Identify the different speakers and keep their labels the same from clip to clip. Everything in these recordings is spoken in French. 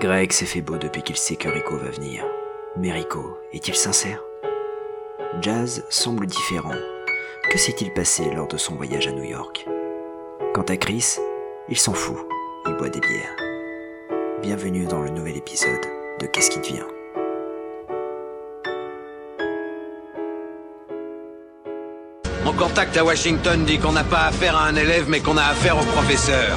Speaker 1: Greg s'est fait beau depuis qu'il sait que Rico va venir. Mais Rico, est-il sincère? Jazz semble différent. Que s'est-il passé lors de son voyage à New York? Quant à Chris, il s'en fout, il boit des bières. Bienvenue dans le nouvel épisode de Qu'est-ce qui devient?
Speaker 2: Mon contact à Washington dit qu'on n'a pas affaire à un élève mais qu'on a affaire au professeur.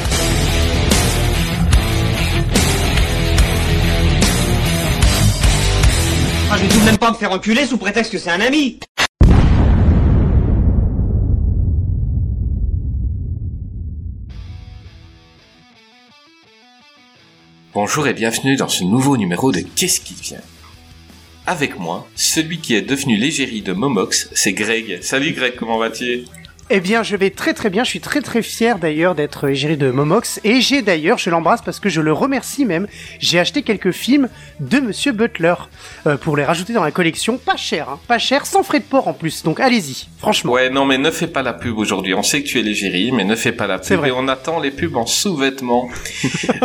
Speaker 3: Je vais tout de même pas me faire enculer sous prétexte que c'est un ami.
Speaker 4: Bonjour et bienvenue dans ce nouveau numéro de Qu'est-ce qui vient? Avec moi, celui qui est devenu l'égérie de Momox, c'est Greg. Salut Greg, comment vas-tu?
Speaker 5: Eh bien, je vais très très bien. Je suis très très fier d'ailleurs d'être égérie de Momox. Et j'ai d'ailleurs, je l'embrasse parce que je le remercie même, j'ai acheté quelques films de Monsieur Butler euh, pour les rajouter dans la collection. Pas cher, hein, pas cher, sans frais de port en plus. Donc allez-y, franchement.
Speaker 4: Ouais, non mais ne fais pas la pub aujourd'hui. On sait que tu es l'égérie, mais ne fais pas la
Speaker 5: C'est
Speaker 4: pub.
Speaker 5: vrai.
Speaker 4: Et on attend les pubs en sous-vêtements.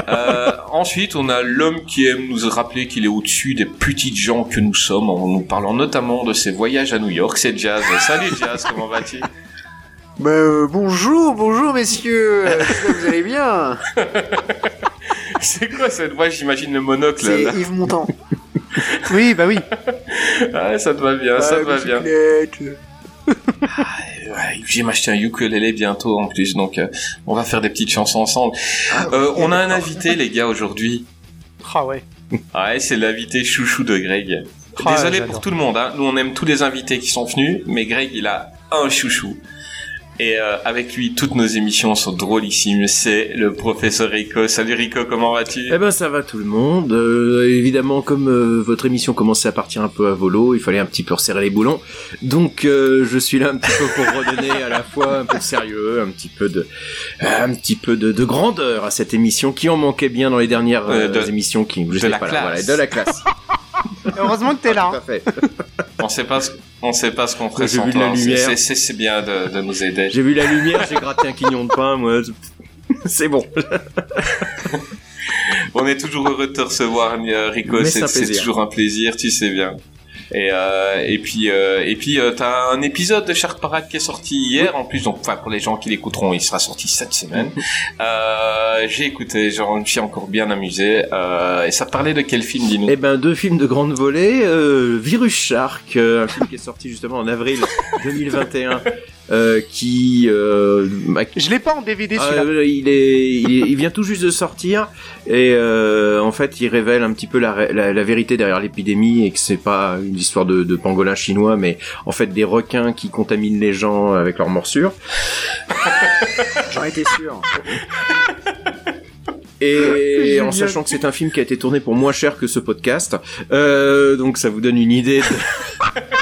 Speaker 4: Euh, ensuite, on a l'homme qui aime nous rappeler qu'il est au-dessus des petites gens que nous sommes, en nous parlant notamment de ses voyages à New York. C'est Jazz. Salut Jazz, comment vas-tu?
Speaker 6: Bah, euh, bonjour, bonjour messieurs, j'espère que vous allez bien.
Speaker 4: C'est quoi cette voix? J'imagine le monocle.
Speaker 6: C'est
Speaker 4: là.
Speaker 6: Yves Montand.
Speaker 5: Oui, bah oui.
Speaker 4: Ouais, ça te va bien, ça te va bien.
Speaker 6: bicyclette.
Speaker 4: Ouais, j'ai m'acheter un ukulélé bientôt en plus, donc euh, on va faire des petites chansons ensemble. Euh, on a un invité, les gars, aujourd'hui.
Speaker 5: Ah ouais.
Speaker 4: Ouais, c'est l'invité chouchou de Greg.
Speaker 5: Ah,
Speaker 4: Désolé pour tout le monde, hein. nous on aime tous les invités qui sont venus, mais Greg il a un chouchou. Et euh, avec lui, toutes nos émissions sont drôlissimes. C'est le professeur Rico. Salut Rico, comment vas-tu?
Speaker 7: Eh ben ça va tout le monde. Euh, évidemment, comme euh, votre émission commençait à partir un peu à volo, il fallait un petit peu resserrer les boulons. Donc euh, je suis là un petit peu pour redonner à la fois un peu de sérieux, un petit peu de, un petit peu de, de grandeur à cette émission qui en manquait bien dans les dernières
Speaker 4: Euh,
Speaker 7: euh,
Speaker 4: de-
Speaker 7: émissions qui
Speaker 4: de la
Speaker 7: pas là,
Speaker 4: classe.
Speaker 7: voilà, de la classe.
Speaker 5: Heureusement que t'es là.
Speaker 7: Tout
Speaker 5: hein.
Speaker 7: à fait.
Speaker 4: On sait pas ce, on sait pas ce qu'on ferait
Speaker 7: J'ai
Speaker 4: sans
Speaker 7: vu de la
Speaker 4: toi. C'est- bien de, de nous aider.
Speaker 7: J'ai vu la lumière, j'ai gratté un quignon de pain, moi. C'est bon.
Speaker 4: On est toujours heureux de te recevoir, Rico. C'est toujours un plaisir, tu sais bien. Et, euh, et puis, euh, et puis, euh, t'as un épisode de Shark Parade qui est sorti hier, en plus. Donc, enfin, pour les gens qui l'écouteront, il sera sorti cette semaine. euh, j'ai écouté, genre, je me suis encore bien amusé. Euh, et ça parlait de quel film, dis-nous?
Speaker 7: Eh ben, deux films de grande volée. euh, Virus Shark, euh, un film qui est sorti justement en avril 2021, euh, qui... Euh,
Speaker 5: Je l'ai pas en DVD
Speaker 7: Ah,
Speaker 5: celui-là.
Speaker 7: euh, il, est, il, est- il vient tout juste de sortir et euh, en fait il révèle un petit peu la, la, la vérité derrière l'épidémie et que c'est pas une histoire de, de pangolins chinois mais en fait des requins qui contaminent les gens avec leurs morsures.
Speaker 6: J'en étais sûr.
Speaker 7: Et en sachant que c'est un film qui a été tourné pour moins cher que ce podcast, euh, donc ça vous donne une idée de...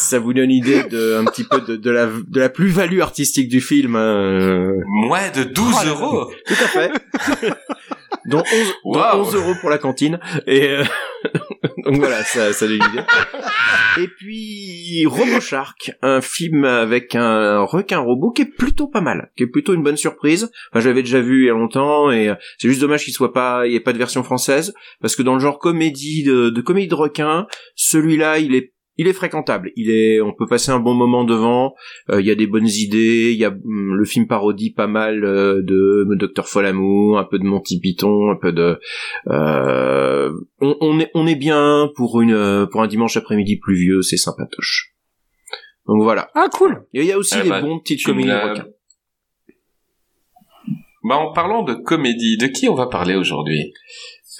Speaker 7: ça vous donne une idée de un petit peu de, de la de la plus-value artistique du film. hein.
Speaker 4: Moins de 12
Speaker 5: Oh là là.
Speaker 4: euros
Speaker 7: Tout à fait. dont 11, dont
Speaker 4: Waouh.
Speaker 7: 11 euros pour la cantine. Et euh, donc voilà, ça, ça donne une idée. Et puis RoboShark, un film avec un requin robot qui est plutôt pas mal, qui est plutôt une bonne surprise. Enfin, j'avais déjà vu il y a longtemps et euh, c'est juste dommage qu'il soit pas, il y ait pas de version française parce que dans le genre comédie de, de comédie de requin, celui-là, il est il est fréquentable. Il est, on peut passer un bon moment devant. Euh, Il y a des bonnes idées. Il y a hum, le film parodie pas mal euh, de Docteur Folamour, un peu de Monty Python, un peu de. euh, on, on est on est bien pour une pour un dimanche après-midi pluvieux. C'est sympatoche. Donc voilà.
Speaker 5: Ah cool.
Speaker 7: Et il y a aussi
Speaker 4: Eh
Speaker 7: des
Speaker 4: ben,
Speaker 7: bons petites comédies de
Speaker 4: l'as-
Speaker 7: requins.
Speaker 4: Bah, en parlant de comédie, de qui on va parler aujourd'hui?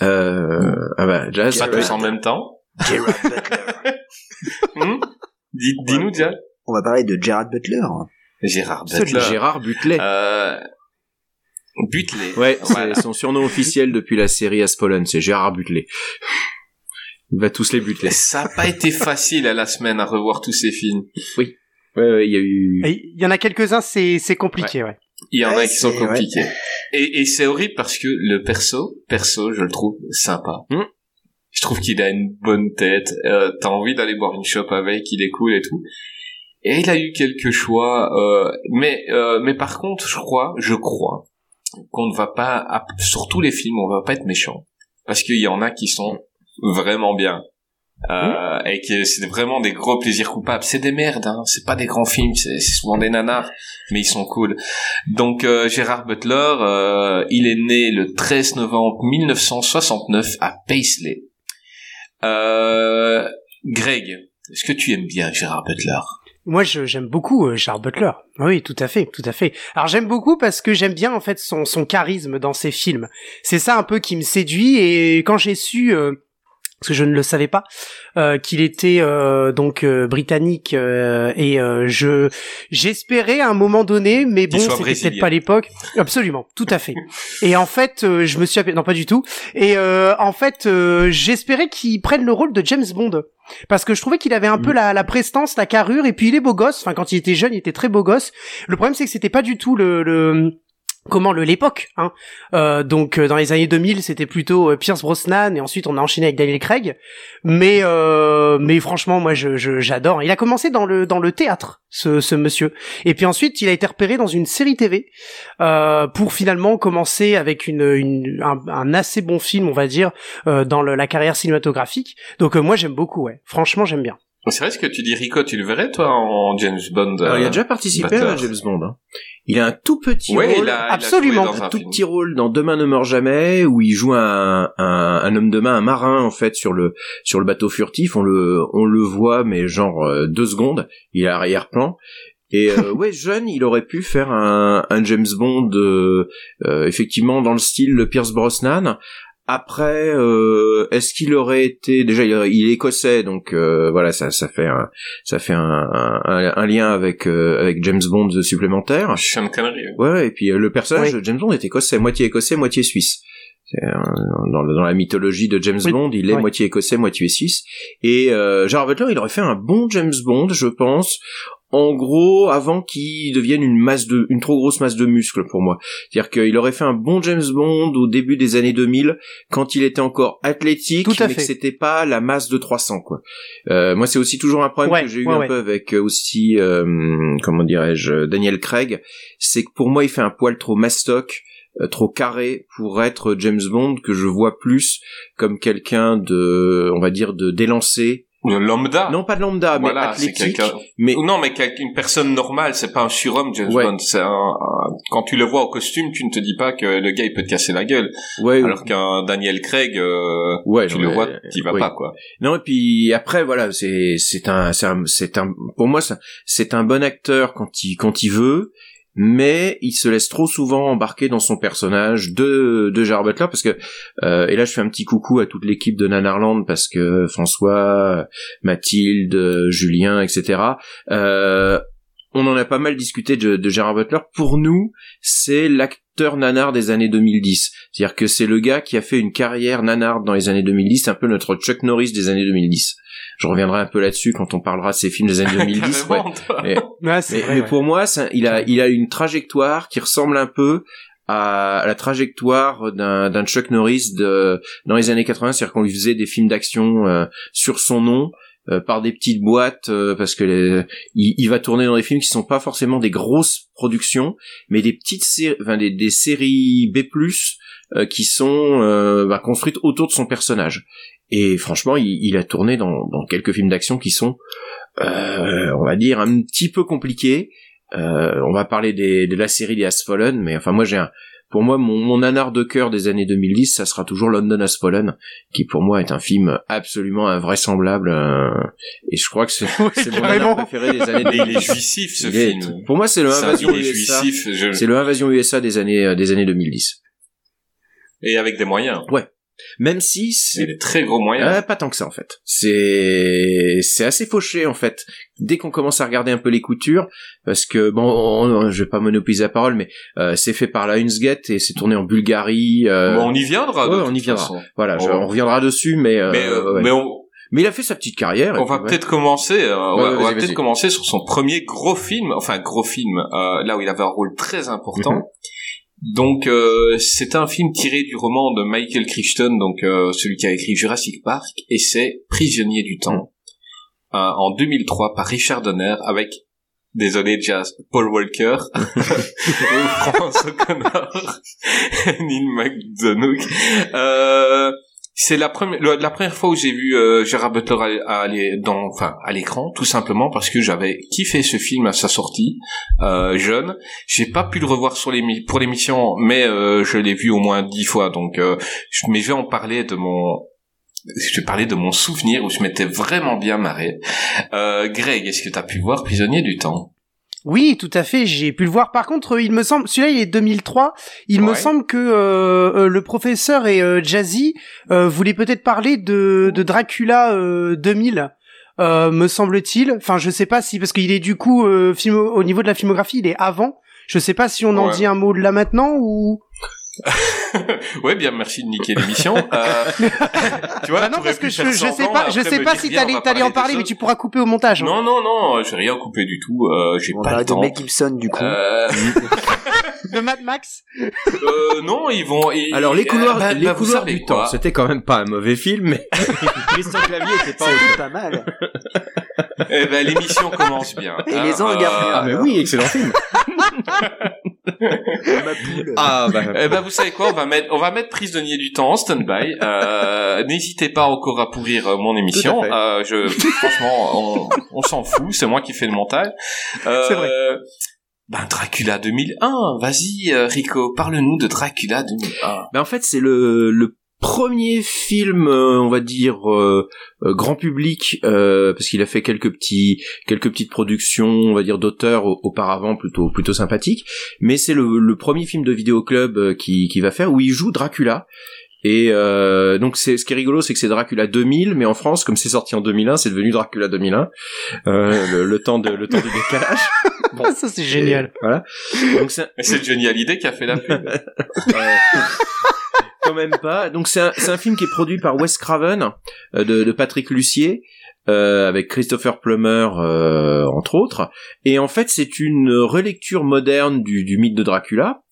Speaker 7: Euh, ah bah, Jazz.
Speaker 4: Pas tous en même temps. Hmm Dis- Dis-nous déjà.
Speaker 6: On va parler de Gerard Butler.
Speaker 4: Gérard
Speaker 7: C'est
Speaker 4: Butler.
Speaker 7: Gérard Butler.
Speaker 4: Euh... Butler.
Speaker 7: Ouais, c'est son surnom officiel depuis la série Aspolon, c'est Gérard Butler. Il va tous les buter.
Speaker 4: Ça a pas été facile à la semaine à revoir tous ces films.
Speaker 7: Ouais, ouais, il y a eu.
Speaker 5: Il y en a quelques-uns, c'est c'est compliqué, ouais.
Speaker 4: Il y en a qui sont compliqués. Et, et c'est horrible parce que le perso, perso, je le trouve sympa.
Speaker 7: Hmm.
Speaker 4: Je trouve qu'il a une bonne tête. Euh, T'as envie d'aller boire une chope avec, il est cool et tout. Et il a eu quelques choix, euh, mais euh, mais par contre, je crois, je crois qu'on ne va pas, sur tous les films, on va pas être méchant, parce qu'il y en a qui sont vraiment bien. Euh, et que c'est vraiment des gros plaisirs coupables. C'est des merdes, hein. C'est pas des grands films, c'est souvent des nanars, mais ils sont cool. Donc euh, Gérard Butler, euh, il est né le 13 novembre 1969 à Paisley. Euh, Greg, est-ce que tu aimes bien Gérard Butler?
Speaker 5: Moi, j'aime beaucoup euh, Charles Butler. Oui, tout à fait, tout à fait. Alors j'aime beaucoup parce que j'aime bien en fait son, son charisme dans ses films. C'est ça un peu qui me séduit et quand j'ai su, euh, parce que je ne le savais pas, euh, qu'il était euh, donc euh, britannique euh, et euh, je j'espérais à un moment donné, mais bon, c'était peut-être pas l'époque. Absolument, tout à fait. Et en fait, euh, je me suis appelé... non pas du tout. Et euh, en fait, euh, j'espérais qu'il prenne le rôle de James Bond parce que je trouvais qu'il avait un peu la, la prestance, la carrure, et puis il est beau gosse. Enfin, quand il était jeune, il était très beau gosse. Le problème, c'est que c'était pas du tout le, le comment le l'époque. Hein. Euh, donc, euh, dans les années 2000, c'était plutôt euh, Pierce Brosnan, et ensuite on a enchaîné avec Daniel Craig. Mais euh, mais franchement, moi, je je- j'adore. Il a commencé dans le dans le théâtre, ce, ce monsieur, et puis ensuite, il a été repéré dans une série TV euh, pour finalement commencer avec une, une un, un assez bon film, on va dire, dans le- la carrière cinématographique. Donc moi j'aime beaucoup, ouais. Franchement j'aime bien.
Speaker 4: C'est vrai ce que tu dis, Rico, tu le verrais toi en James Bond
Speaker 7: Alors, il a
Speaker 4: euh,
Speaker 7: déjà participé à James Bond. Hein. Il a un tout petit
Speaker 4: Ouais,
Speaker 7: rôle.
Speaker 4: a,
Speaker 5: Absolument.
Speaker 7: un
Speaker 4: un
Speaker 7: tout
Speaker 4: film.
Speaker 7: petit rôle dans Demain ne meurt jamais où il joue un, un, un homme de main, un marin en fait sur le sur le bateau furtif. On le on le voit mais genre euh, deux secondes. Il est arrière-plan. Et euh, ouais, jeune, il aurait pu faire un, un James Bond euh, euh, effectivement dans le style de Pierce Brosnan. Après, euh, est-ce qu'il aurait été déjà il, il est écossais donc euh, voilà ça ça fait un, ça fait un, un, un lien avec euh, avec James Bond supplémentaire.
Speaker 4: Sean Connery. ouais.
Speaker 7: Et puis euh, le personnage
Speaker 5: Oui.
Speaker 7: de James Bond est écossais, moitié écossais, moitié suisse. Euh, Dans, dans la mythologie de James
Speaker 5: Oui.
Speaker 7: Bond, il est
Speaker 5: Oui.
Speaker 7: moitié écossais, moitié suisse. Et euh, Gerard Butler, il aurait fait un bon James Bond, je pense. En gros, avant qu'il devienne une masse de, une trop grosse masse de muscles pour moi. C'est-à-dire qu'il aurait fait un bon James Bond au début des années 2000, quand il était encore athlétique,
Speaker 5: Tout à
Speaker 7: mais que c'était pas la masse de 300, quoi. Euh, moi, c'est aussi toujours un problème
Speaker 5: Ouais,
Speaker 7: que j'ai eu
Speaker 5: ouais,
Speaker 7: un
Speaker 5: ouais.
Speaker 7: peu avec aussi, euh, comment dirais-je, Daniel Craig, c'est que pour moi, il fait un poil trop mastoc, euh, trop carré pour être James Bond, que je vois plus comme quelqu'un de, on va dire, de d'élancé.
Speaker 4: Ou lambda.
Speaker 7: Non, pas de lambda, mais
Speaker 4: voilà, c'est
Speaker 7: athlétique. Mais
Speaker 4: non, mais une personne normale, c'est pas un surhomme, James
Speaker 7: Ouais.
Speaker 4: Bond. C'est un, un- quand tu le vois au costume, tu ne te dis pas que le gars il peut te casser la gueule.
Speaker 7: ouais,
Speaker 4: Alors qu'un Daniel Craig, euh,
Speaker 7: ouais,
Speaker 4: tu
Speaker 7: non,
Speaker 4: le
Speaker 7: mais-
Speaker 4: vois, t'y vas pas quoi.
Speaker 7: Non et puis après voilà c'est c'est un c'est un un pour moi c'est un bon acteur quand il quand il veut mais il se laisse trop souvent embarquer dans son personnage de de Gerard Butler parce que euh, et là je fais un petit coucou à toute l'équipe de Nanarland parce que François Mathilde Julien etc euh, on en a pas mal discuté de, de Gerard Butler. Pour nous, c'est l'acteur nanar des années 2010. C'est-à-dire que c'est le gars qui a fait une carrière nanarde dans les années 2010. C'est un peu notre Chuck Norris des années 2010. Je reviendrai un peu là-dessus quand on parlera de ces films des années 2010. ouais.
Speaker 4: Carrément, toi.
Speaker 7: Mais-
Speaker 5: Ouais, c'est
Speaker 7: mais,
Speaker 5: vrai,
Speaker 7: mais
Speaker 5: ouais.
Speaker 7: pour moi, ça, il a, il a une trajectoire qui ressemble un peu à, à la trajectoire d'un, d'un Chuck Norris de, dans les années 80, c'est-à-dire qu'on lui faisait des films d'action euh, sur son nom. Euh, par des petites boîtes euh, parce que les- il, il va tourner dans des films qui sont pas forcément des grosses productions mais des petites séries enfin des, des séries B+ euh, qui sont euh, bah, construites autour de son personnage. Et franchement il, il a tourné dans, dans quelques films d'action qui sont euh, on va dire un petit peu compliqués. On va parler des, de la série des Has Fallen, mais enfin moi j'ai un, pour moi mon, mon nanar de cœur des années 2010, ça sera toujours London Has Fallen, qui pour moi est un film absolument invraisemblable, euh, et je crois que c'est c'est mon préféré des années
Speaker 4: Et il est
Speaker 7: 2010.
Speaker 4: jouissif ce
Speaker 7: Il est-
Speaker 4: film.
Speaker 7: Pour moi c'est le Invasion USA.
Speaker 4: je-
Speaker 7: C'est le Invasion USA des années euh, des années 2010.
Speaker 4: Et avec des moyens.
Speaker 7: Même si
Speaker 4: C'est des très gros moyens.
Speaker 7: Euh, pas tant que ça en fait. C'est c'est assez fauché en fait. Dès qu'on commence à regarder un peu les coutures, parce que bon, on- je vais pas monopoliser la parole, mais euh, c'est fait par la Lionsgate et c'est tourné en Bulgarie. euh,
Speaker 4: Bon, on y viendra.
Speaker 7: ouais, on y viendra.
Speaker 4: façon.
Speaker 7: Voilà, je- on reviendra dessus, mais, euh,
Speaker 4: mais,
Speaker 7: ouais.
Speaker 4: mais on,
Speaker 7: Mais il a fait sa petite carrière.
Speaker 4: On va
Speaker 7: ouais.
Speaker 4: peut-être commencer. euh, on
Speaker 7: Ouais,
Speaker 4: va, on peut-être commencer sur son premier gros film, enfin gros film, euh, là où il avait un rôle très important.
Speaker 7: Mhm.
Speaker 4: Donc euh, c'est un film tiré du roman de Michael Crichton, donc euh, celui qui a écrit Jurassic Park, et c'est Prisonnier du temps, euh, en 2003 par Richard Donner avec Désolé, Jazz. Paul Walker, France O'Connor, Neil McDonough. C'est la première, la première fois où j'ai vu euh, Gerard Butler aller dans, enfin, à l'écran, tout simplement parce que j'avais kiffé ce film à sa sortie, euh, jeune. J'ai pas pu le revoir sur l'émi- pour l'émission, mais euh, je l'ai vu au moins dix fois. Donc, euh, je, mais je vais en parler de mon, je vais parler de mon souvenir où je m'étais vraiment bien marré. Euh, Greg, est-ce que tu as pu voir Prisonnier du temps?
Speaker 5: Oui, tout à fait, j'ai pu le voir. Par contre, euh, il me semble, celui-là il est 2003, il me semble que euh, euh, le professeur et euh, Jazzy euh, voulaient peut-être parler de, de Dracula euh, 2000. Euh, me semble-t-il. Enfin, je sais pas si parce qu'il est du coup euh, film au niveau de la filmographie, il est avant. Je sais pas si on en dit un mot là maintenant ou.
Speaker 4: Ouais, bien, merci de niquer l'émission. Euh, tu vois,
Speaker 5: Bah non, parce que je, je sais pas,
Speaker 4: après
Speaker 5: je sais
Speaker 4: me
Speaker 5: pas
Speaker 4: dire,
Speaker 5: si t'allais en
Speaker 4: parler
Speaker 5: mais tu pourras couper au montage. hein.
Speaker 4: Non, non, non, j'ai rien coupé du tout. Euh, j'ai
Speaker 6: On
Speaker 4: pas
Speaker 6: parle
Speaker 4: le
Speaker 6: de
Speaker 4: temps.
Speaker 6: Mel Gibson du coup.
Speaker 4: Euh,
Speaker 5: De Mad Max.
Speaker 4: euh, non, ils vont. ils-
Speaker 7: Alors les couloirs,
Speaker 4: euh, bah,
Speaker 7: les
Speaker 4: bah,
Speaker 7: couloirs du temps, c'était quand même pas un mauvais film, mais Christian Clavier était pas
Speaker 6: mal.
Speaker 4: Eh ben, l'émission commence bien.
Speaker 6: Et les ans regardent
Speaker 7: Ah mais oui, excellent film.
Speaker 6: Ma poule.
Speaker 7: Ah bah
Speaker 4: Eh ben, vous savez quoi, on va mettre, on va mettre prisonnier du temps en stand-by. Euh, n'hésitez pas encore à pourrir euh, mon émission.
Speaker 7: Tout
Speaker 4: Euh, je, franchement, on, on s'en fout. C'est moi qui fais le montage. Euh,
Speaker 5: C'est vrai.
Speaker 4: Ben, Dracula 2001. Vas-y, Rico, parle-nous de Dracula 2001.
Speaker 7: Ben en fait, c'est le, le premier film, euh, on va dire euh, euh, grand public, euh, parce qu'il a fait quelques petits, quelques petites productions, on va dire d'auteurs au- auparavant, plutôt, plutôt sympathiques. Mais c'est le, le premier film de vidéoclub euh, qui, qui va faire où il joue Dracula. Et euh, donc c'est ce qui est rigolo, c'est que c'est Dracula 2000, mais en France, comme c'est sorti en 2001, c'est devenu Dracula 2001. Euh, le, le temps de le temps du décalage. Bon.
Speaker 5: Ça c'est génial.
Speaker 7: Voilà. Donc c'est
Speaker 4: Mais c'est Johnny Hallyday qui a fait la pub.
Speaker 7: Même pas. Donc c'est un, film qui est produit par Wes Craven euh, de, Patrick Lucier. euh, avec Christopher Plummer euh, entre autres et en fait c'est une relecture moderne du, mythe de Dracula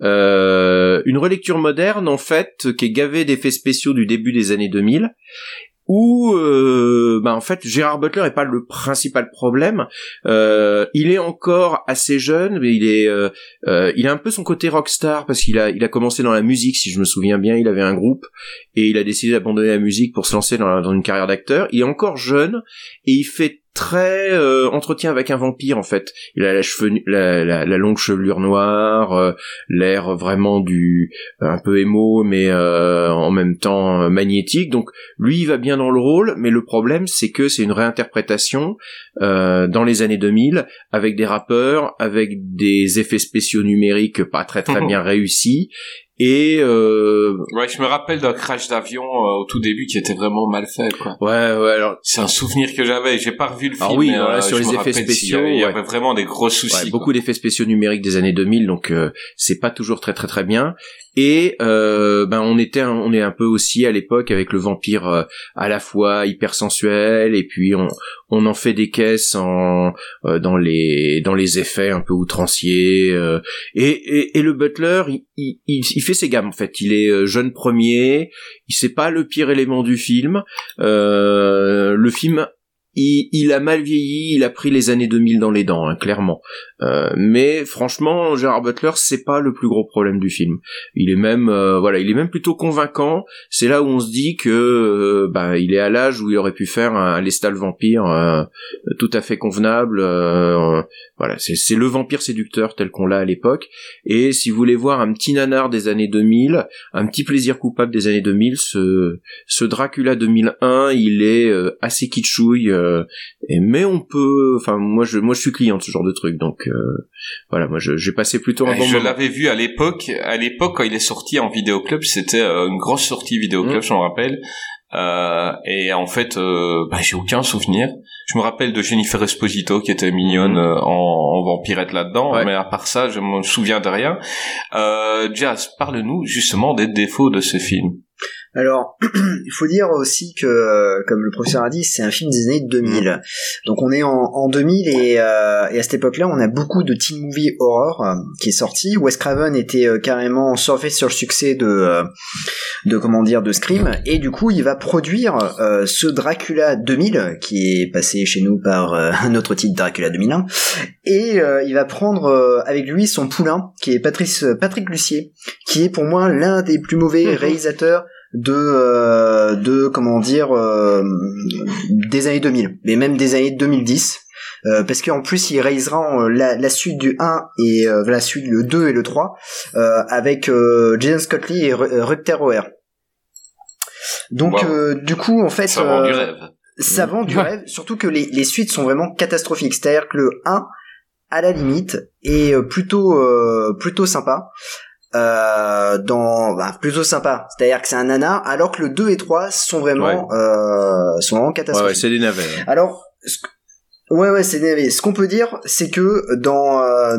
Speaker 7: une relecture moderne en fait qui est gavée d'effets spéciaux du début des années 2000 où euh, bah en fait Gérard Butler est pas le principal problème. Euh, il est encore assez jeune mais il est euh, euh, il a un peu son côté rockstar parce qu'il a il a commencé dans la musique si je me souviens bien. Il avait un groupe et il a décidé d'abandonner la musique pour se lancer dans, dans une carrière d'acteur. Il est encore jeune et il fait très euh, entretien avec un vampire en fait. Il a la cheveux la, la, la longue chevelure noire euh, l'air vraiment du un peu émo mais euh, en même temps euh, magnétique. Donc lui il va bien dans le rôle mais le problème c'est que c'est une réinterprétation euh, dans les années 2000 avec des rappeurs avec des effets spéciaux numériques pas très très bien réussis et euh,
Speaker 4: Ouais, je me rappelle d'un crash d'avion euh, au tout début qui était vraiment mal fait, quoi.
Speaker 7: ouais ouais alors
Speaker 4: C'est un souvenir que j'avais. J'ai pas revu le
Speaker 7: Ah
Speaker 4: film.
Speaker 7: oui,
Speaker 4: mais,
Speaker 7: voilà,
Speaker 4: euh,
Speaker 7: sur les effets spéciaux,
Speaker 4: Il y
Speaker 7: ouais.
Speaker 4: avait vraiment des gros soucis.
Speaker 7: Ouais, beaucoup d'effets spéciaux numériques des années 2000 donc euh, c'est pas toujours très très très bien et euh, ben on était on est un peu aussi à l'époque avec le vampire euh, à la fois hypersensuel et puis on on en fait des caisses en euh, dans les dans les effets un peu outranciers euh, et, et et le butler il, il, il, fait ses gammes en fait. Il est jeune premier. Il c'est pas le pire élément du film. Euh, le film il, il a mal vieilli, il a pris les années 2000 dans les dents, hein, clairement. Euh, mais franchement, Gérard Butler, c'est pas le plus gros problème du film. Il est même, euh, voilà, il est même plutôt convaincant. C'est là où on se dit que, euh, bah, il est à l'âge où il aurait pu faire un Lestal vampire euh, tout à fait convenable. euh, voilà, c'est le vampire séducteur tel qu'on l'a à l'époque. Et si vous voulez voir un petit nanar des années 2000, un petit plaisir coupable des années 2000, ce, ce Dracula 2001, il est assez kitschouille. et, mais on peut, enfin moi je moi je suis client de ce genre de truc, donc voilà, moi je- j'ai passé plutôt un bon
Speaker 4: je l'avais vu à l'époque. À l'époque, quand il est sorti en vidéoclub, c'était euh, une grosse sortie vidéoclub,
Speaker 7: Mm.
Speaker 4: je me rappelle. Euh, et en fait, euh, bah, j'ai aucun souvenir. Je me rappelle de Jennifer Esposito qui était mignonne euh, en, en vampirette là-dedans,
Speaker 7: Mm. Ouais.
Speaker 4: mais à part ça, je me souviens de rien. Euh, Jazz, parle-nous justement des défauts de ce film.
Speaker 6: Alors, il faut dire aussi que, euh, comme le professeur a dit, c'est un film des années 2000. Donc on est en, en 2000 et, euh, et à cette époque-là, on a beaucoup de teen movie horror euh, qui est sorti. Wes Craven était euh, carrément surfé sur le succès de, euh, de comment dire, de Scream, et du coup, il va produire euh, ce Dracula 2000 qui est passé chez nous par euh, un autre titre Dracula 2001, et euh, il va prendre euh, avec lui son poulain qui est Patrice Patrick Lucier, qui est pour moi l'un des plus mauvais réalisateurs de euh, de comment dire euh, des années 2000 mais même des années 2010 euh, parce qu'en plus il réalisera euh, la, la suite du 1 et euh, la suite le 2 et le 3 euh, avec euh, Jason Scott Lee et Ru- Rutger Hauer donc
Speaker 4: Wow.
Speaker 6: euh, du coup en fait
Speaker 4: Ça vend du rêve.
Speaker 6: ça vend du rêve, surtout que les, les suites sont vraiment catastrophiques. C'est-à-dire que le 1, à la limite, est euh, plutôt euh, plutôt sympa. Euh, dans bah, plutôt sympa c'est à dire que c'est un nana alors que le 2 et 3 sont vraiment euh, sont vraiment catastrophiques
Speaker 7: ouais, c'est des navets. hein.
Speaker 6: alors, ce que- ouais, ouais, c'est énervé. Ce qu'on peut dire, c'est que dans euh,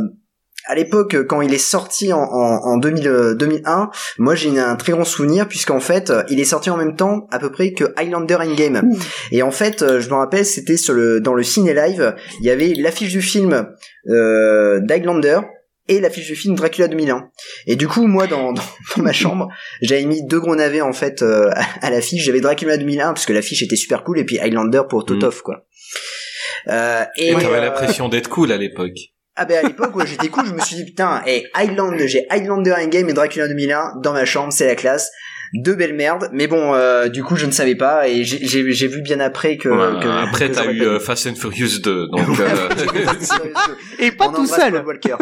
Speaker 6: à l'époque, quand il est sorti en, en, en 2000, euh, 2001, moi j'ai un très grand souvenir puisqu'en fait, euh, il est sorti en même temps à peu près que Highlander Endgame. Et en fait, euh, je me rappelle, c'était sur le dans le ciné live, il y avait l'affiche du film euh, d'Highlander et l'affiche du film Dracula 2001. Et du coup, moi, dans, dans, dans ma chambre, j'avais mis deux gros navets en fait euh, à, à l'affiche. J'avais Dracula 2001 parce que l'affiche était super cool et puis Highlander pour Totov quoi. Euh, et
Speaker 4: Et t'avais
Speaker 6: euh,
Speaker 4: l'impression d'être cool à l'époque.
Speaker 6: ah ben à l'époque ouais, j'étais cool, je me suis dit putain, et Highlander, j'ai Highlander Endgame et Dracula 2001 dans ma chambre, c'est la classe. Deux belles merdes, mais bon, euh, du coup je ne savais pas et j'ai- j'ai j'ai vu bien après que.
Speaker 4: Ouais,
Speaker 6: que-
Speaker 4: après, t'as eu euh. Fast and Furious 2, donc... euh,
Speaker 5: Et pas
Speaker 6: On
Speaker 5: tout seul.
Speaker 6: Walker.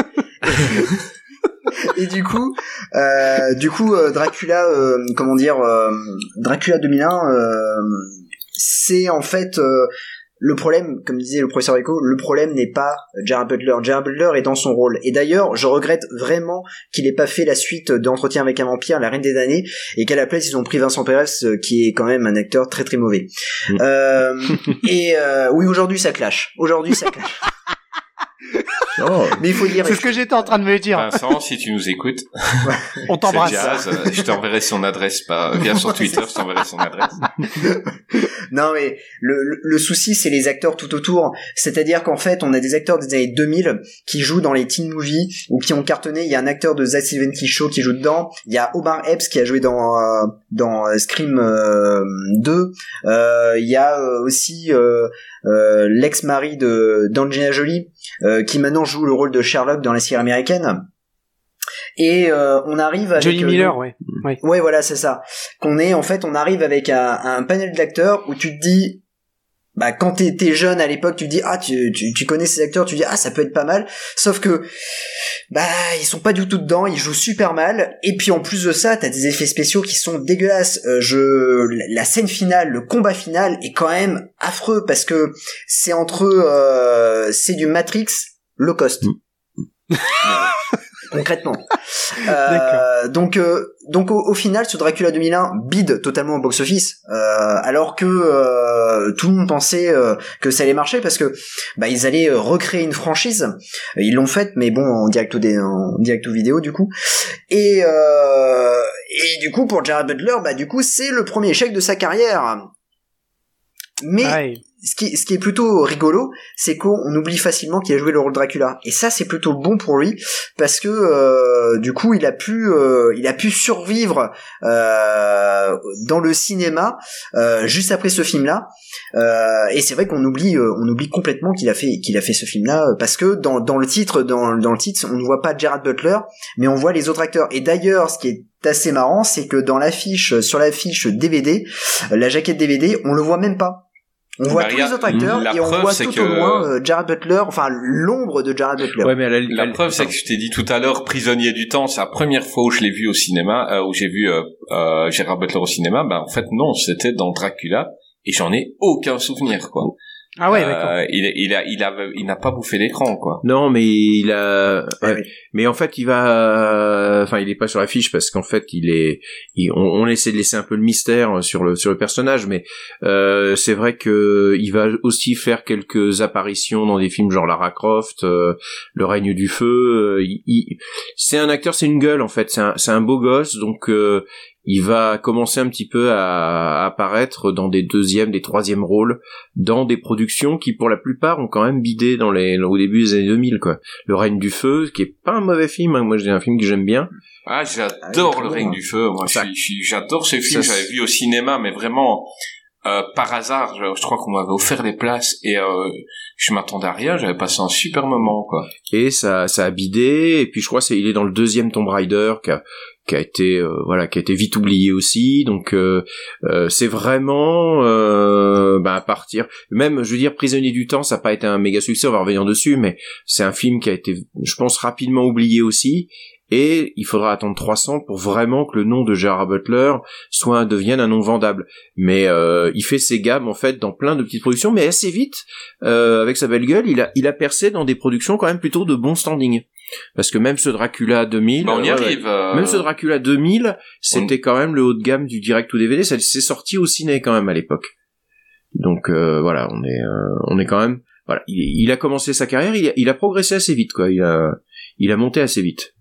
Speaker 6: et du coup, euh, du coup, euh, Dracula, euh, comment dire, euh, Dracula 2001, euh, c'est en fait euh, le problème, comme disait le professeur Echo, le problème n'est pas Jared Butler. Jared Butler est dans son rôle. Et d'ailleurs, je regrette vraiment qu'il ait pas fait la suite d'Entretien avec un vampire, La Reine des damnés, et qu'à la place ils ont pris Vincent Perez, euh, qui est quand même un acteur très très mauvais. Euh, et euh, oui, aujourd'hui ça clash. Aujourd'hui ça clash. Mais il faut dire.
Speaker 5: C'est ce que j'étais en train de me dire.
Speaker 4: Vincent, si tu nous écoutes,
Speaker 5: On t'embrasse.
Speaker 4: Euh, je t'enverrai son adresse par, via sur Twitter, je t'enverrai son adresse.
Speaker 6: Non mais le, le, le souci c'est les acteurs tout autour, c'est-à-dire qu'en fait on a des acteurs des années 2000 qui jouent dans les teen movies ou qui ont cartonné. Il y a un acteur de That 70 Show qui joue dedans. Il y a Omar Epps qui a joué dans euh, dans euh, Scream euh, 2. Euh, il y a euh, aussi euh, euh, l'ex-mari de d'Angelina Jolie euh, qui maintenant joue le rôle de Sherlock dans la série américaine. Et euh, on arrive avec
Speaker 5: Johnny
Speaker 6: euh,
Speaker 5: Miller, ouais.
Speaker 6: Ouais, voilà, c'est ça. Qu'on est, en fait, on arrive avec un, un panel d'acteurs où tu te dis, bah, quand t'es t'es jeune à l'époque, tu dis, ah, tu, tu, tu connais ces acteurs, tu dis, ah, ça peut être pas mal. Sauf que, bah, ils sont pas du tout dedans, ils jouent super mal. Et puis, en plus de ça, t'as des effets spéciaux qui sont dégueulasses. Euh, je, la scène finale, le combat final est quand même affreux parce que c'est entre, euh, c'est du Matrix low cost. Concrètement. Euh, donc, euh, donc au, au final, ce Dracula 2001 bide totalement au box-office, euh, alors que euh, tout le monde pensait euh, que ça allait marcher parce que bah, ils allaient recréer une franchise. Ils l'ont faite, mais bon, en direct ou des, en direct ou vidéo du coup. Et euh, et du coup pour Jared Butler, bah du coup c'est le premier échec de sa carrière. Mais. Ce qui, est plutôt rigolo, c'est qu'on oublie facilement qu'il a joué le rôle Dracula. Et ça, c'est plutôt bon pour lui parce que euh, du coup, il a pu, euh, il a pu survivre euh, dans le cinéma juste après ce film-là. Et c'est vrai qu'on oublie, on oublie complètement qu'il a fait, qu'il a fait ce film-là parce que dans, le titre, dans, dans le titre, on ne voit pas Gerard Butler, mais on voit les autres acteurs. Et d'ailleurs, ce qui est assez marrant, c'est que dans l'affiche, sur l'affiche DVD, la jaquette DVD, on le voit même pas. On voit
Speaker 4: Bah,
Speaker 6: tous les autres acteurs
Speaker 4: la
Speaker 6: et on
Speaker 4: preuve,
Speaker 6: voit tout
Speaker 4: que-
Speaker 6: au loin euh, Jared Butler, enfin l'ombre de Jared Butler.
Speaker 7: Ouais, mais la,
Speaker 4: La preuve, c'est que je t'ai dit tout à l'heure, Prisonnier du temps, c'est la première fois où je l'ai vu au cinéma, euh, où j'ai vu euh, euh, Gérard Butler au cinéma. Ben en fait non, c'était dans Dracula et j'en ai aucun souvenir quoi.
Speaker 5: Ah ouais, d'accord.
Speaker 4: Euh, il, il a, il a, il n'a pas bouffé l'écran quoi.
Speaker 7: Non, mais il a.
Speaker 6: Ah
Speaker 7: ouais.
Speaker 6: oui.
Speaker 7: Mais en fait, il va. Enfin, il est pas sur la fiche parce qu'en fait, il est. il- On, on essaie de laisser un peu le mystère sur le sur le personnage, mais euh, c'est vrai que il va aussi faire quelques apparitions dans des films genre Lara Croft, euh, Le règne du feu. euh, il- il- C'est un acteur, c'est une gueule en fait. C'est un, c'est un beau gosse, donc. Il va commencer un petit peu à, apparaître dans des deuxièmes, des troisièmes rôles, dans des productions qui pour la plupart ont quand même bidé dans les au début des années 2000 quoi. Le règne du feu, qui est pas un mauvais film, hein. moi j'ai un film que j'aime bien.
Speaker 4: Ah, j'adore le règne du feu. Moi, j'adore ce film. J'avais vu au cinéma, mais vraiment euh, par hasard. Je, crois qu'on m'avait offert des places et euh, je m'attendais à rien. J'avais passé un super moment, quoi.
Speaker 7: Et ça, ça a bidé. Et puis je crois c'est il est dans le deuxième Tomb Raider qui a, qui a été euh, voilà qui a été vite oublié aussi. Donc euh, euh, c'est vraiment bah, à partir même je veux dire prisonnier du temps ça n'a pas été un méga succès on va revenir dessus mais c'est un film qui a été je pense rapidement oublié aussi et il faudra attendre 300 pour vraiment que le nom de Gerard Butler soit devienne un nom vendable. Mais il fait ses gammes en fait dans plein de petites productions, mais assez vite avec sa belle gueule, il a il a percé dans des productions quand même plutôt de bon standing. Parce que même ce Dracula 2000
Speaker 4: bah, on y arrive euh,
Speaker 7: même ce Dracula 2000 c'était quand même le haut de gamme du direct ou DVD ça s'est sorti au ciné quand même à l'époque. Donc euh, voilà on est euh, on est quand même voilà il, a commencé sa carrière il a, progressé assez vite quoi. Il a il a monté assez vite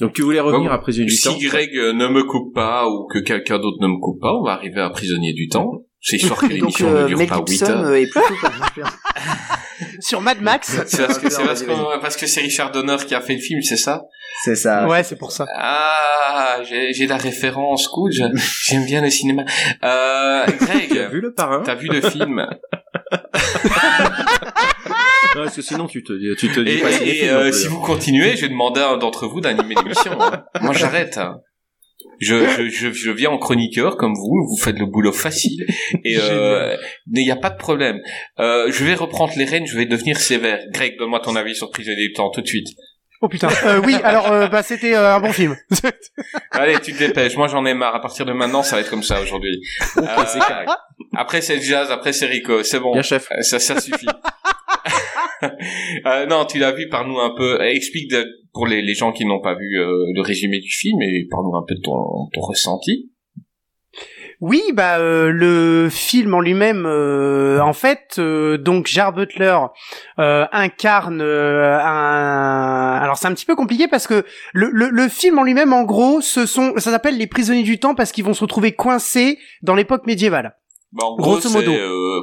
Speaker 7: donc tu voulais revenir à Prisonnier du Temps
Speaker 4: Si Greg ne me coupe pas ou que quelqu'un d'autre ne me coupe pas, on va arriver à Prisonnier du Temps. C'est histoire que l'émission ne dure pas 8 heures. Est plutôt
Speaker 5: sur Mad Max.
Speaker 4: C'est parce que c'est parce, que c'est Richard Donner qui a fait le film, c'est ça?
Speaker 6: C'est ça.
Speaker 5: Ouais, c'est pour ça.
Speaker 4: Ah, j'ai la référence, cool. J'aime bien le cinéma. Euh, Greg,
Speaker 7: t'as vu le parrain?
Speaker 4: T'as vu le film?
Speaker 7: Non, parce que sinon tu te tu te dis
Speaker 4: et,
Speaker 7: pas
Speaker 4: et, euh, si vous continuez, je vais demander à un d'entre vous d'animer l'émission. Hein. Moi, j'arrête. Hein. Je, je, je, viens en chroniqueur comme vous, vous faites le boulot facile et euh, il n'y a pas de problème. Euh, je vais reprendre les rênes, je vais devenir sévère. Greg, donne-moi ton avis sur Prisonnier du temps tout de suite.
Speaker 5: Oh putain. Euh, oui, alors euh, bah c'était euh, un bon film.
Speaker 4: Allez, tu te dépêches. Moi j'en ai marre. À partir de maintenant, ça va être comme ça aujourd'hui. Euh, après c'est jazz, après c'est Rico. C'est bon.
Speaker 7: Bien chef.
Speaker 4: Ça ça suffit. non, tu l'as vu. par nous un peu. Explique de, pour les, les gens qui n'ont pas vu le résumé du film et parle-nous un peu de ton, ton ressenti.
Speaker 5: Oui, bah euh, le film en lui-même, euh, en fait, euh, donc Jar Butler incarne un. Alors c'est un petit peu compliqué parce que le, le, le film en lui-même, en gros, ce sont, ça s'appelle les prisonniers du temps parce qu'ils vont se retrouver coincés dans l'époque médiévale.
Speaker 4: Bah, en gros, Grosso modo.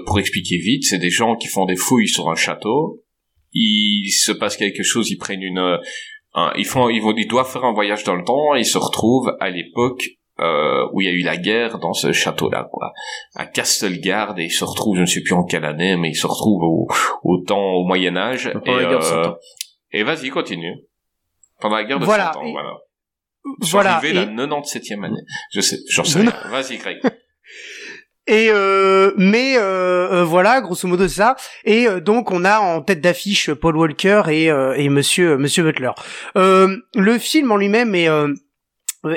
Speaker 4: pour expliquer vite, c'est des gens qui font des fouilles sur un château. Il se passe quelque chose, ils prennent une, ils font, ils vont, ils doivent faire un voyage dans le temps. Et ils se retrouvent à l'époque euh, où il y a eu la guerre dans ce château-là, quoi. À Castlegard, et il se retrouve, je ne sais plus en quelle année, mais il se retrouve au, au temps, au Moyen Âge. Et, euh, et vas-y, continue. Pendant la guerre de voilà, Cent ans, voilà. Je suis voilà, arrivé la 97e année. Je sais, j'en sais rien. Vas-y, Greg.
Speaker 5: Et euh, mais euh, euh, voilà, grosso modo c'est ça. Et euh, donc on a en tête d'affiche Paul Walker et, et Monsieur Monsieur Butler. le film en lui-même est euh,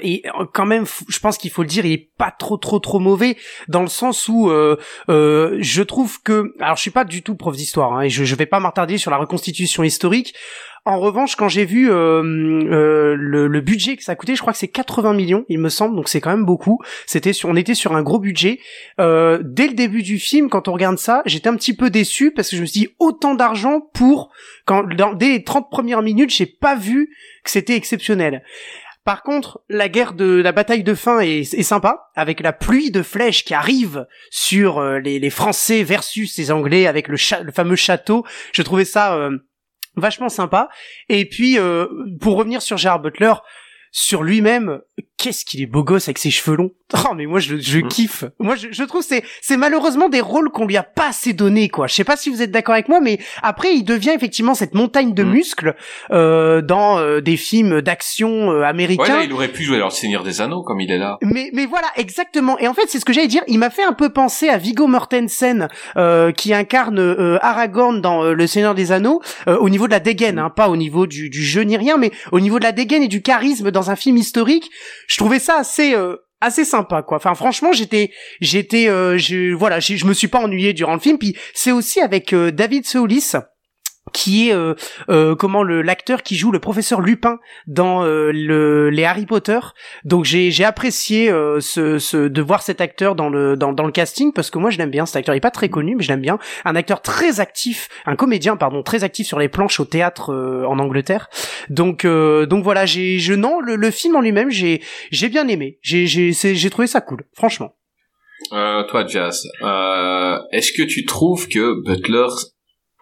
Speaker 5: et euh, quand même je pense qu'il faut le dire il est pas trop trop trop mauvais dans le sens où euh, euh, je trouve que alors je suis pas du tout prof d'histoire hein, et je, je vais pas m'attarder sur la reconstitution historique. En revanche quand j'ai vu euh, le, le, budget que ça a coûté je crois que c'est 80 millions il me semble donc c'est quand même beaucoup. C'était sur on était sur un gros budget. Dès le début du film quand on regarde ça j'étais un petit peu déçu parce que je me suis dit autant d'argent pour quand dans, dès les 30 premières minutes j'ai pas vu que c'était exceptionnel par contre, la guerre de la bataille de fin est, sympa, avec la pluie de flèches qui arrive sur euh, les, Français versus les Anglais avec le, le fameux château. Je trouvais ça euh, vachement sympa. Et puis, euh, pour revenir sur Gérard Butler, sur lui-même, qu'est-ce qu'il est beau gosse avec ses cheveux longs. Oh mais moi je, je mm. kiffe. Moi je, je trouve c'est c'est malheureusement des rôles qu'on lui a pas assez donné quoi. Je sais pas si vous êtes d'accord avec moi mais après il devient effectivement cette montagne de mm. muscles euh, dans euh, des films d'action euh, américains.
Speaker 4: Ouais, il aurait pu jouer dans le Seigneur des Anneaux comme il est là.
Speaker 5: Mais mais voilà exactement. Et en fait c'est ce que j'allais dire. Il m'a fait un peu penser à Viggo Mortensen euh, qui incarne euh, Aragorn dans Le Seigneur des Anneaux au niveau de la dégaine, hein, pas au niveau du, du jeu ni rien, mais au niveau de la dégaine et du charisme dans un film historique. Je trouvais ça assez euh, assez sympa quoi. Enfin franchement, j'étais j'étais euh, je voilà, je me suis pas ennuyé durant le film puis c'est aussi avec euh, David Soulis qui est euh, euh, comment le l'acteur qui joue le professeur Lupin dans euh, le les Harry Potter. Donc j'ai j'ai apprécié ce, ce de voir cet acteur dans le dans dans le casting parce que moi je l'aime bien. Cet acteur il est pas très connu, mais je l'aime bien. Un acteur très actif, un comédien pardon très actif sur les planches au théâtre en Angleterre. Donc donc voilà, j'ai je non le, le film en lui-même j'ai j'ai bien aimé. J'ai j'ai j'ai trouvé ça cool, franchement.
Speaker 4: Euh, toi, Jazz, euh, est-ce que tu trouves que Butler,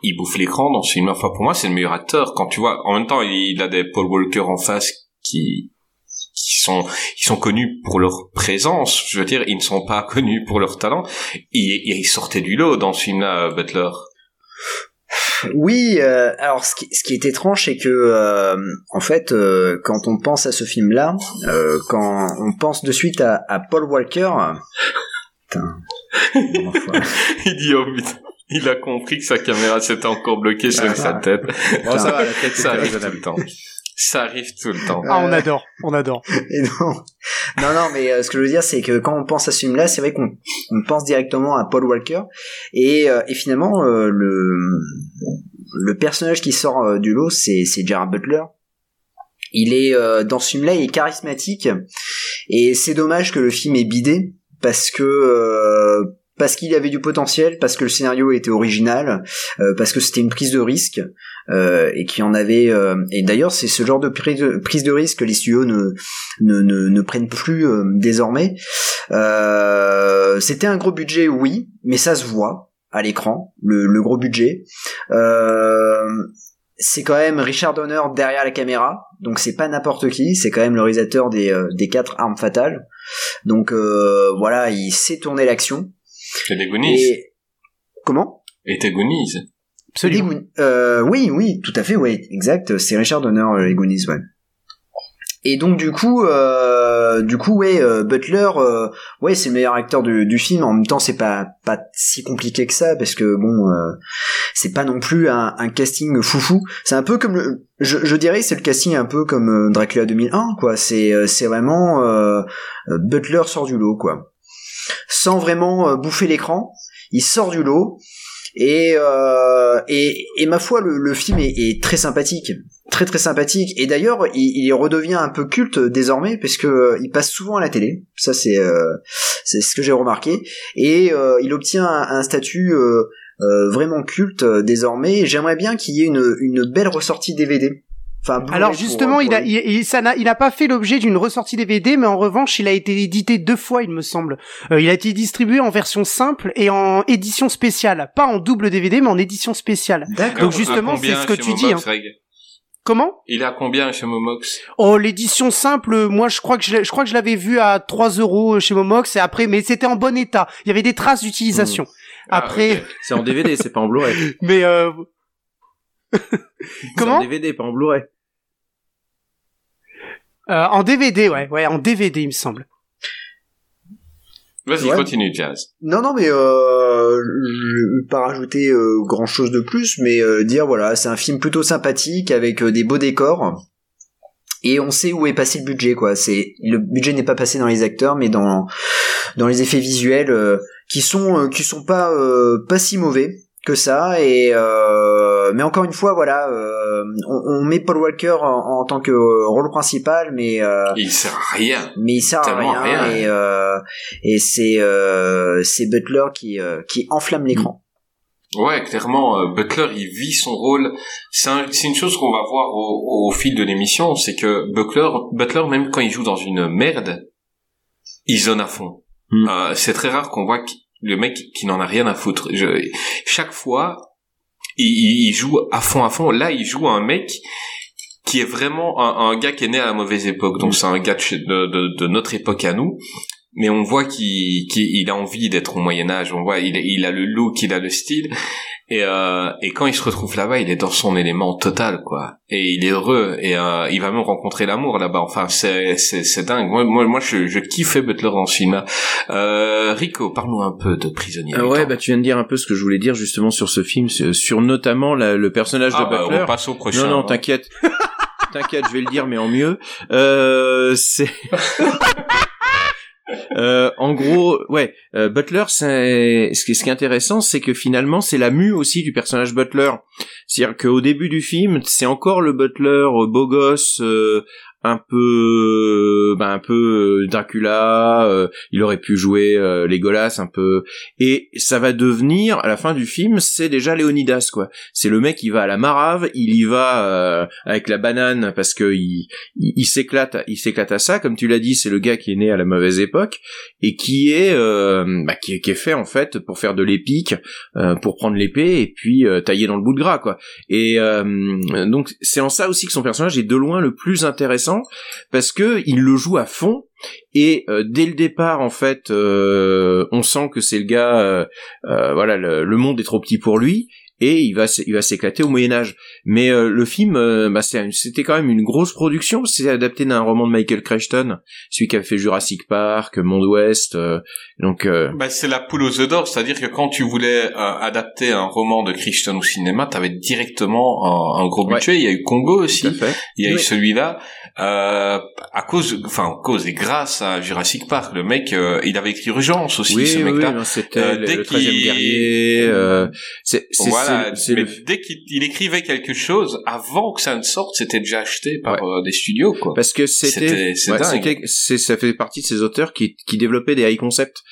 Speaker 4: il bouffe l'écran dans ce film Enfin, pour moi, c'est le meilleur acteur. Quand tu vois, en même temps, il a des Paul Walker en face qui qui sont ils sont connus pour leur présence. Je veux dire, ils ne sont pas connus pour leur talent. Il, il sortait du lot dans ce film-là, Butler.
Speaker 6: Oui, euh, alors ce qui, ce qui est étrange, c'est que euh, en fait, euh, quand on pense à ce film-là, quand on pense de suite à, à Paul Walker, putain,
Speaker 4: il dit oh putain. Il a compris que sa caméra s'était encore bloquée sur
Speaker 6: Ah,
Speaker 4: sa tête.
Speaker 7: Bon, ça va, la tête,
Speaker 4: Ça
Speaker 7: c'est
Speaker 4: arrive tout le temps. Ça arrive tout le temps.
Speaker 5: Ah on adore, on adore.
Speaker 6: Et non, non, non, mais euh, ce que je veux dire, c'est que quand on pense à ce film-là, c'est vrai qu'on on pense directement à Paul Walker, et, euh, et finalement, euh, le le personnage qui sort euh, du lot, c'est c'est Gerard Butler. Il est euh, dans ce film-là, il est charismatique, et c'est dommage que le film est bidé parce que euh, parce qu'il avait du potentiel, parce que le scénario était original, euh, parce que c'était une prise de risque euh, et qu'il y en avait. euh, et d'ailleurs, c'est ce genre de prise de, risque que les studios ne ne, ne, ne prennent plus désormais. C'était un gros budget, oui, mais ça se voit à l'écran, le, gros budget. C'est quand même Richard Donner derrière la caméra, donc c'est pas n'importe qui, c'est quand même le réalisateur des, des quatre armes fatales. Donc voilà, il sait tourner l'action.
Speaker 4: Et des Goonies.
Speaker 6: Et comment?
Speaker 4: Et des Goonies.
Speaker 5: Absolument.
Speaker 6: Euh, oui, oui, tout à fait, oui, exact. C'est Richard Donner, euh, les Goonies, ouais. Et donc du coup, euh, du coup, ouais, euh, Butler, euh, ouais, c'est le meilleur acteur du, du film. En même temps, c'est pas pas si compliqué que ça parce que bon, euh, c'est pas non plus un, un casting foufou. C'est un peu comme le, je, je dirais, c'est le casting un peu comme euh, Dracula 2001, quoi. C'est euh, c'est vraiment euh, euh, Butler sort du lot, quoi, sans vraiment euh, bouffer l'écran. Il sort du lot. Et, euh, et, et ma foi, le, film est, très sympathique, très très sympathique. Et d'ailleurs, il, il redevient un peu culte désormais parce que euh, il passe souvent à la télé. Ça, c'est c'est ce que j'ai remarqué. Et il obtient un, statut vraiment culte désormais. J'aimerais bien qu'il y ait une, une belle ressortie DVD. Enfin,
Speaker 5: Alors justement,
Speaker 6: pour
Speaker 5: il a, il, il- ça n'a, il a pas fait l'objet d'une ressortie DVD, mais en revanche, il a été édité deux fois, il me semble. Euh, il a été distribué en version simple et en édition spéciale, pas en double DVD, mais en édition spéciale.
Speaker 6: D'accord.
Speaker 5: Donc justement, c'est ce que tu dis,
Speaker 4: Reg
Speaker 5: Comment?
Speaker 4: Il est à combien chez Momox?
Speaker 5: Oh, l'édition simple, moi je crois que je, l'ai- je crois que je l'avais vu à 3 euros chez Momox et après, mais c'était en bon état. Il y avait des traces d'utilisation.
Speaker 4: Ah,
Speaker 5: Après.
Speaker 7: C'est en DVD, c'est pas en Blu-ray.
Speaker 5: mais euh...
Speaker 7: C'est
Speaker 5: comment
Speaker 7: en DVD, pas en Blu-ray.
Speaker 5: Euh, En DVD, ouais, ouais, en DVD, il me semble.
Speaker 4: Vas-y,
Speaker 6: Ouais.
Speaker 4: continue, Jazz.
Speaker 6: Non, non, mais euh, je vais pas rajouter euh, grand chose de plus, mais euh, dire voilà, c'est un film plutôt sympathique avec euh, des beaux décors. Et on sait où est passé le budget, quoi. C'est le budget n'est pas passé dans les acteurs, mais dans dans les effets visuels euh, qui sont euh, qui sont pas euh, pas si mauvais que ça. Et euh, mais encore une fois, voilà, euh, on, on met Paul Walker en, en tant que euh, rôle principal, mais euh,
Speaker 4: Il sert à rien.
Speaker 6: mais il sert à rien,
Speaker 4: rien.
Speaker 6: et euh, et c'est euh, c'est Butler qui euh, qui enflamme l'écran.
Speaker 4: Ouais, clairement, euh, Butler, il vit son rôle. C'est un- c'est une chose qu'on va voir au, au fil de l'émission, c'est que Butler, Butler, même quand il joue dans une merde, il zone à fond.
Speaker 7: Hmm.
Speaker 4: Euh, c'est très rare qu'on voit le mec qui n'en a rien à foutre. Je- chaque fois, il, il- il joue à fond, à fond. Là, il joue un mec qui est vraiment un, un gars qui est né à la mauvaise époque. Donc, c'est un gars de notre époque à nous. Mais on voit qu'il qu'il- il a envie d'être au Moyen Âge. On voit il, il a le look, il a le style. Et, euh, et quand il se retrouve là-bas, il est dans son élément total, quoi. Et il est heureux. Et euh, il va même rencontrer l'amour là-bas. Enfin, c'est dingue. Moi, moi, moi, je, je kiffais Butler dans ce film. Euh, Rico, parle-nous un peu de Prisonnier.
Speaker 7: Ah ouais, bah tu viens de dire un peu ce que je voulais dire justement sur ce film, sur, sur notamment la- le personnage
Speaker 4: ah,
Speaker 7: de
Speaker 4: bah,
Speaker 7: Butler.
Speaker 4: on passe au prochain.
Speaker 7: non, non,
Speaker 4: hein.
Speaker 7: t'inquiète. t'inquiète, je vais le dire, mais en mieux. Euh, c'est... Euh, en gros, ouais, euh, Butler, c'est ce qui est intéressant, c'est que finalement, c'est la mue aussi du personnage Butler. C'est-à-dire qu'au début du film, c'est encore le Butler euh, beau gosse, euh, un peu ben un peu euh, Dracula euh, il aurait pu jouer euh, Legolas un peu. Et ça va devenir à la fin du film c'est déjà Léonidas quoi. C'est le mec qui va à la marave il y va euh, avec la banane parce que il il, s'éclate il s'éclate à ça. Comme tu l'as dit c'est le gars qui est né à la mauvaise époque et qui est euh, bah, qui, qui est fait en fait pour faire de l'épique pour prendre l'épée et puis tailler dans le bout de gras quoi. Et donc c'est en ça aussi que son personnage est de loin le plus intéressant parce que il le joue à fond et euh, dès le départ en fait euh, on sent que c'est le gars euh, voilà le, le monde est trop petit pour lui et il va il va s'éclater au Moyen Âge mais le film bah, c'était quand même une grosse production c'est adapté d'un roman de Michael Crichton celui qui avait fait Jurassic Park Monde Ouest donc
Speaker 4: Bah, c'est la poule aux œufs d'or, c'est-à-dire que quand tu voulais adapter un roman de Crichton au cinéma, t'avais directement un, un gros
Speaker 7: Ouais.
Speaker 4: budget. Il y a eu Congo aussi, il y a eu celui-là, euh, à cause, enfin, cause et grâce à Jurassic Park. Le mec, euh, il avait écrit Urgence aussi,
Speaker 7: oui,
Speaker 4: ce mec-là.
Speaker 7: oui, c'était
Speaker 4: Euh,
Speaker 7: le, le 13e
Speaker 4: qu'il-
Speaker 7: guerrier euh, c'est
Speaker 4: voilà, mais
Speaker 7: le
Speaker 4: dès qu'il il écrivait quelque chose, avant que ça ne sorte, c'était déjà acheté par euh, des studios, quoi.
Speaker 7: parce que c'était ouais, ça fait partie de ces auteurs qui, qui développaient des high concepts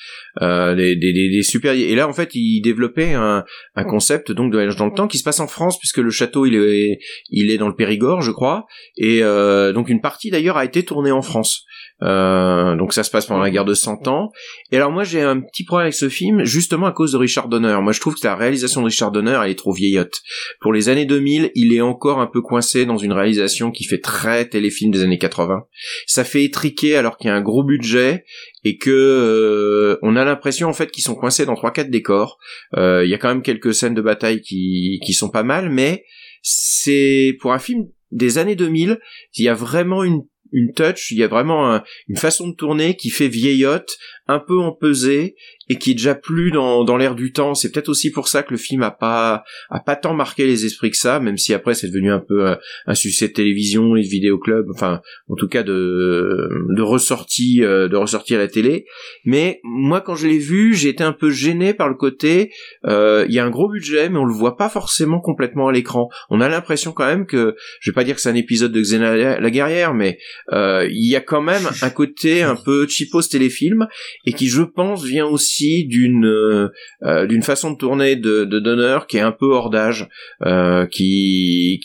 Speaker 7: euh, des, des, des, des super et là en fait il développait un, un concept donc de voyage dans le temps qui se passe en France puisque le château il est il est dans le Périgord je crois et euh, donc une partie d'ailleurs a été tournée en France. Euh, donc ça se passe pendant la guerre de 100 ans. Et alors moi j'ai un petit problème avec ce film justement à cause de Richard Donner. Moi je trouve que la réalisation de Richard Donner elle est trop vieillotte. Pour les années 2000 il est encore un peu coincé dans une réalisation qui fait très téléfilm des années 80 ça fait étriquer alors qu'il y a un gros budget et que euh, on a l'impression en fait qu'ils sont coincés dans trois quatre décors. Euh, Il y a quand même quelques scènes de bataille qui qui sont pas mal, mais c'est pour un film des années 2000, il y a vraiment une une touch, il y a vraiment un- une façon de tourner qui fait vieillotte, un peu empesée et qui est déjà plus dans, dans l'air du temps. C'est peut-être aussi pour ça que le film a pas a pas tant marqué les esprits que ça, même si après c'est devenu un peu un, un succès de télévision, les vidéoclubs, enfin en tout cas de de ressortie euh, de ressortie à la télé. Mais moi quand je l'ai vu, j'ai été un peu gêné par le côté euh, il y a un gros budget mais on le voit pas forcément complètement à l'écran. On a l'impression quand même que je vais pas dire que c'est un épisode de Xena la guerrière mais euh, il y a quand même un côté un peu cheapos téléfilm et qui je pense vient aussi d'une euh, euh, d'une façon de tourner de, de Donner qui est un peu hors d'âge euh, qui,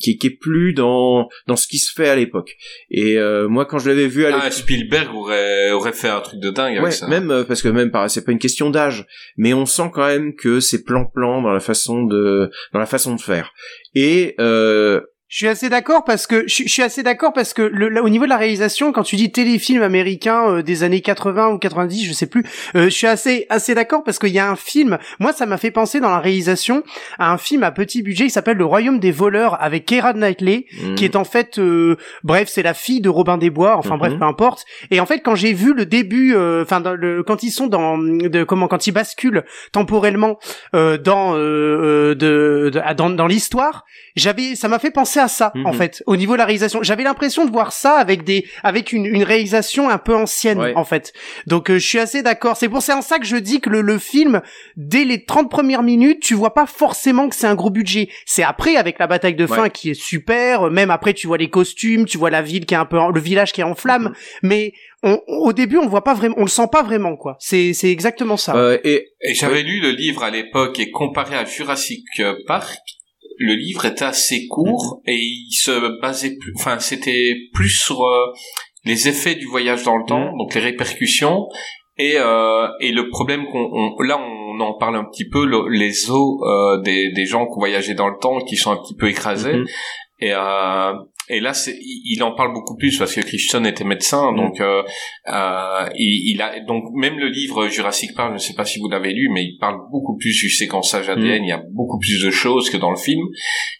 Speaker 7: qui qui est plus dans dans ce qui se fait à l'époque et euh, moi quand je l'avais vu à l'époque
Speaker 4: Ah, Spielberg aurait, aurait fait un truc de dingue avec
Speaker 7: Ouais,
Speaker 4: ça.
Speaker 7: même euh, parce que même c'est pas une question d'âge, mais on sent quand même que c'est plan-plan dans la façon de dans la façon de faire. Et euh,
Speaker 5: Je suis assez d'accord parce que je, suis- je suis assez d'accord parce que le, là, au niveau de la réalisation, quand tu dis téléfilm américain euh, des années 80 ou 90, je sais plus, euh, je suis assez assez d'accord parce qu'il y a un film. Moi, ça m'a fait penser dans la réalisation à un film à petit budget qui s'appelle Le Royaume des voleurs avec Keira Knightley,
Speaker 7: mm,
Speaker 5: qui est en fait, euh, bref, c'est la fille de Robin des Bois. Enfin bref, peu importe. Et en fait, quand j'ai vu le début, euh, enfin quand ils sont dans de comment quand ils basculent temporellement euh, dans euh, de, de- dans, dans l'histoire, j'avais ça m'a fait penser à ça
Speaker 7: Mhm.
Speaker 5: en fait au niveau de la réalisation. J'avais l'impression de voir ça avec des avec une, une réalisation un peu ancienne
Speaker 7: Ouais.
Speaker 5: en fait. Donc euh, je suis assez d'accord. C'est pour c'est en ça que je dis que le, le film dès les 30 premières minutes, tu vois pas forcément que c'est un gros budget. C'est après avec la bataille de fin
Speaker 7: Ouais.
Speaker 5: qui est super, même après tu vois les costumes, tu vois la ville qui est un peu en- le village qui est en flammes,
Speaker 7: Mhm.
Speaker 5: mais on, au début on voit pas vraiment, on le sent pas vraiment quoi. C'est c'est exactement ça.
Speaker 7: euh, et
Speaker 4: Et j'avais lu le livre à l'époque et comparé à Jurassic Park, le livre était assez court et il se basait plus, enfin c'était plus sur euh, les effets du voyage dans le temps,
Speaker 7: Mhm.
Speaker 4: donc les répercussions et euh, et le problème qu'on on- là on en parle un petit peu le- les os euh, des des gens qui ont voyagé dans le temps qui sont un petit peu écrasés
Speaker 7: Mhm.
Speaker 4: et euh, et là, il en parle beaucoup plus parce que Christian était médecin,
Speaker 7: Mm.
Speaker 4: donc euh, euh, il, il a donc même le livre Jurassic Park, je ne sais pas si vous l'avez lu, mais il parle beaucoup plus du séquençage ADN. Il y a beaucoup plus de choses que dans le film.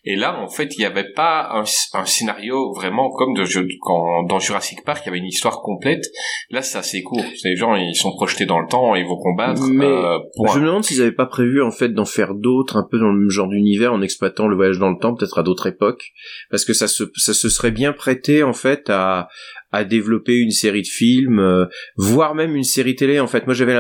Speaker 4: Et là, en fait, il n'y avait pas un, un scénario vraiment comme de quand dans Jurassic Park, il y avait une histoire complète. Là, c'est assez court. Les gens, ils sont projetés dans le temps, ils vont combattre.
Speaker 7: Mais
Speaker 4: euh,
Speaker 7: je me demande s'ils avaient pas prévu en fait d'en faire d'autres un peu dans le même genre d'univers en exploitant le voyage dans le temps peut-être à d'autres époques parce que ça se ça se serait bien prêté en fait à à développer une série de films, euh, voire même une série télé. En fait, moi j'avais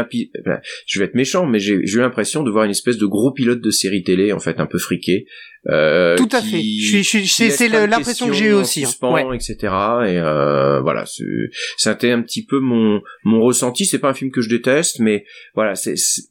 Speaker 7: je vais être méchant, mais j'ai eu l'impression de voir une espèce de gros pilote de série télé, en fait, un peu friqué. Euh,
Speaker 5: Tout à
Speaker 7: qui-
Speaker 5: fait. Je suis- je c'est- l'impression que j'ai eu aussi, hein.
Speaker 7: suspens,
Speaker 5: Ouais.
Speaker 7: etc. Et euh, voilà, c'était un petit peu mon mon ressenti. C'est pas un film que je déteste, mais voilà, c'est c'est-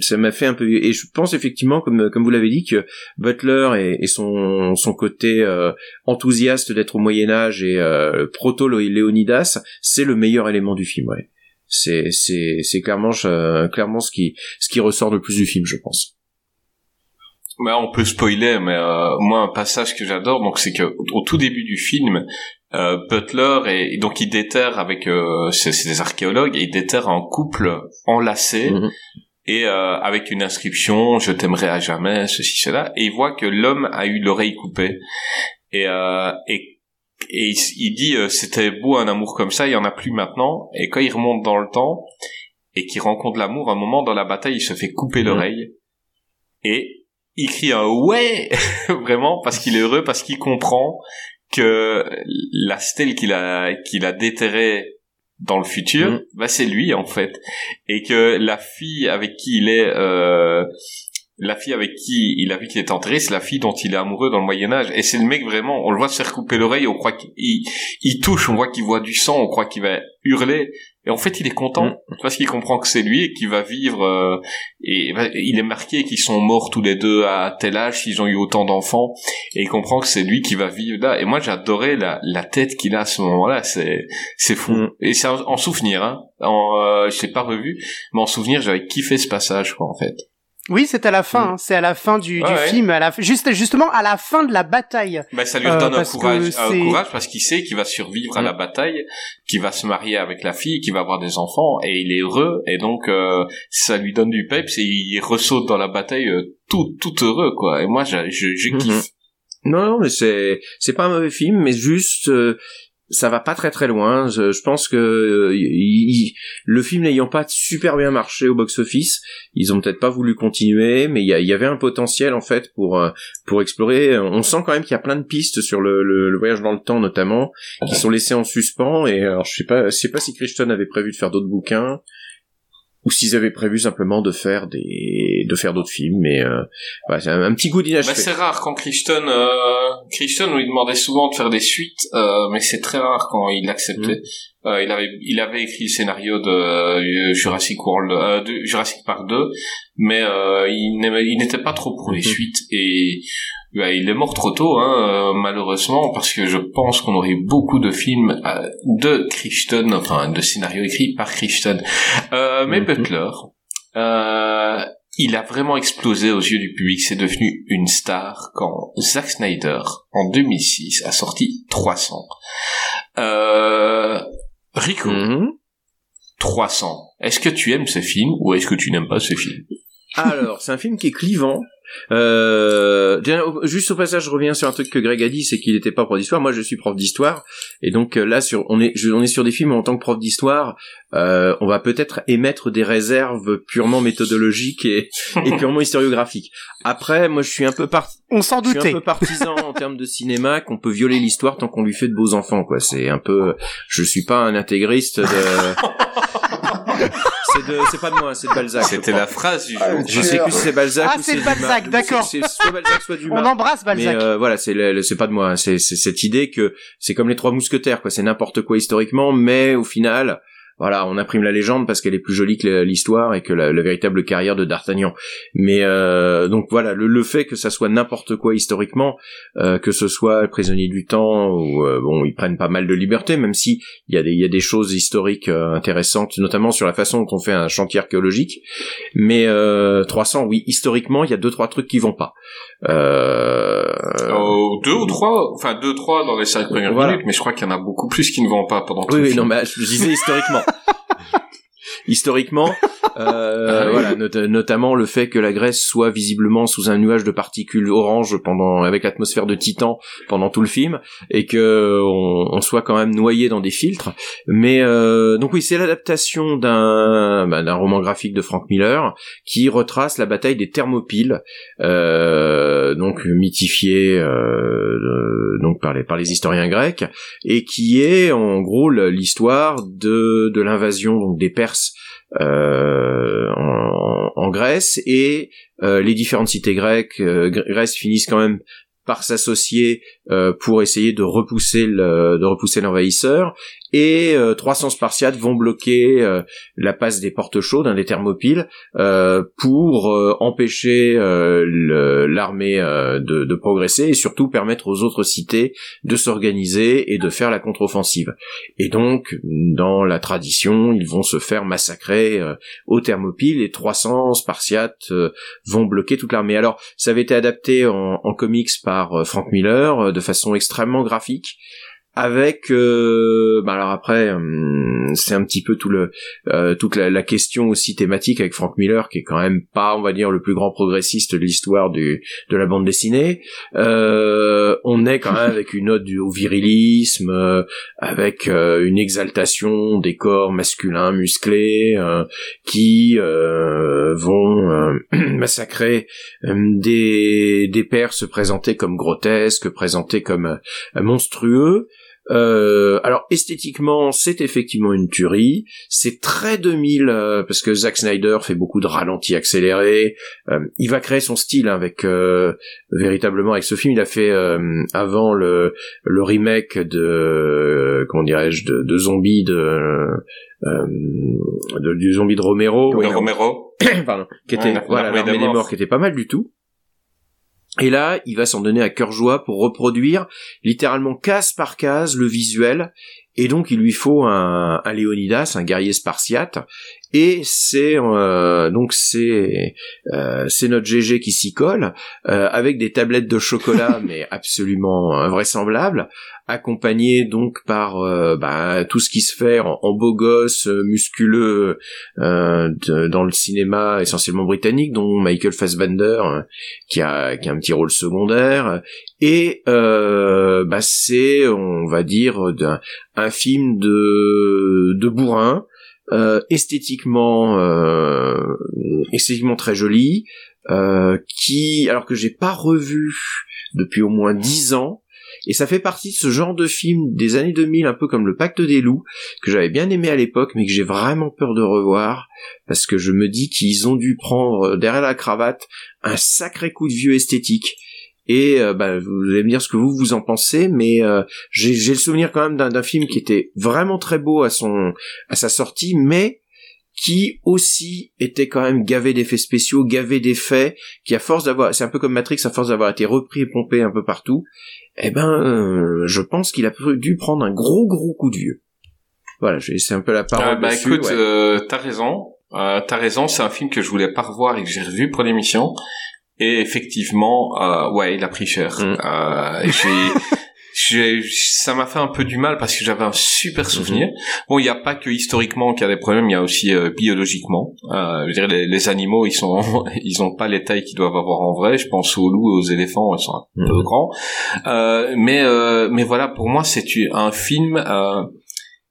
Speaker 7: ça m'a fait un peu. Et je pense effectivement, comme comme vous l'avez dit, que Butler et, et son son côté euh, enthousiaste d'être au Moyen Âge et euh, proto Léonidas, c'est le meilleur élément du film. Ouais. C'est c'est c'est clairement je- clairement ce qui ce qui ressort le plus du film, je pense.
Speaker 4: Mais on peut spoiler, mais euh, moi un passage que j'adore, donc c'est que au tout début du film, euh, Butler et, et donc il déterre avec, euh, c'est des archéologues, et il déterre un couple enlacé
Speaker 7: Mhm.
Speaker 4: et euh, avec une inscription "Je t'aimerai à jamais", ceci cela, et il voit que l'homme a eu l'oreille coupée et euh, et et il, il dit euh, c'était beau un amour comme ça, il y en a plus maintenant. Et quand il remonte dans le temps et qu'il rencontre l'amour, à un moment dans la bataille, il se fait couper
Speaker 7: Mhm.
Speaker 4: l'oreille et il crie un ouais vraiment parce qu'il est heureux parce qu'il comprend que la stèle qu'il a qu'il a déterrée dans le futur
Speaker 7: Mhm.
Speaker 4: bah c'est lui en fait et que la fille avec qui il est euh, la fille avec qui il a vu qu'il était enterré, c'est la fille dont il est amoureux dans le Moyen Âge. Et c'est le mec vraiment, on le voit se faire couper l'oreille, on croit qu'il il touche, on voit qu'il voit du sang, on croit qu'il va hurler. Et en fait, il est content
Speaker 7: Mm.
Speaker 4: parce qu'il comprend que c'est lui et qu'il va vivre. euh, et bah, il est marqué qu'ils sont morts tous les deux à tel âge, s'ils ont eu autant d'enfants. Et il comprend que c'est lui qui va vivre là. Et moi, j'adorais la, la tête qu'il a à ce moment-là. C'est c'est fou.
Speaker 7: Mm.
Speaker 4: Et c'est en, en souvenir. Hein. En, euh, je l'ai pas revu, mais en souvenir, j'avais kiffé ce passage, quoi, en fait.
Speaker 5: Oui, c'est à la fin.
Speaker 7: Mm.
Speaker 5: hein, C'est à la fin du,
Speaker 4: Ouais,
Speaker 5: du
Speaker 4: ouais.
Speaker 5: film, à la, juste justement à la fin de la bataille.
Speaker 4: Bah, ça lui
Speaker 5: Euh,
Speaker 4: redonne un courage, un courage parce qu'il sait qu'il va survivre à la bataille, qu'il va se marier avec la fille, qu'il va avoir des enfants et il est heureux et donc euh, ça lui donne du peps et il ressaute dans la bataille euh, tout tout heureux quoi. Et moi je je, je
Speaker 7: Mhm.
Speaker 4: kiffe.
Speaker 7: Non, non, mais c'est c'est pas un mauvais film, mais juste euh, ça va pas très très loin. Je, je pense que euh, le film n'ayant pas super bien marché au box-office, ils ont peut-être pas voulu continuer, mais il y, avait un potentiel en fait pour euh, pour explorer. On sent quand même qu'il y a plein de pistes sur le, le, voyage dans le temps notamment qui sont laissées en suspens. Et alors je sais pas, je sais pas si Crichton avait prévu de faire d'autres bouquins ou s'ils avaient prévu simplement de faire des de faire d'autres films, mais euh, voilà, c'est un, un petit goût
Speaker 4: Bah,
Speaker 7: d'inachevé.
Speaker 4: c'est rare quand Crichton euh, Crichton on lui demandait souvent de faire des suites euh, mais c'est très rare quand il l'acceptait. Euh, il avait il avait écrit le scénario de euh, Jurassic World euh, de Jurassic Park 2 mais euh, il n'était pas trop pour les
Speaker 7: Mhm.
Speaker 4: suites et bah, il est mort trop tôt hein, euh, malheureusement parce que je pense qu'on aurait eu beaucoup de films euh, de Crichton enfin de scénarios écrits par Crichton euh, mais
Speaker 7: Mhm.
Speaker 4: Butler euh, il a vraiment explosé aux yeux du public. C'est devenu une star quand Zack Snyder, en 2006, a sorti 300. Euh, Rico,
Speaker 7: Mhm.
Speaker 4: 300. Est-ce que tu aimes ce film ou est-ce que tu n'aimes pas ce film?
Speaker 7: Alors, c'est un film qui est clivant. Euh, juste au passage, je reviens sur un truc que Greg a dit, c'est qu'il n'était pas prof d'histoire. Moi, je suis prof d'histoire, et donc euh, là, sur, on est, je- on est sur des films où, en tant que prof d'histoire, euh, on va peut-être émettre des réserves purement méthodologiques et, et purement historiographiques. Après, moi, je suis un peu parti.
Speaker 5: On s'en
Speaker 7: Je suis un
Speaker 5: doutait.
Speaker 7: peu partisan en termes de cinéma qu'on peut violer l'histoire tant qu'on lui fait de beaux enfants, quoi. C'est un peu, je suis pas un intégriste de. c'est de, c'est pas de moi, c'est de Balzac.
Speaker 4: C'était la phrase du
Speaker 6: Ah,
Speaker 4: jour.
Speaker 7: Je sais plus si c'est Balzac
Speaker 5: Ah,
Speaker 7: ou
Speaker 5: c'est
Speaker 7: Dumas.
Speaker 5: Balzac, d'accord.
Speaker 7: C'est soit Balzac, soit Dumas.
Speaker 5: On embrasse Balzac.
Speaker 7: Mais euh, voilà, c'est c'est pas de moi. C'est c'est cette idée que c'est comme les trois mousquetaires, quoi. C'est n'importe quoi historiquement, mais au final, voilà, on imprime la légende parce qu'elle est plus jolie que l'histoire et que la, véritable carrière de D'Artagnan. Mais euh, donc voilà, le, fait que ça soit n'importe quoi historiquement, euh, que ce soit prisonnier du temps ou euh, bon, ils prennent pas mal de liberté, même si il y a des y a des choses historiques euh, intéressantes, notamment sur la façon dont on fait un chantier archéologique. Mais euh, 300, oui, historiquement, il y a deux trois trucs qui vont pas. Euh,
Speaker 4: Oh, deux ou trois, enfin deux, trois dans les cinq premières
Speaker 7: Voilà.
Speaker 4: minutes, mais je crois qu'il y en a beaucoup plus qui ne vont pas pendant tout
Speaker 7: Oui,
Speaker 4: le
Speaker 7: oui,
Speaker 4: film.
Speaker 7: non, mais je disais historiquement. historiquement, Euh, voilà, not- notamment le fait que la Grèce soit visiblement sous un nuage de particules orange pendant avec l'atmosphère de Titan pendant tout le film et que on, on soit quand même noyé dans des filtres. Mais euh, donc oui, c'est l'adaptation d'un bah, d'un roman graphique de Frank Miller qui retrace la bataille des Thermopyles, euh, donc mythifiée euh, euh, donc par les par les historiens grecs et qui est en gros l'histoire de de l'invasion donc des Perses en, en Grèce et euh, les différentes cités grecques euh, Gr- Grèce finissent quand même par s'associer euh, pour essayer de repousser le, de repousser l'envahisseur et euh, 300 Spartiates vont bloquer euh, la passe des portes chaudes, hein, des Thermopyles, euh, pour euh, empêcher euh, l'armée de, progresser et surtout permettre aux autres cités de s'organiser et de faire la contre-offensive. Et donc, dans la tradition, ils vont se faire massacrer aux Thermopyles et 300 Spartiates vont bloquer toute l'armée. Alors, ça avait été adapté en, comics par Frank Miller de façon extrêmement graphique avec euh, bah alors après hum, c'est un petit peu tout le euh, toute la, question aussi thématique avec Frank Miller qui est quand même pas on va dire le plus grand progressiste de l'histoire du de la bande dessinée. Euh, on est quand même avec une ode du, au virilisme euh, avec euh, une exaltation des corps masculins musclés euh, qui vont massacrer euh, des des pères se présenter comme grotesques présentés comme monstrueux euh, alors esthétiquement, c'est effectivement une tuerie. C'est très 2000 euh, parce que Zack Snyder fait beaucoup de ralentis accélérés. Euh, il va créer son style avec euh, véritablement avec ce film. Il a fait euh, avant le le remake de comment dirais-je de, de zombies de, euh, de- du zombie de Romero.
Speaker 4: De
Speaker 7: Oui,
Speaker 4: Romero.
Speaker 7: pardon, qui était
Speaker 4: Ouais,
Speaker 7: voilà
Speaker 4: l'Armée des morts
Speaker 7: qui était pas mal du tout. Et là, il va s'en donner à cœur joie pour reproduire littéralement case par case le visuel. Et donc, il lui faut un, un Léonidas, un guerrier spartiate. Et c'est euh, donc c'est euh, c'est notre GG qui s'y colle euh, avec des tablettes de chocolat, mais absolument invraisemblables, accompagné donc par euh, bah, tout ce qui se fait en, en beau gosse, musculeux euh, de- dans le cinéma essentiellement britannique, dont Michael Fassbender euh, qui a qui a un petit rôle secondaire. Et euh, bah c'est on va dire d'un- un film de de bourrin esthétiquement euh, esthétiquement très joli euh, qui alors que j'ai pas revu depuis au moins dix ans et ça fait partie de ce genre de film des années 2000 un peu comme le Pacte des loups que j'avais bien aimé à l'époque mais que j'ai vraiment peur de revoir parce que je me dis qu'ils ont dû prendre euh, derrière la cravate un sacré coup de vieux esthétique et euh, bah, vous allez me dire ce que vous vous en pensez mais euh, j'ai le souvenir quand même d'un film qui était vraiment très beau à son à sa sortie mais qui aussi était quand même gavé d'effets spéciaux, gavé d'effets, qui à force d'avoir, c'est un peu comme Matrix, à force d'avoir été repris et pompé un peu partout, eh ben, euh, je pense qu'il a dû prendre un gros gros coup de vieux. Voilà, j'ai laissé un peu la parole
Speaker 4: Euh, bah
Speaker 7: dessus,
Speaker 4: écoute,
Speaker 7: ouais.
Speaker 4: euh, t'as raison. Euh, t'as raison, c'est un film que je voulais pas revoir et que j'ai revu pour l'émission. Et effectivement, euh, ouais, il a pris cher.
Speaker 7: Mm.
Speaker 4: Euh, j'ai, ça m'a fait un peu du mal parce que j'avais un super souvenir. Bon, il n'y a pas que historiquement qu'il y a des problèmes, il y a aussi euh, biologiquement. Euh, je veux dire, les, les animaux, ils sont, ils ont pas les tailles qu'ils doivent avoir en vrai. Je pense aux loups et aux éléphants, ils sont un peu grands. Euh, mais, euh, mais voilà, pour moi, c'est un film. Euh,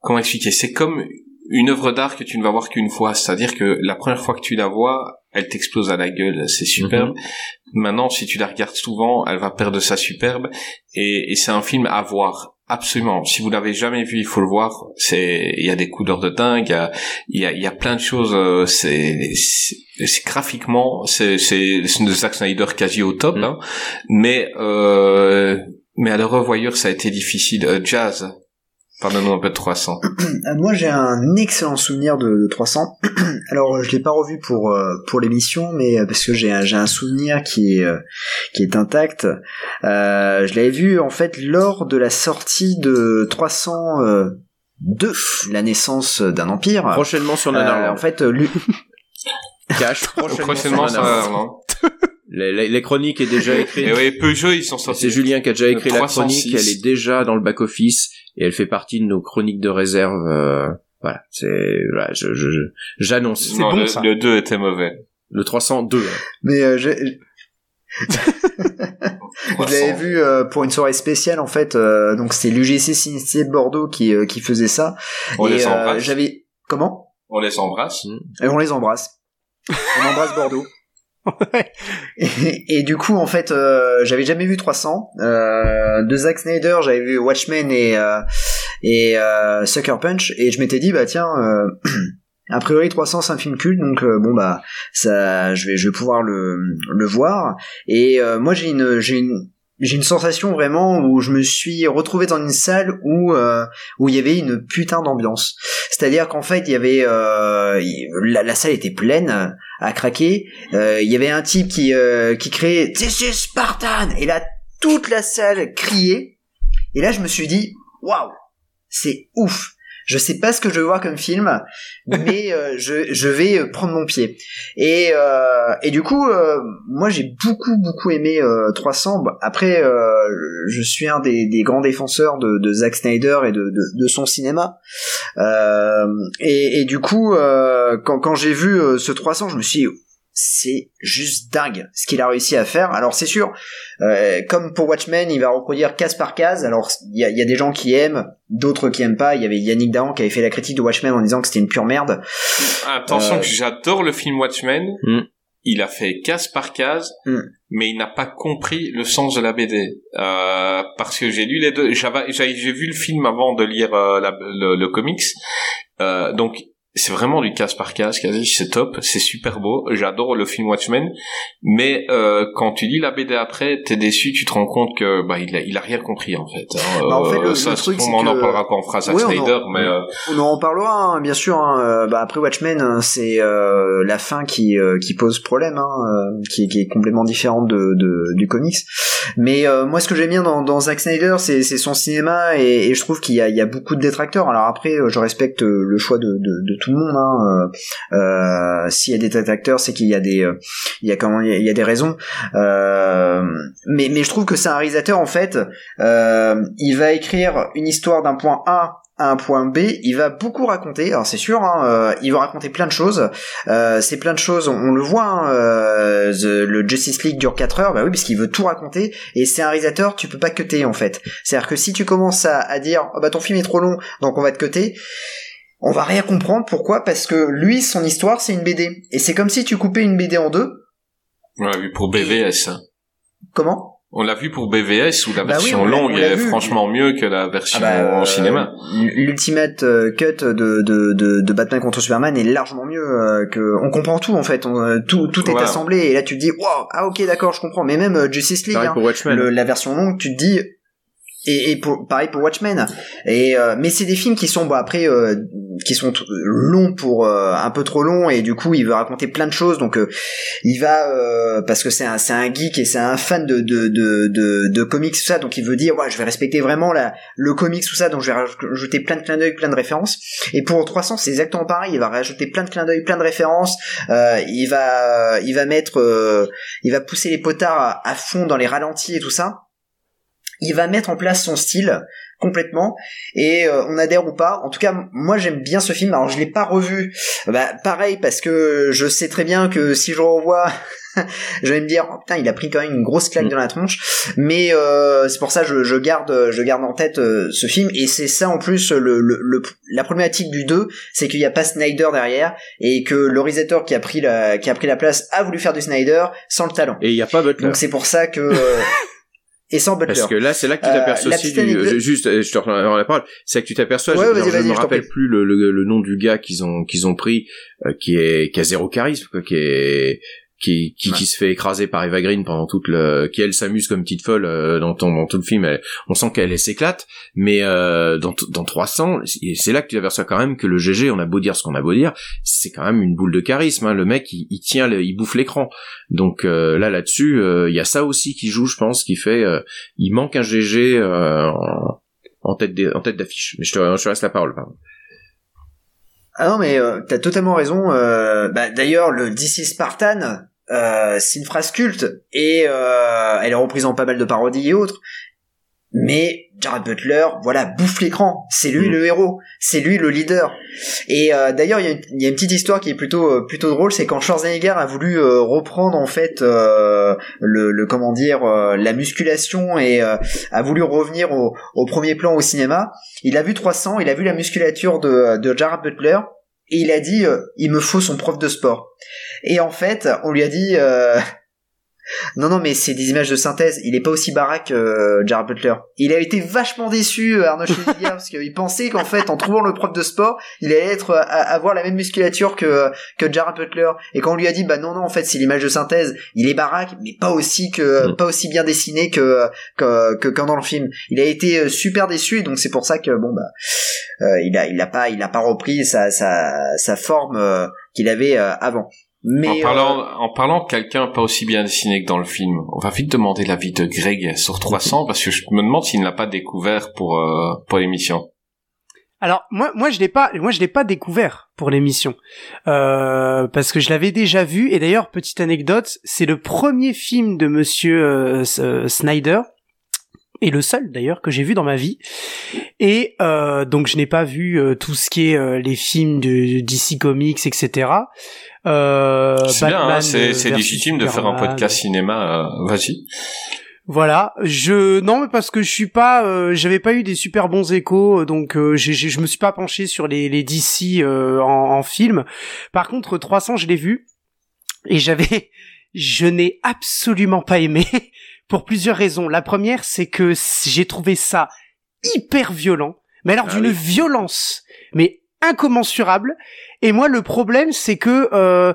Speaker 4: comment expliquer? C'est comme une œuvre d'art que tu ne vas voir qu'une fois. C'est-à-dire que la première fois que tu la vois, elle t'explose à la gueule, c'est superbe. Maintenant, si tu la regardes souvent, elle va perdre sa superbe. Et, et c'est un film à voir. Absolument. Si vous l'avez jamais vu, il faut le voir. C'est, il y a des couleurs de dingue. Il y a, il y a, il y a plein de choses. euh, C'est, c'est, c'est graphiquement, c'est, c'est, Zack Snyder quasi au top.
Speaker 7: Mm.
Speaker 4: hein. Mais, euh, mais à la revoyure, ça a été difficile. Euh, jazz. Pardonne-nous un peu de 300.
Speaker 6: Euh, Moi, j'ai un excellent souvenir de, de 300. Alors, je l'ai pas revu pour euh, pour l'émission, mais euh, parce que j'ai un, j'ai un souvenir qui est euh, qui est intact. Euh, je l'avais vu en fait lors de la sortie de 302, la naissance d'un empire.
Speaker 7: Prochainement sur
Speaker 6: Euh,
Speaker 7: Nanarland.
Speaker 6: en fait, lui-
Speaker 7: Cash, prochainement,
Speaker 4: Prochainement,
Speaker 7: sur Nanarland. Les, les- les chroniques est déjà écrite.
Speaker 4: Et oui, Peugeot, ils sont sortis.
Speaker 7: C'est Julien qui a déjà écrit la
Speaker 4: 306.
Speaker 7: chronique, elle est déjà dans le back-office et elle fait partie de nos chroniques de réserve. euh, Voilà, c'est voilà, je je- je- j'annonce.
Speaker 5: C'est
Speaker 4: Non,
Speaker 5: bon,
Speaker 4: le,
Speaker 5: ça.
Speaker 4: le 2 était mauvais.
Speaker 7: Le 302.
Speaker 6: Mais euh, j'ai- Je l'avais vu euh, pour une soirée spéciale en fait. euh, donc c'est l'UGC Ciné de Bordeaux qui euh, qui faisait ça.
Speaker 4: On
Speaker 6: et
Speaker 4: les embrasse.
Speaker 6: j'avais comment?
Speaker 4: On les embrasse.
Speaker 6: Et on les embrasse. On embrasse Bordeaux. Et, du coup, en fait, euh, j'avais jamais vu 300. Euh, de Zack Snyder, j'avais vu Watchmen et euh, et euh, Sucker Punch, et je m'étais dit bah tiens, euh, a priori 300 c'est un film culte, donc euh, bon bah ça, je vais je vais pouvoir le le voir. Et moi j'ai une j'ai une j'ai une sensation vraiment où je me suis retrouvé dans une salle où euh, où il y avait une putain d'ambiance. C'est-à-dire qu'en fait il y avait euh, la salle était pleine à craquer. Euh, Il y avait un type qui euh, qui criait is Spartan et là toute la salle criait. Et là je me suis dit waouh c'est ouf. Je sais pas ce que je vais voir comme film, mais euh, je, je vais euh, prendre mon pied. Et, euh, et du coup, euh, moi j'ai beaucoup beaucoup aimé euh, 300. Bon, Après, euh, je suis un des, des grands défenseurs de, de Zack Snyder et de, de, de son cinéma. Euh, et, et du coup, euh, quand, quand j'ai vu euh, ce 300, je me suis dit, c'est juste dingue ce qu'il a réussi à faire. Alors c'est sûr, euh, comme pour Watchmen, il va reproduire case par case. Alors il y a, il y a des gens qui aiment, d'autres qui aiment pas. Il y avait Yannick Dahan qui avait fait la critique de Watchmen en disant que c'était une pure merde.
Speaker 4: Attention,
Speaker 6: Euh,
Speaker 4: que j'adore le film Watchmen.
Speaker 7: Mm.
Speaker 4: Il a fait case par case,
Speaker 6: Mm.
Speaker 4: mais il n'a pas compris le sens de la BD. Euh, parce que j'ai lu les deux. J'ai vu le film avant de lire euh, la- le, le comics. Euh, donc c'est vraiment du case par case. C'est top, c'est super beau. J'adore le film Watchmen, mais euh, quand tu lis la BD après, t'es déçu. Tu te rends compte que bah il a, il a rien compris en fait. hein.
Speaker 6: Bah, en fait, le-
Speaker 4: Euh, ça,
Speaker 6: le truc, c'est
Speaker 4: on en parlera on fera Zack
Speaker 6: Ouais, on en-
Speaker 4: Snyder, mais euh,
Speaker 6: On en reparlera, hein, bien sûr. hein. Euh, Bah, après Watchmen, hein, c'est euh, la fin qui euh, qui pose problème, hein, qui, qui est complètement différente de, de- du comics. Mais euh, moi, ce que j'aime bien dans, dans Zack Snyder, c'est c'est son cinéma, et, et je trouve qu'il y a, il y a beaucoup de détracteurs. Alors après, je respecte le choix de, de, de tout le monde. Hein. Euh, euh, S'il y a des détracteurs, c'est qu'il y a des euh, il y a comment il y a- des raisons. Euh, mais mais je trouve que c'est un réalisateur en fait. Il va écrire une histoire d'un point A à un point B, il va beaucoup raconter. Alors c'est sûr, hein, euh, il va raconter plein de choses. Euh, c'est plein de choses, on, le voit. hein, euh, the- le Justice League dure 4 heures, bah oui, parce qu'il veut tout raconter. Et c'est un réalisateur, tu peux pas cutter en fait. C'est-à-dire que si tu commences à, à dire, oh, bah ton film est trop long, donc on va te cutter. On va rien comprendre. Pourquoi? Parce que lui, son histoire, c'est une BD. Et c'est comme si tu coupais une BD en deux.
Speaker 4: on l'a vu pour BVS. hein.
Speaker 6: Comment?
Speaker 4: On l'a vu pour BVS où la
Speaker 6: Bah
Speaker 4: version longue est
Speaker 6: vu.
Speaker 4: franchement mieux que la version
Speaker 6: Ah bah,
Speaker 4: en
Speaker 6: euh,
Speaker 4: cinéma.
Speaker 6: L'ultimate euh, cut de, de, de, de Batman contre Superman est largement mieux euh, que on comprend tout en fait, on, euh, tout tout est
Speaker 4: Voilà.
Speaker 6: assemblé et là tu te dis waouh ah ok d'accord je comprends mais même euh, Justice League hein, le- la version longue tu te dis et, et pour, pareil pour Watchmen. Et euh, mais c'est des films qui sont bon après euh, qui sont longs pour euh, un peu trop longs et du coup il veut raconter plein de choses donc euh, il va euh, parce que c'est un c'est un geek et c'est un fan de de de de, de comics tout ça donc il veut dire ouais je vais respecter vraiment la le comics tout ça donc je vais rajouter plein de clins d'œil plein de références. Et pour 300 c'est exactement pareil il va rajouter plein de clins d'œil plein de références euh, il va il va mettre il va pousser les potards à fond dans les ralentis et tout ça il va mettre en place son style complètement. Et euh, on adhère ou pas. En tout cas moi j'aime bien ce film. Alors je l'ai pas revu. Bah pareil parce que je sais très bien que si je revois je vais me dire oh, putain il a pris quand même une grosse claque
Speaker 7: Mm.
Speaker 6: dans la tronche. Mais euh, c'est pour ça que je, je garde je garde en tête euh, ce film. Et c'est ça en plus le, le, le- la problématique du 2 c'est qu'il n'y a pas Snyder derrière et que le réalisateur qui a pris la qui a pris la place a voulu faire du Snyder sans le talent.
Speaker 7: Et il y a pas Butler.
Speaker 6: donc c'est pour ça que euh, et sans Butler.
Speaker 7: Parce que là, c'est là que tu
Speaker 6: Euh,
Speaker 7: t'aperçois aussi du,
Speaker 6: anecdote-
Speaker 7: je- juste, euh, je te rends la parole, c'est que tu t'aperçois,
Speaker 6: Ouais,
Speaker 7: je,
Speaker 6: vas-y,
Speaker 7: me rappelle plus le, le, le nom du gars qu'ils ont, qu'ils ont pris, euh, qui est, qui a zéro charisme, quoi, qui est, qui, qui, qui se fait écraser par Eva Green pendant toute le, qui elle s'amuse comme petite folle euh, dans, ton, dans tout le film. Elle- on sent qu'elle elle s'éclate, mais euh, dans, dans 300, c'est c'est là que tu t'aperçois quand même que le GG, on a beau dire ce qu'on a beau dire, c'est quand même une boule de charisme. Hein. Le mec, il, il tient, le- il bouffe l'écran. Donc euh, là, là-dessus, euh, il y a ça aussi qui joue, je pense, qui fait, euh, il manque un GG euh, en, en tête des- en tête d'affiche. Mais je te, je te laisse la parole. Pardon.
Speaker 6: Ah non, mais euh, t'as totalement raison. Euh, bah, D'ailleurs, le DC Spartan, euh, c'est une phrase culte et euh, elle est reprise en pas mal de parodies et autres. Mais Jared Butler, voilà, bouffe l'écran. C'est lui
Speaker 7: Mm.
Speaker 6: le héros, c'est lui le leader. Et euh, d'ailleurs, il y, a une- il y a une petite histoire qui est plutôt euh, plutôt drôle, c'est quand Schwarzenegger a voulu euh, reprendre en fait euh, le, le comment dire euh, la musculation et euh, a voulu revenir au, au premier plan au cinéma. Il a vu 300, il a vu la musculature de, de Jared Butler et il a dit euh, il me faut son prof de sport. Et en fait, on lui a dit euh, non non mais c'est des images de synthèse, il est pas aussi baraque que Jared Butler. Il a été vachement déçu euh, Arnold Schwarzenegger parce qu'il pensait qu'en fait en trouvant le prof de sport, il allait être euh, à- avoir la même musculature que que Jared Butler et quand on lui a dit bah non non en fait c'est l'image de synthèse, il est baraque mais pas aussi que
Speaker 7: Mm.
Speaker 6: pas aussi bien dessiné que que que quand dans le film. Il a été euh, super déçu et donc c'est pour ça que bon bah euh, il a il a pas il a pas repris sa sa sa forme euh, qu'il avait euh, avant. Mais
Speaker 4: en
Speaker 6: euh,
Speaker 4: parlant, en parlant de quelqu'un pas aussi bien dessiné que dans le film, on va vite demander l'avis de Greg sur 300 parce que je me demande s'il ne l'a pas découvert pour euh, pour l'émission.
Speaker 5: Alors moi, moi je l'ai pas, moi je l'ai pas découvert pour l'émission euh, parce que je l'avais déjà vu. Et d'ailleurs, petite anecdote, c'est le premier film de Monsieur euh, euh, Snyder et le seul d'ailleurs que j'ai vu dans ma vie. Et euh, donc je n'ai pas vu euh, tout ce qui est euh, les films de, de DC Comics, etc. Euh,
Speaker 4: C'est bien, hein, c'est
Speaker 5: euh,
Speaker 4: légitime de faire un podcast cinéma. euh, Vas-y.
Speaker 5: Voilà, je non mais parce que je suis pas, euh, j'avais pas eu des super bons échos, euh, donc euh, je me suis pas penché sur les, les DC euh, en, en film. Par contre, 300, je l'ai vu et j'avais, je n'ai absolument pas aimé pour plusieurs raisons. La première, c'est que j'ai trouvé ça hyper violent, mais alors
Speaker 7: Ah
Speaker 5: d'une
Speaker 7: oui.
Speaker 5: violence, mais incommensurable. Et moi, le problème, c'est que euh,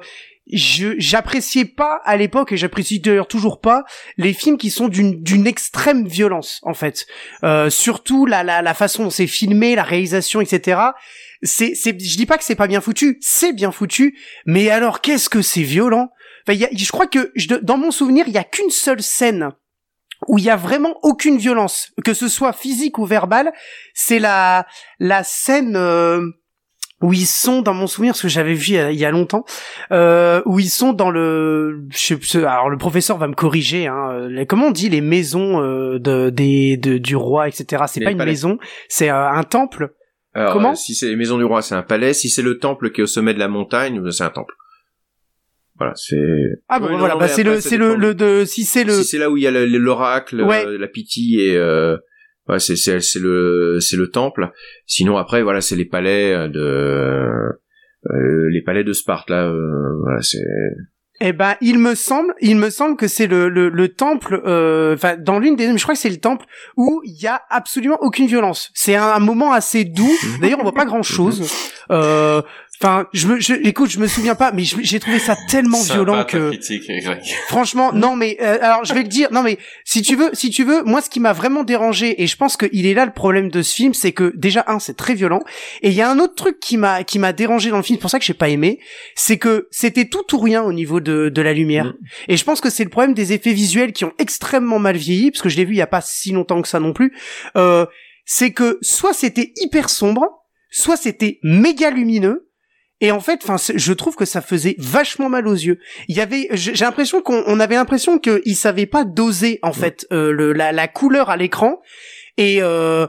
Speaker 5: je j'appréciais pas à l'époque et j'apprécie d'ailleurs toujours pas les films qui sont d'une d'une extrême violence en fait euh, surtout la, la la façon dont c'est filmé la réalisation etc c'est c'est je dis pas que c'est pas bien foutu c'est bien foutu mais alors qu'est-ce que c'est violent? Enfin, y a, je crois que je, dans mon souvenir il y a qu'une seule scène où il y a vraiment aucune violence que ce soit physique ou verbale c'est la la scène euh, où ils sont dans mon souvenir parce que j'avais vu il y a- il y a longtemps euh, où ils sont dans le je sais, alors le professeur va me corriger hein, euh, les- comment on dit les maisons euh, de, des de, du roi etc c'est pas une
Speaker 7: palais.
Speaker 5: maison c'est euh, un temple
Speaker 7: Alors,
Speaker 5: Comment
Speaker 7: euh, Si c'est les maisons du roi, c'est un palais. Si c'est le temple qui est au sommet de la montagne, euh, c'est un temple. Voilà, c'est.
Speaker 5: ah bon
Speaker 7: Ouais, non,
Speaker 5: voilà
Speaker 7: non,
Speaker 5: bah c'est le c'est le, le de si c'est le
Speaker 7: Si c'est là où il y a le- l'oracle,
Speaker 5: Ouais.
Speaker 7: euh, la pitié et euh, ouais, c'est c'est c'est le c'est le temple. Sinon après voilà, c'est les palais euh, de euh, les palais de Sparte là. euh, voilà, c'est
Speaker 5: Eh ben, il me semble, il me semble que c'est le, le, le temple, euh, enfin, dans l'une des, je crois que c'est le temple où il y a absolument aucune violence. C'est un, un moment assez doux. D'ailleurs, on voit pas grand chose. Euh, Enfin, je me, je, écoute, je me souviens pas, mais j'ai trouvé ça tellement violent que,
Speaker 4: critique,
Speaker 5: franchement, non, mais euh, alors je vais le dire, non, mais si tu veux, si tu veux, moi, ce qui m'a vraiment dérangé, et je pense qu'il est là le problème de ce film, c'est que déjà un, c'est très violent, et il y a un autre truc qui m'a, qui m'a dérangé dans le film, c'est pour ça que j'ai pas aimé, c'est que c'était tout ou rien au niveau de, de la lumière.
Speaker 7: Mm.
Speaker 5: Et je pense que c'est le problème des effets visuels qui ont extrêmement mal vieilli, parce que je l'ai vu il y a pas si longtemps que ça non plus. Euh, c'est que soit c'était hyper sombre, soit c'était méga lumineux. Et en fait, enfin, je trouve que ça faisait vachement mal aux yeux. Il y avait, j'ai l'impression qu'on on avait l'impression qu'ils savaient pas doser en fait euh, le, la, la couleur à l'écran. Et euh,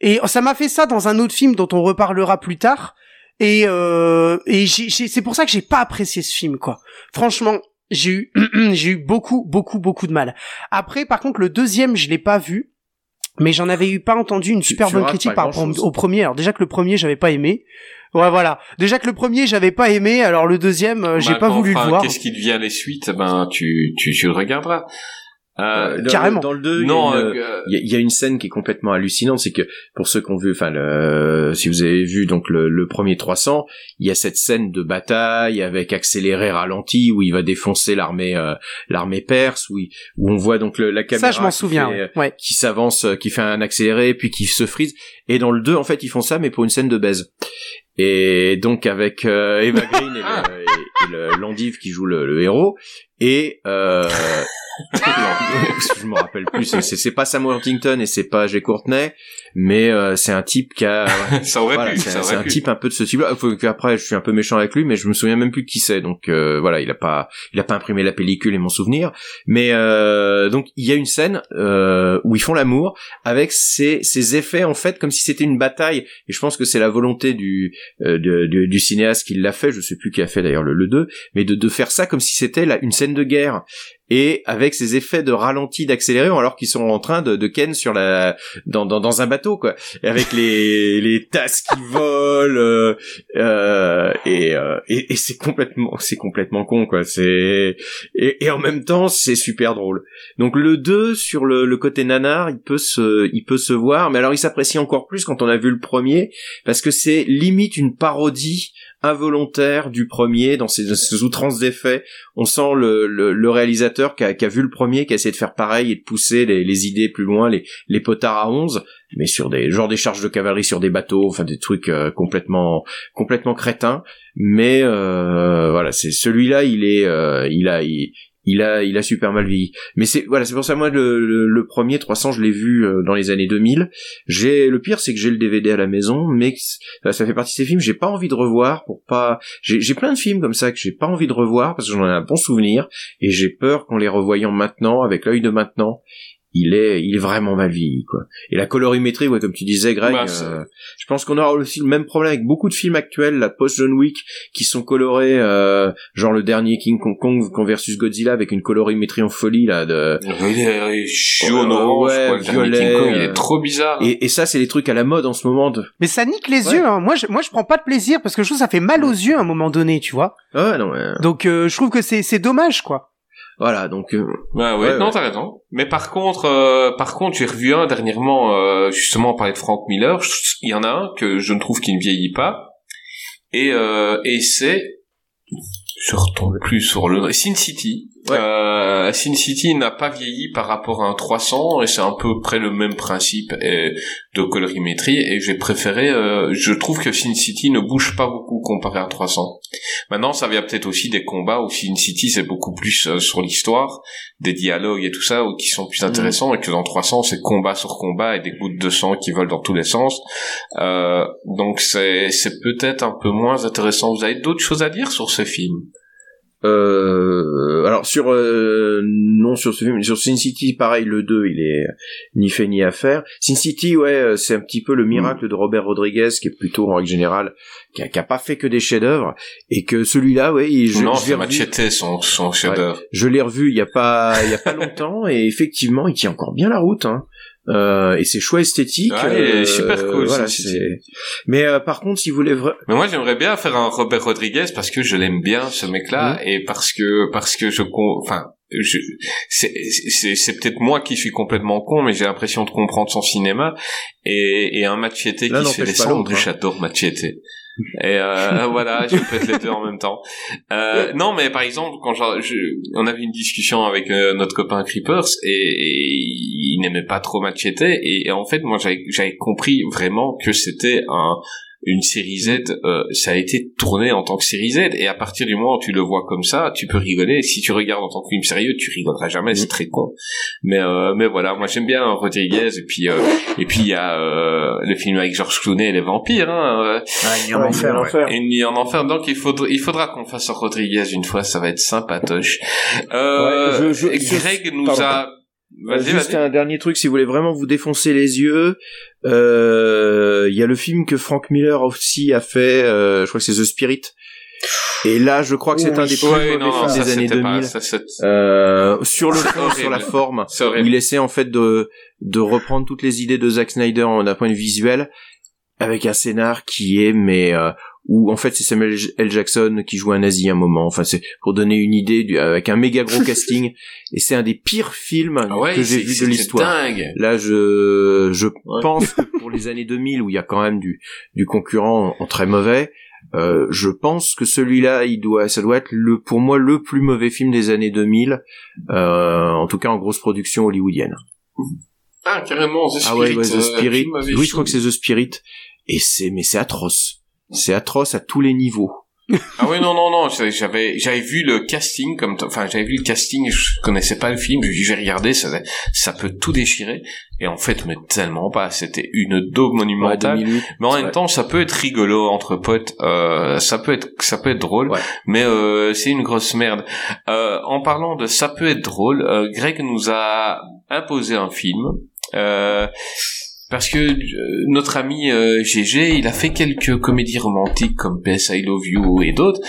Speaker 5: et ça m'a fait ça dans un autre film dont on reparlera plus tard. Et euh, et c'est pour ça que j'ai pas apprécié ce film quoi. Franchement, j'ai eu j'ai eu beaucoup beaucoup beaucoup de mal. Après, par contre, le deuxième, je l'ai pas vu. Mais j'en avais eu pas entendu une super
Speaker 7: tu
Speaker 5: bonne critique par rapport au premier. Alors déjà que le premier j'avais pas aimé. Ouais voilà. Déjà que le premier j'avais pas aimé, alors le deuxième euh, j'ai
Speaker 4: Bah,
Speaker 5: pas
Speaker 4: quand
Speaker 5: voulu le voir.
Speaker 4: Qu'est-ce qui devient les suites? Ben, tu, tu, tu le regarderas. Euh,
Speaker 7: Euh, dans-
Speaker 5: carrément.
Speaker 7: Dans le 2,
Speaker 4: non,
Speaker 7: il y a une-
Speaker 4: euh,
Speaker 7: il y, a, il y a une scène qui est complètement hallucinante, c'est que pour ceux qui ont vu, enfin, le, si vous avez vu donc le, le premier 300, il y a cette scène de bataille avec accéléré ralenti où il va défoncer l'armée euh, l'armée perse, où, il- où on voit donc le- la caméra
Speaker 5: Ça je m'en
Speaker 7: qui
Speaker 5: souviens.
Speaker 7: fait, euh,
Speaker 5: ouais.
Speaker 7: Qui s'avance, euh, qui fait un accéléré, puis qui se frise. Et dans le 2, en fait, ils font ça, mais pour une scène de baise. Et donc avec euh, Eva Green et, le, et, et le- l'endive qui joue le, le héros, et, euh, je me rappelle plus. C'est- pas Samuel Huntington et c'est pas Jay Courtney, mais euh, c'est un type qui a.
Speaker 4: ça aurait
Speaker 7: voilà,
Speaker 4: pu,
Speaker 7: c'est un,
Speaker 4: pu.
Speaker 7: type un peu de ce type-là. Qu'après, je suis un peu méchant avec lui, mais je me souviens même plus qui c'est. Donc euh, voilà, il a pas, il a pas imprimé la pellicule et mon souvenir. Mais euh, donc il y a une scène euh, où ils font l'amour avec ces, ces effets en fait comme si c'était une bataille. Et je pense que c'est la volonté du euh, de- de- du cinéaste qui l'a fait. Je sais plus qui a fait d'ailleurs le, le 2, mais de, de faire ça comme si c'était là une scène de guerre et avec ces effets de ralenti d'accéléré alors qu'ils sont en train de, de ken sur la dans, dans, dans un bateau quoi. Avec les les tasses qui volent euh, euh, et, euh, et et c'est complètement c'est complètement con quoi. C'est et, et en même temps c'est super drôle. Donc le 2 sur le, le côté nanar il peut se il peut se voir mais alors il s'apprécie encore plus quand on a vu le premier parce que c'est limite une parodie involontaire du premier dans ses, ses outrances d'effets on sent le, le, le réalisateur qui a, qui a vu le premier, qui a essayé de faire pareil et de pousser les, les idées plus loin, les, les potards à 11, mais sur des genre des charges de cavalerie sur des bateaux, enfin des trucs euh, complètement complètement crétins. Mais euh, voilà, c'est celui-là, il est, euh, il a, il a, il a super mal vieilli. Mais c'est voilà, c'est pour ça moi le, le, le premier 300, je l'ai vu euh, dans les années 2000. J'ai le pire, c'est que j'ai le DVD à la maison, mais c- ça fait partie de ces films, j'ai pas envie de revoir pour pas. J'ai j'ai plein de films comme ça que j'ai pas envie de revoir parce que j'en ai un bon souvenir et j'ai peur qu'en les revoyant maintenant, avec l'œil de maintenant, il est, il est vraiment mal vieilli, quoi. Et la colorimétrie, ouais, comme tu disais, Greg,
Speaker 4: Bah,
Speaker 7: euh, je pense qu'on aura aussi le même problème avec beaucoup de films actuels, la post John Wick, qui sont colorés, euh, genre le dernier King Kong Kong versus Godzilla avec une colorimétrie en folie, là, de,
Speaker 4: Il est jaune,
Speaker 7: Ouais,
Speaker 4: orange,
Speaker 7: ouais,
Speaker 4: quoi, le dernier
Speaker 7: violet,
Speaker 4: King Kong, il
Speaker 7: euh,
Speaker 4: est trop bizarre.
Speaker 7: et, et ça, c'est les trucs à la mode en ce moment de,
Speaker 5: Mais ça nique les
Speaker 7: Ouais.
Speaker 5: yeux. Hein. Moi, je, moi, je prends pas de plaisir parce que je trouve que ça fait mal aux yeux à un moment donné, tu vois.
Speaker 7: ah, non, ouais.
Speaker 5: Donc, euh, je trouve que c'est, c'est dommage, quoi.
Speaker 7: Voilà, donc, euh,
Speaker 4: Ouais, ouais,
Speaker 7: Ouais,
Speaker 4: non,
Speaker 7: ouais.
Speaker 4: t'as raison. Mais par contre, euh, par contre, j'ai revu un dernièrement, euh, justement, on parlait de Frank Miller. Il y en a un que je ne trouve qu'il ne vieillit pas. Et, euh, et c'est, je retombe plus sur le Sin City.
Speaker 7: Ouais.
Speaker 4: Euh, Sin City n'a pas vieilli par rapport à un 300 et c'est un peu près le même principe euh, de colorimétrie et j'ai préféré euh, je trouve que Sin City ne bouge pas beaucoup comparé à 300 maintenant ça vient peut-être aussi des combats où Sin City c'est beaucoup plus euh, sur l'histoire des dialogues et tout ça qui sont plus intéressants et que dans 300 c'est combat sur combat et des gouttes de sang qui volent dans tous les sens. Euh, donc c'est c'est peut-être un peu moins intéressant. Vous avez d'autres choses à dire sur ce film
Speaker 7: Euh, alors sur euh, non sur ce film, sur Sin City, pareil, le 2, il est ni fait ni à faire. Sin City, ouais, euh, c'est un petit peu le miracle de Robert Rodriguez, qui est plutôt en règle générale, qui a, qui a pas fait que des chefs-d'œuvre, et que celui-là, ouais, il- je,
Speaker 4: non c'est
Speaker 7: revu,
Speaker 4: Machete son son chef-d'œuvre
Speaker 7: je l'ai revu il y a pas il y a pas longtemps, et effectivement, il tient encore bien la route. Hein. Euh, et c'est choix esthétique.
Speaker 4: Ouais, il est super cool,
Speaker 7: Voilà, c'est- Mais euh, par contre, si vous voulez
Speaker 4: Mais moi j'aimerais bien faire un Robert Rodriguez parce que je l'aime bien ce mec-là et parce que parce que je con- enfin je c'est peut-être moi qui suis complètement con mais j'ai l'impression de comprendre son cinéma et et un Machete qui se fait descendre
Speaker 7: hein.
Speaker 4: j'adore Machete et euh, voilà je peux les deux en même temps. Euh, non mais par exemple quand j'en- je, on avait une discussion avec euh, notre copain Creepers et, et il n'aimait pas trop Machete. Et, et en fait moi j'avais compris vraiment que c'était un une série Z, euh, ça a été tourné en tant que série Z, et à partir du moment où tu le vois comme ça, tu peux rigoler. Si tu regardes en tant que film sérieux, tu rigoleras jamais, c'est très con. Mais euh, mais voilà, moi j'aime bien Rodriguez, et puis euh, et puis il y a euh, le film avec George Clooney et les vampires, hein,
Speaker 6: Ah, il est en enfer, ouais.
Speaker 4: et une nuit en enfer. Donc il faudra il faudra qu'on fasse un Rodriguez une fois, ça va être sympatoche. Euh,
Speaker 7: Ouais, je- je-
Speaker 4: Greg nous
Speaker 7: pardon.
Speaker 4: a
Speaker 7: Euh, Juste
Speaker 4: vas-y.
Speaker 7: un dernier truc, si vous voulez vraiment vous défoncer les yeux, euh, il y a le film que Frank Miller aussi a fait, euh, je crois que c'est The Spirit. Et là, je crois que c'est un des plus
Speaker 4: Ouais, non,
Speaker 7: films
Speaker 4: ça
Speaker 7: des années
Speaker 4: c'était
Speaker 7: 2000.
Speaker 4: pas, ça,
Speaker 7: Euh, sur le fond, sur la forme, il essaie en fait de de reprendre toutes les idées de Zack Snyder en- d'un point de vue visuel, avec un scénar qui est mais euh, où en fait c'est Samuel L. Jackson qui joue un nazi à un moment. Enfin c'est pour donner une idée du- avec un méga gros casting et c'est un des pires films
Speaker 4: Ah ouais,
Speaker 7: que j'ai vu de l'histoire. Là, je, je
Speaker 4: Ouais.
Speaker 7: pense que pour les années 2000 où il y a quand même du, du concurrent en très mauvais, euh, je pense que celui-là, il doit, ça doit être le, pour moi, le plus mauvais film des années 2000, euh, en tout cas en grosse production hollywoodienne.
Speaker 4: Ah, carrément, The Spirit.
Speaker 7: ah ouais, ouais, The
Speaker 4: euh,
Speaker 7: Spirit. Oui, je crois que c'est The Spirit. Et c'est, mais c'est atroce. C'est atroce à tous les niveaux.
Speaker 4: ah oui non non non j'avais j'avais vu le casting comme enfin j'avais vu le casting je connaissais pas le film j'ai regardé ça ça peut tout déchirer. Et en fait mais tellement pas c'était une daube monumentale. Mais en même temps ça peut être rigolo entre potes euh, ça peut être ça peut être drôle mais euh, c'est une grosse merde. Euh, en parlant de ça peut être drôle Greg nous a imposé un film euh, parce que euh, notre ami GG, euh, il a fait quelques comédies romantiques comme PS I Love You et d'autres,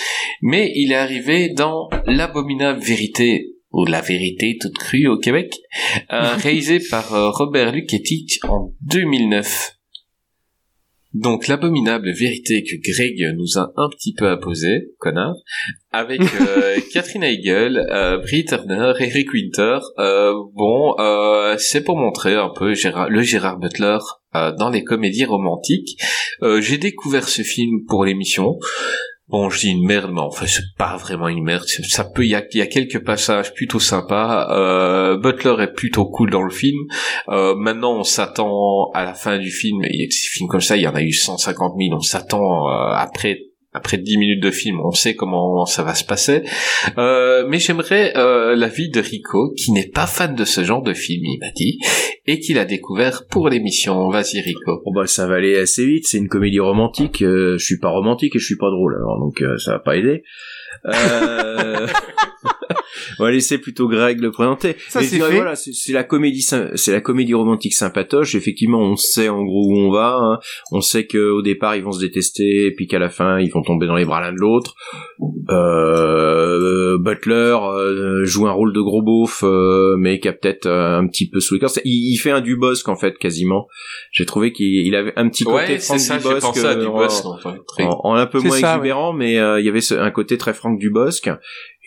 Speaker 4: mais il est arrivé dans l'abominable vérité ou la vérité toute crue au Québec, réalisé par Robert Luketic en 2009. Donc l'abominable vérité que Greg nous a un petit peu apposée, connard, avec euh, Catherine Heigl, euh, Brie Turner, Eric Winter. Euh, bon, euh, c'est pour montrer un peu le Gérard Butler dans les comédies romantiques. J'ai découvert ce film pour l'émission. Bon, je dis une merde, mais en fait, c'est pas vraiment une merde. Ça peut, il y a, y a, quelques passages plutôt sympas. Euh, Butler est plutôt cool dans le film. Euh, maintenant, on s'attend à la fin du film. A des films comme ça, il y en a eu 150 000. On s'attend euh, après après 10 minutes de film, on sait comment ça va se passer. Euh, mais j'aimerais euh, l'avis de Rico, qui n'est pas fan de ce genre de film, il m'a dit, et qui l'a découvert pour l'émission. Vas-y Rico.
Speaker 7: Bon bah ça va aller assez vite, c'est une comédie romantique. Euh, je suis pas romantique et je suis pas drôle, alors donc euh, ça va pas aider. Euh... on va laisser plutôt Greg le présenter.
Speaker 5: Ça c'est Voilà,
Speaker 7: c'est la comédie, c'est la comédie romantique sympatoche. Effectivement, on sait en gros où on va. Hein. On sait qu'au départ ils vont se détester, puis qu'à la fin ils vont tomber dans les bras l'un de l'autre. Euh, Butler euh, joue un rôle de gros beauf, euh, mais qui a peut-être un petit peu sous les corps. Il, il, fait un Dubosc en fait quasiment. J'ai trouvé qu'il avait un petit côté Franck Dubosc, en, en, un peu moins exubérant, mais il y avait un côté très Franck Dubosc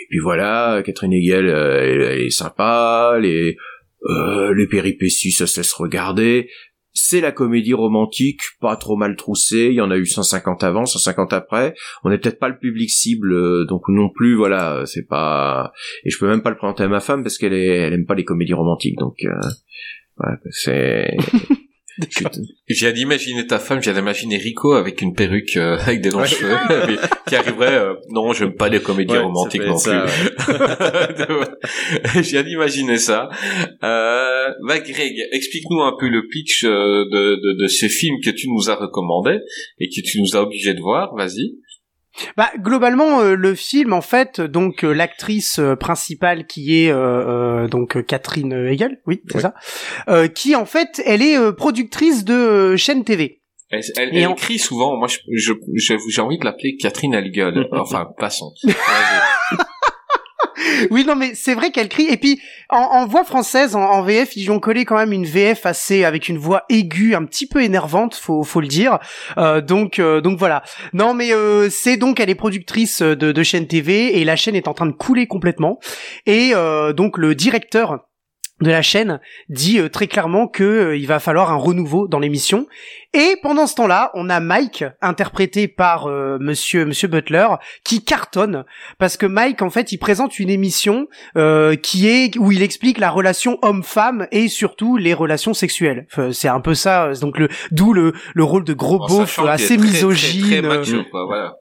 Speaker 7: puis voilà, Catherine Hegel, euh, elle, est sympa, les euh, les péripéties, ça se laisse regarder. C'est la comédie romantique, pas trop mal troussée. Il y en a eu 150 avant, 150 après. On n'est peut-être pas le public cible, euh, donc non plus. Voilà, c'est pas. Et je peux même pas le présenter à ma femme parce qu'elle est, elle aime pas les comédies romantiques. Donc, euh, c'est.
Speaker 4: Je viens d'imaginer ta femme, je viens d'imaginer Rico avec une perruque euh, avec des longs cheveux qui arriverait euh, non, j'aime pas les comédies romantiques non plus. je viens d'imaginer ça. Euh, bah Greg, explique-nous un peu le pitch euh, de, de, de ce film que tu nous as recommandé et que tu nous as obligé de voir, vas-y.
Speaker 5: Bah globalement euh, le film en fait donc euh, l'actrice euh, principale qui est donc Catherine Hegel, oui c'est ça, qui en fait elle est productrice de chaîne TV.
Speaker 4: Elle, elle, écrit souvent, moi j'ai je, j'ai envie de l'appeler Catherine Hegel, enfin passons.
Speaker 5: oui, non, mais c'est vrai qu'elle crie. Et puis, en, voix française, en, VF, ils ont collé quand même une VF assez avec une voix aiguë, un petit peu énervante, faut, le dire. Euh, donc, euh, donc voilà. Non, mais euh, c'est donc elle est productrice de chaîne TV et la chaîne est en train de couler complètement. Et donc le directeur de la chaîne dit euh, très clairement que euh, il va falloir un renouveau dans l'émission. Et pendant ce temps-là on a Mike interprété par euh, monsieur monsieur Butler qui cartonne. Parce que Mike en fait il présente une émission qui est où il explique la relation homme-femme et surtout les relations sexuelles. C'est un peu ça donc le d'où le, le rôle de gros beauf assez misogyne. Euh, voilà,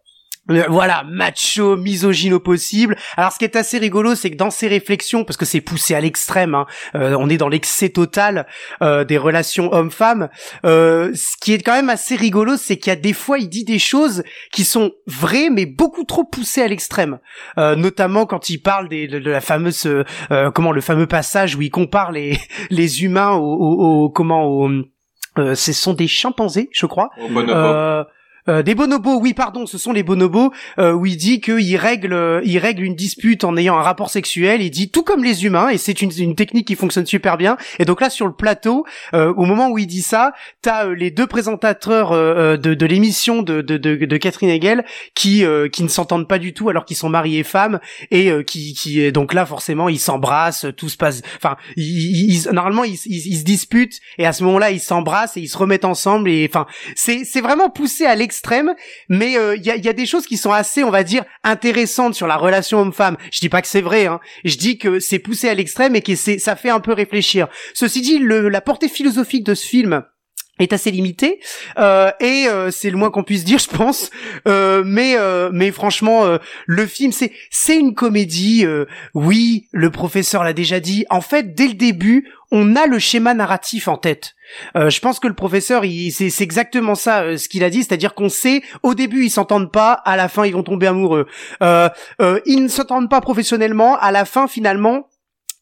Speaker 5: macho, misogyne au possible. Alors ce qui est assez rigolo, c'est que dans ses réflexions, parce que c'est poussé à l'extrême, hein, euh, on est dans l'excès total euh, des relations hommes-femmes, ce qui est quand même assez rigolo, c'est qu'il y a des fois, il dit des choses qui sont vraies, mais beaucoup trop poussées à l'extrême. notamment quand il parle des, de, la fameuse, comment, le fameux passage où il compare les, les humains au, au, comment, au, ce sont des chimpanzés, je crois. Euh, des bonobos, oui, pardon, ce sont les bonobos euh, où il dit qu'il règle, euh, il règle une dispute en ayant un rapport sexuel. Il dit tout comme les humains et c'est une, une, technique qui fonctionne super bien. Et donc là, sur le plateau, au moment où il dit ça, t'as les deux présentateurs de, de l'émission de, de, de, de, Catherine Hegel qui qui ne s'entendent pas du tout alors qu'ils sont mariés et femmes et qui qui donc là forcément ils s'embrassent, tout se passe. Enfin, ils, normalement ils, ils, se disputent et à ce moment-là ils s'embrassent et ils se remettent ensemble et enfin c'est vraiment poussé à l'extrême mais il euh, y, a, y, a, des choses qui sont assez, on va dire, intéressantes sur la relation homme-femme. Je dis pas que c'est vrai, hein. je dis que c'est poussé à l'extrême et que ça fait un peu réfléchir. Ceci dit, la portée philosophique de ce film, est assez limité euh, et euh, c'est le moins qu'on puisse dire je pense mais franchement le film c'est une comédie oui le professeur l'a déjà dit en fait dès le début on a le schéma narratif en tête je pense que le professeur c'est exactement ça ce qu'il a dit c'est-à-dire qu'on sait au début ils s'entendent pas à la fin ils vont tomber amoureux ils ne s'entendent pas professionnellement à la fin finalement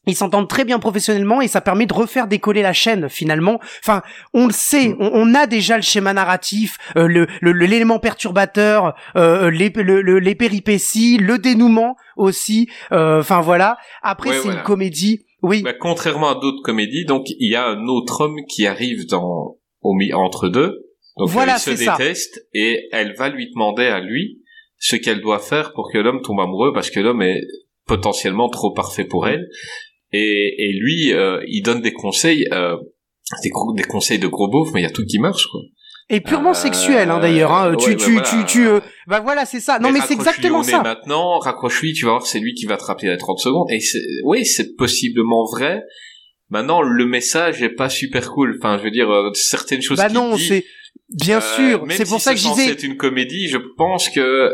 Speaker 5: ils s'entendent très bien professionnellement et ça permet de refaire décoller la chaîne finalement. Enfin, on le sait, mm. on, a déjà le schéma narratif, euh, le l'élément perturbateur, euh, les, le, les péripéties, le dénouement aussi. Euh, enfin voilà. Après, c'est une comédie. Oui.
Speaker 4: Bah, contrairement à d'autres comédies, donc il y a un autre homme qui arrive dans au entre deux. Donc voilà, elle se déteste et elle va lui demander à lui ce qu'elle doit faire pour que l'homme tombe amoureux parce que l'homme est potentiellement trop parfait pour elle et, et lui, euh, il donne des conseils, euh, des, des conseils de gros beauf, mais il y a tout qui marche, quoi.
Speaker 5: Et purement euh, sexuel, hein, d'ailleurs. Hein. tu, bah tu, voilà. tu, tu, euh, bah voilà, c'est ça. Non, mais, c'est exactement ça.
Speaker 4: Maintenant, raccroche-lui, tu vas voir, c'est lui qui va te rappeler à 30 secondes. Et oui, c'est possiblement vrai. Maintenant, le message est pas super cool. Enfin, je veux dire, euh, certaines choses.
Speaker 5: Bah non, c'est bien sûr. C'est pour ça que je disais.
Speaker 4: C'est une comédie. Je pense que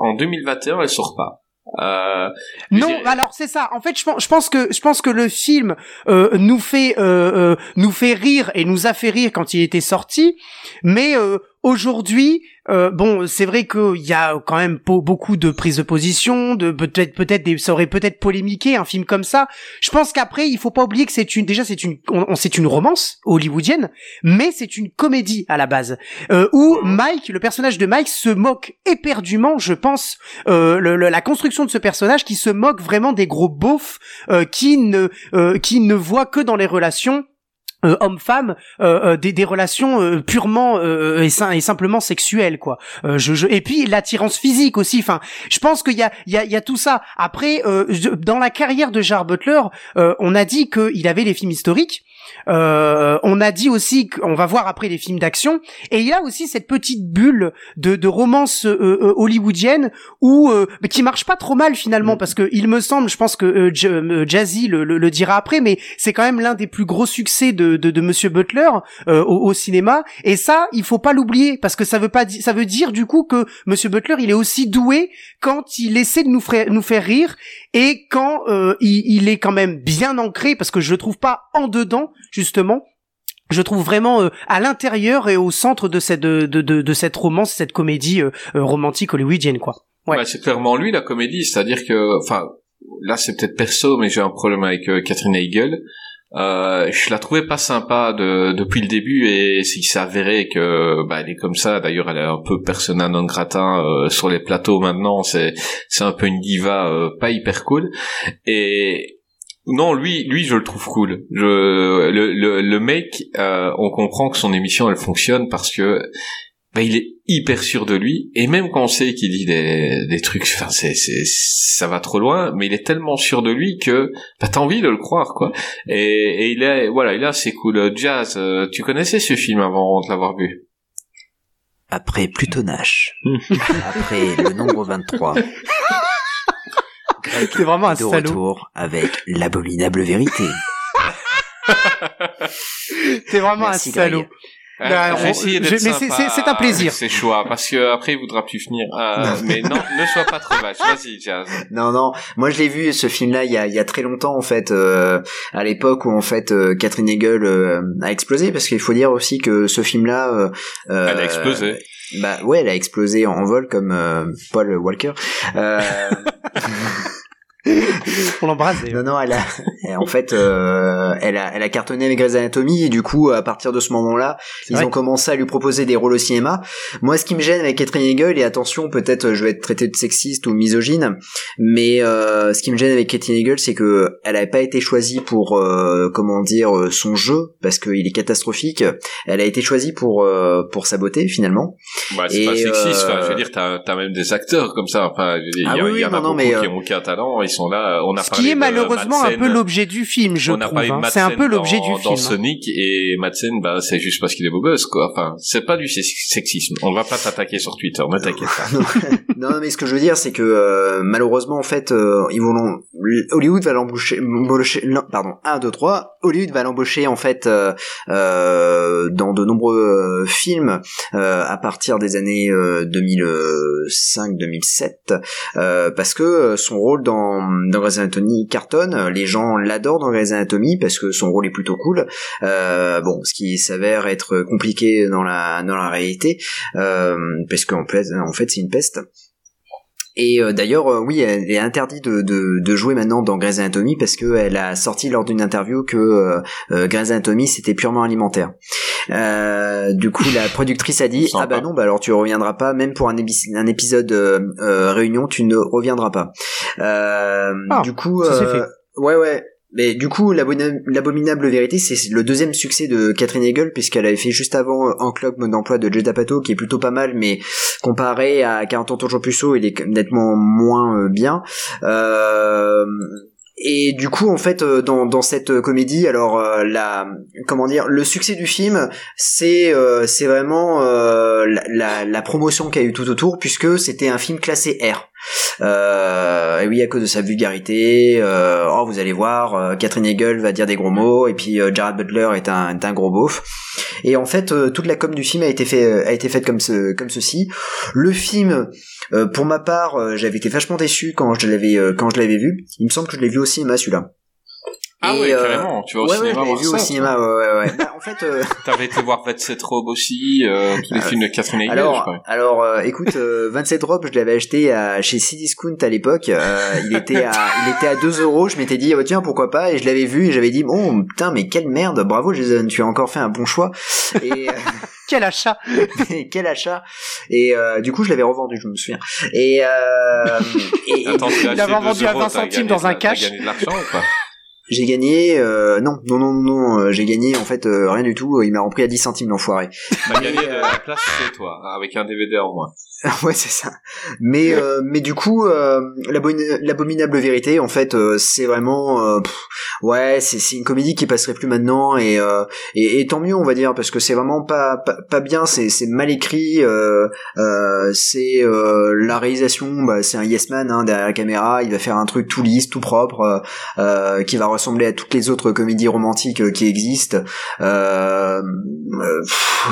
Speaker 4: en 2021, elle sort pas.
Speaker 5: Euh, non, alors c'est ça. En fait, je pense, je pense que je pense que le film euh, nous fait euh, euh nous fait rire et nous a fait rire quand il était sorti, mais euh, aujourd'hui, euh, bon, c'est vrai qu'il y a quand même beaucoup de prises de position, de peut-être peut-être ça aurait peut-être polémiqué un film comme ça. Je pense qu'après, il faut pas oublier que c'est une déjà c'est une on, c'est une romance hollywoodienne, mais c'est une comédie à la base euh, où Mike, le personnage de Mike, se moque éperdument, je pense, euh, le, la construction de ce personnage qui se moque vraiment des gros beaufs euh, qui ne euh, qui ne voit que dans les relations euh, homme-femme euh, euh, des, des, relations purement et, et, simplement sexuelles quoi. Je, je, et puis l'attirance physique aussi enfin je pense qu'il y a il y a, y a tout ça. Après dans la carrière de Jar Butler on a dit qu'il avait les films historiques euh, on a dit aussi qu'on va voir après les films d'action, et il y a aussi cette petite bulle de, de romance euh, euh, hollywoodienne où qui marche pas trop mal finalement mm. parce que il me semble, je pense que Jazzy le, le, dira après, mais c'est quand même l'un des plus gros succès de, de, de Monsieur Butler au, au, cinéma, et ça il faut pas l'oublier parce que ça veut pas ça veut dire du coup que Monsieur Butler il est aussi doué quand il essaie de nous faire nous faire rire et quand il, il, est quand même bien ancré parce que je le trouve pas en dedans justement je trouve vraiment euh, à l'intérieur et au centre de cette de, de, de, cette romance, cette comédie euh, euh, romantique hollywoodienne quoi.
Speaker 4: Ouais. Bah, c'est clairement lui la comédie, c'est-à-dire que enfin là c'est peut-être perso mais j'ai un problème avec Catherine Heigl. Euh, je la trouvais pas sympa de, depuis le début et s'il s'avérait que bah, elle est comme ça. D'ailleurs, elle est un peu persona non gratin sur les plateaux maintenant. C'est c'est un peu une diva pas hyper cool. Et non, lui, lui, je le trouve cool. Je, le, le, le mec, euh, on comprend que son émission, elle fonctionne parce que bah, il est hyper sûr de lui et même quand on sait qu'il dit des, des trucs, enfin, c'est, c'est, ça va trop loin, mais il est tellement sûr de lui que bah, t'as envie de le croire, quoi. Et, et il est, voilà, il est assez cool. Jazz, euh, tu connaissais ce film avant de l'avoir vu?
Speaker 1: Après Plutonache, après le nombre 23.
Speaker 5: C'est vraiment un
Speaker 1: de retour avec l'abominable vérité.
Speaker 5: C'est vraiment un salaud.
Speaker 4: Euh, mais c'est
Speaker 5: un plaisir.
Speaker 4: C'est choix parce que après il voudra plus finir. Euh, mais non, ne sois pas trop vache. Vas-y, Jazz.
Speaker 6: Non, non. Moi, je l'ai vu ce film-là il y a, il y a très longtemps en fait, euh, à l'époque où en fait euh, Catherine Hegel euh, a explosé parce qu'il faut dire aussi que ce film-là.
Speaker 4: elle a explosé.
Speaker 6: Bah ouais, elle a explosé en vol comme Paul Walker.
Speaker 5: On l'embrasse.
Speaker 6: Non, non, elle a, en fait, euh, elle a, elle a cartonné avec Grey's Anatomy et du coup, à partir de ce moment-là, ils ont commencé à lui proposer des rôles au cinéma. Moi, ce qui me gêne avec Catherine Hegel, et attention, peut-être je vais être traité de sexiste ou misogyne, mais euh, ce qui me gêne avec Catherine Hegel, c'est que elle n'avait pas été choisie pour, euh, comment dire, son jeu, parce qu'il est catastrophique. Elle a été choisie pour, pour sa beauté, finalement.
Speaker 4: Bah, c'est pas sexiste. Enfin, je veux dire, t'as, as même des acteurs comme ça. Enfin, il y, ah oui, y en a beaucoup mais, qui ont aucun talent. Ils sont là. On a
Speaker 5: ce qui est malheureusement un peu l'objet du film, je on trouve. Hein. C'est un peu l'objet du film.
Speaker 4: Dans. Sonic et Madsen, bah c'est juste parce qu'il est beau gosse, quoi. Enfin, c'est pas du sexisme. On va pas t'attaquer sur Twitter, ne t'inquiète pas.
Speaker 6: non, mais ce que je veux dire, c'est que euh, malheureusement, en fait, euh, ils vont Hollywood va l'embaucher, pardon, 1, 2, 3, Hollywood va l'embaucher en fait euh, euh dans de nombreux films à partir des années 2005-2007, parce que son rôle dans, dans Grey's Anatomy cartonne, les gens l'adorent dans Grey's Anatomy parce que son rôle est plutôt cool. bon, ce qui s'avère être compliqué dans la dans la réalité, parce qu'en fait, en fait, c'est une peste. Et euh, d'ailleurs, euh, oui, elle est interdite de, de, de, jouer maintenant dans Grey's Anatomy parce qu'elle a sorti lors d'une interview que euh, Grey's Anatomy c'était purement alimentaire. du coup, la productrice a dit ah bah non, bah alors tu reviendras pas, même pour un, un épisode réunion, tu ne reviendras pas. Ah, du coup, fait. ouais ouais. Mais du coup, l'abominable vérité, c'est le deuxième succès de Catherine Hegel, puisqu'elle avait fait juste avant En Clock mode d'emploi de Judd Apatow, qui est plutôt pas mal, mais comparé à 40 ans toujours plus haut, il est nettement moins euh, bien. Euh, et du coup, en fait, euh, dans, cette comédie, alors la comment dire, le succès du film, c'est vraiment la, promotion qu'il y a eu tout autour, puisque c'était un film classé R. Euh, et oui, à cause de sa vulgarité, euh, oh, vous allez voir, euh, Catherine Hegel va dire des gros mots, et puis euh, Jared Butler est un, gros beauf. Et en fait, toute la com du film a été faite comme ceci. Le film, pour ma part, j'avais été vachement déçu quand je l'avais, quand je l'avais vu. Il me semble que je l'ai vu au cinéma celui-là.
Speaker 4: Ah ouais, euh, carrément, tu vas au
Speaker 6: ouais,
Speaker 4: cinéma
Speaker 6: ouais, vu au cinéma, ouais, ouais, ouais. bah, en fait, euh...
Speaker 4: t'avais été voir 27 robes aussi, euh, tous les euh, films de Catherine Hegel,
Speaker 6: alors,
Speaker 4: je crois.
Speaker 6: Alors, euh, écoute, 27 robes, je l'avais acheté à, chez Cdiscount à l'époque. il était à, il était à 2 euros. Je m'étais dit, oh, tiens, pourquoi pas Et je l'avais vu et j'avais dit, bon, putain, mais quelle merde, bravo Jason, tu as encore fait un bon choix. Et
Speaker 5: quel achat
Speaker 6: quel achat et euh, du coup je l'avais revendu je me souviens et, euh,
Speaker 5: et, Attends, il l'avait vendu à 20 centimes dans un cash
Speaker 4: gagné de l'argent ou pas?
Speaker 6: J'ai gagné, euh, non, non, non, non, euh, j'ai gagné en fait euh, rien du tout. Il m'a repris à 10 centimes l'enfoiré.
Speaker 4: T'as gagné de la place chez toi, avec un DVD en moins.
Speaker 6: ouais, c'est ça. Mais euh, mais du coup, euh, l'abominable vérité, en fait, euh, c'est vraiment, euh, ouais, c'est c'est une comédie qui passerait plus maintenant et, et, et tant mieux, on va dire, parce que c'est vraiment pas, pas pas, bien, c'est c'est mal écrit, c'est la réalisation, bah, c'est un yes man hein, derrière la caméra, il va faire un truc tout lisse, tout propre, qui va ressembler à toutes les autres comédies romantiques qui existent.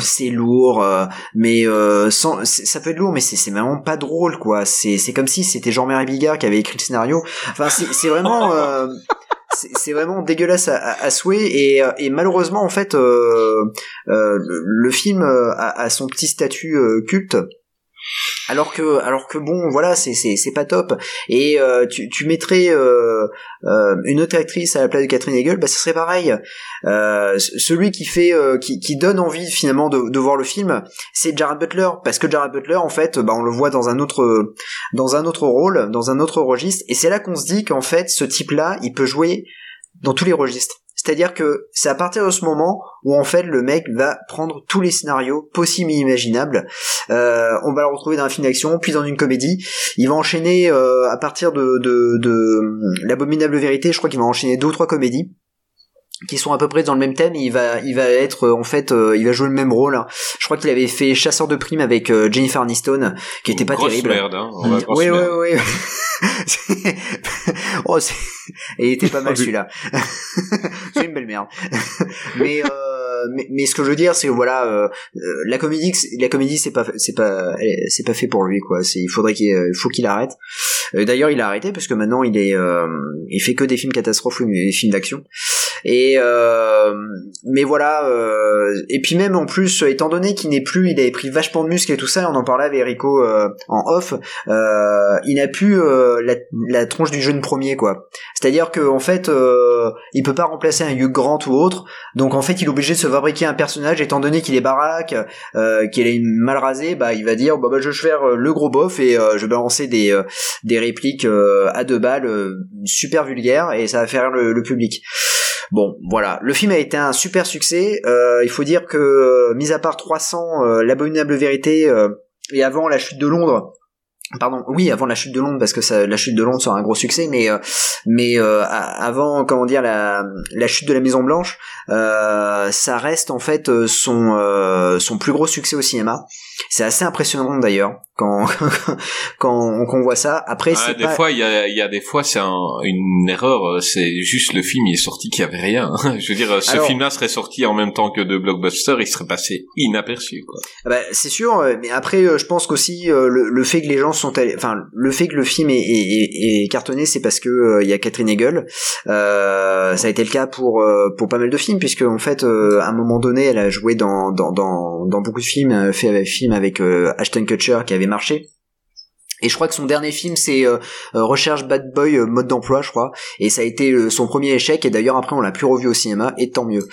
Speaker 6: c'est lourd, mais sans, ça peut être lourd mais c'est vraiment pas drôle quoi. C'est c'est comme si c'était Jean-Marie Bigard qui avait écrit le scénario. Enfin c'est vraiment euh, c'est vraiment dégueulasse à, à, souhait. Et, euh, et, malheureusement en fait euh, euh le, le, film a, a, son petit statut culte alors que alors que bon voilà c'est c'est pas top. Et euh, tu tu mettrais euh, euh, une autre actrice à la place de Catherine Hegel bah ce serait pareil. Celui qui fait qui donne envie finalement de de voir le film c'est Jared Butler. Parce que Jared Butler en fait bah on le voit dans un autre dans un autre rôle dans un autre registre. Et c'est là qu'on se dit qu'en fait ce type là il peut jouer dans tous les registres c'est-à-dire que c'est à partir de ce moment où en fait le mec va prendre tous les scénarios possibles et imaginables. Euh, on va le retrouver dans un film d'action, puis dans une comédie. Il va enchaîner euh, à partir de, de, de l'abominable vérité. Je crois qu'il va enchaîner deux ou trois comédies qui sont à peu près dans le même thème. Il va, il va être en fait, euh, il va jouer le même rôle. Je crois qu'il avait fait Chasseur de primes avec euh, Jennifer Aniston, qui était pas terrible.
Speaker 4: Merde, hein.
Speaker 6: oui, oui, oui. oh, il était pas mal celui-là. c'est une belle merde. mais, euh, mais, mais ce que je veux dire, c'est voilà, euh, euh, la comédie, la comédie, c'est pas, c'est pas, c'est pas fait pour lui quoi. C'est, il faudrait qu'il, faut qu'il arrête. D'ailleurs, il a arrêté parce que maintenant il est, il fait que des films catastrophes ou des films d'action. Et mais voilà. et puis même en plus, étant donné qu'il n'est plus, il avait pris vachement de muscles et tout ça. On en parlait avec Rico en off. il n'a plus la, tronche du jeune premier quoi. C'est-à-dire que en fait, euh, il peut pas remplacer un Hugh Grant ou autre. Donc en fait, il est obligé de se fabriquer un personnage étant donné qu'il est baraque, euh, qu'il est mal rasé, bah il va dire bah, je vais faire euh, le gros bof et euh, je vais balancer des euh, des répliques à deux balles super vulgaires et ça va faire le, le, public. Bon, voilà. Le film a été un super succès. il faut dire que, mis à part 300, l'abominable vérité et avant la chute de Londres, Pardon, oui, avant la chute de Londres, parce que la chute de Londres sera un gros succès, mais euh, mais euh, avant, comment dire, la, la chute de la Maison Blanche, euh, ça reste en fait son son plus gros succès au cinéma. C'est assez impressionnant d'ailleurs quand quand on voit ça. Après,
Speaker 4: Ah,
Speaker 6: c'est
Speaker 4: des
Speaker 6: pas...
Speaker 4: fois, il y a, il y a des fois, c'est un- une erreur. C'est juste le film, il est sorti qu'il y avait rien. Je veux dire, ce
Speaker 6: Alors-
Speaker 4: film-là serait sorti en même temps que deux blockbusters, il serait passé inaperçu, quoi.
Speaker 6: Ah Bah, c'est sûr, euh, mais après, euh, je pense qu'aussi euh, le, le fait que les gens sont, allés- enfin, le fait que le film est, est, est- est cartonné, c'est parce que euh, il y a Catherine Hegel. Euh, ça a été le cas pour euh, pour pas mal de films, puisque en fait, euh, à un moment donné, elle a joué dans dans dans, dans beaucoup de films, euh, fait un film avec euh, Ashton Kutcher qui avait marché. Et je crois que son dernier film c'est euh, euh, Recherche Bad Boy euh, mode d'emploi je crois et ça a été son premier échec et d'ailleurs après on l'a plus revu au cinéma et tant mieux.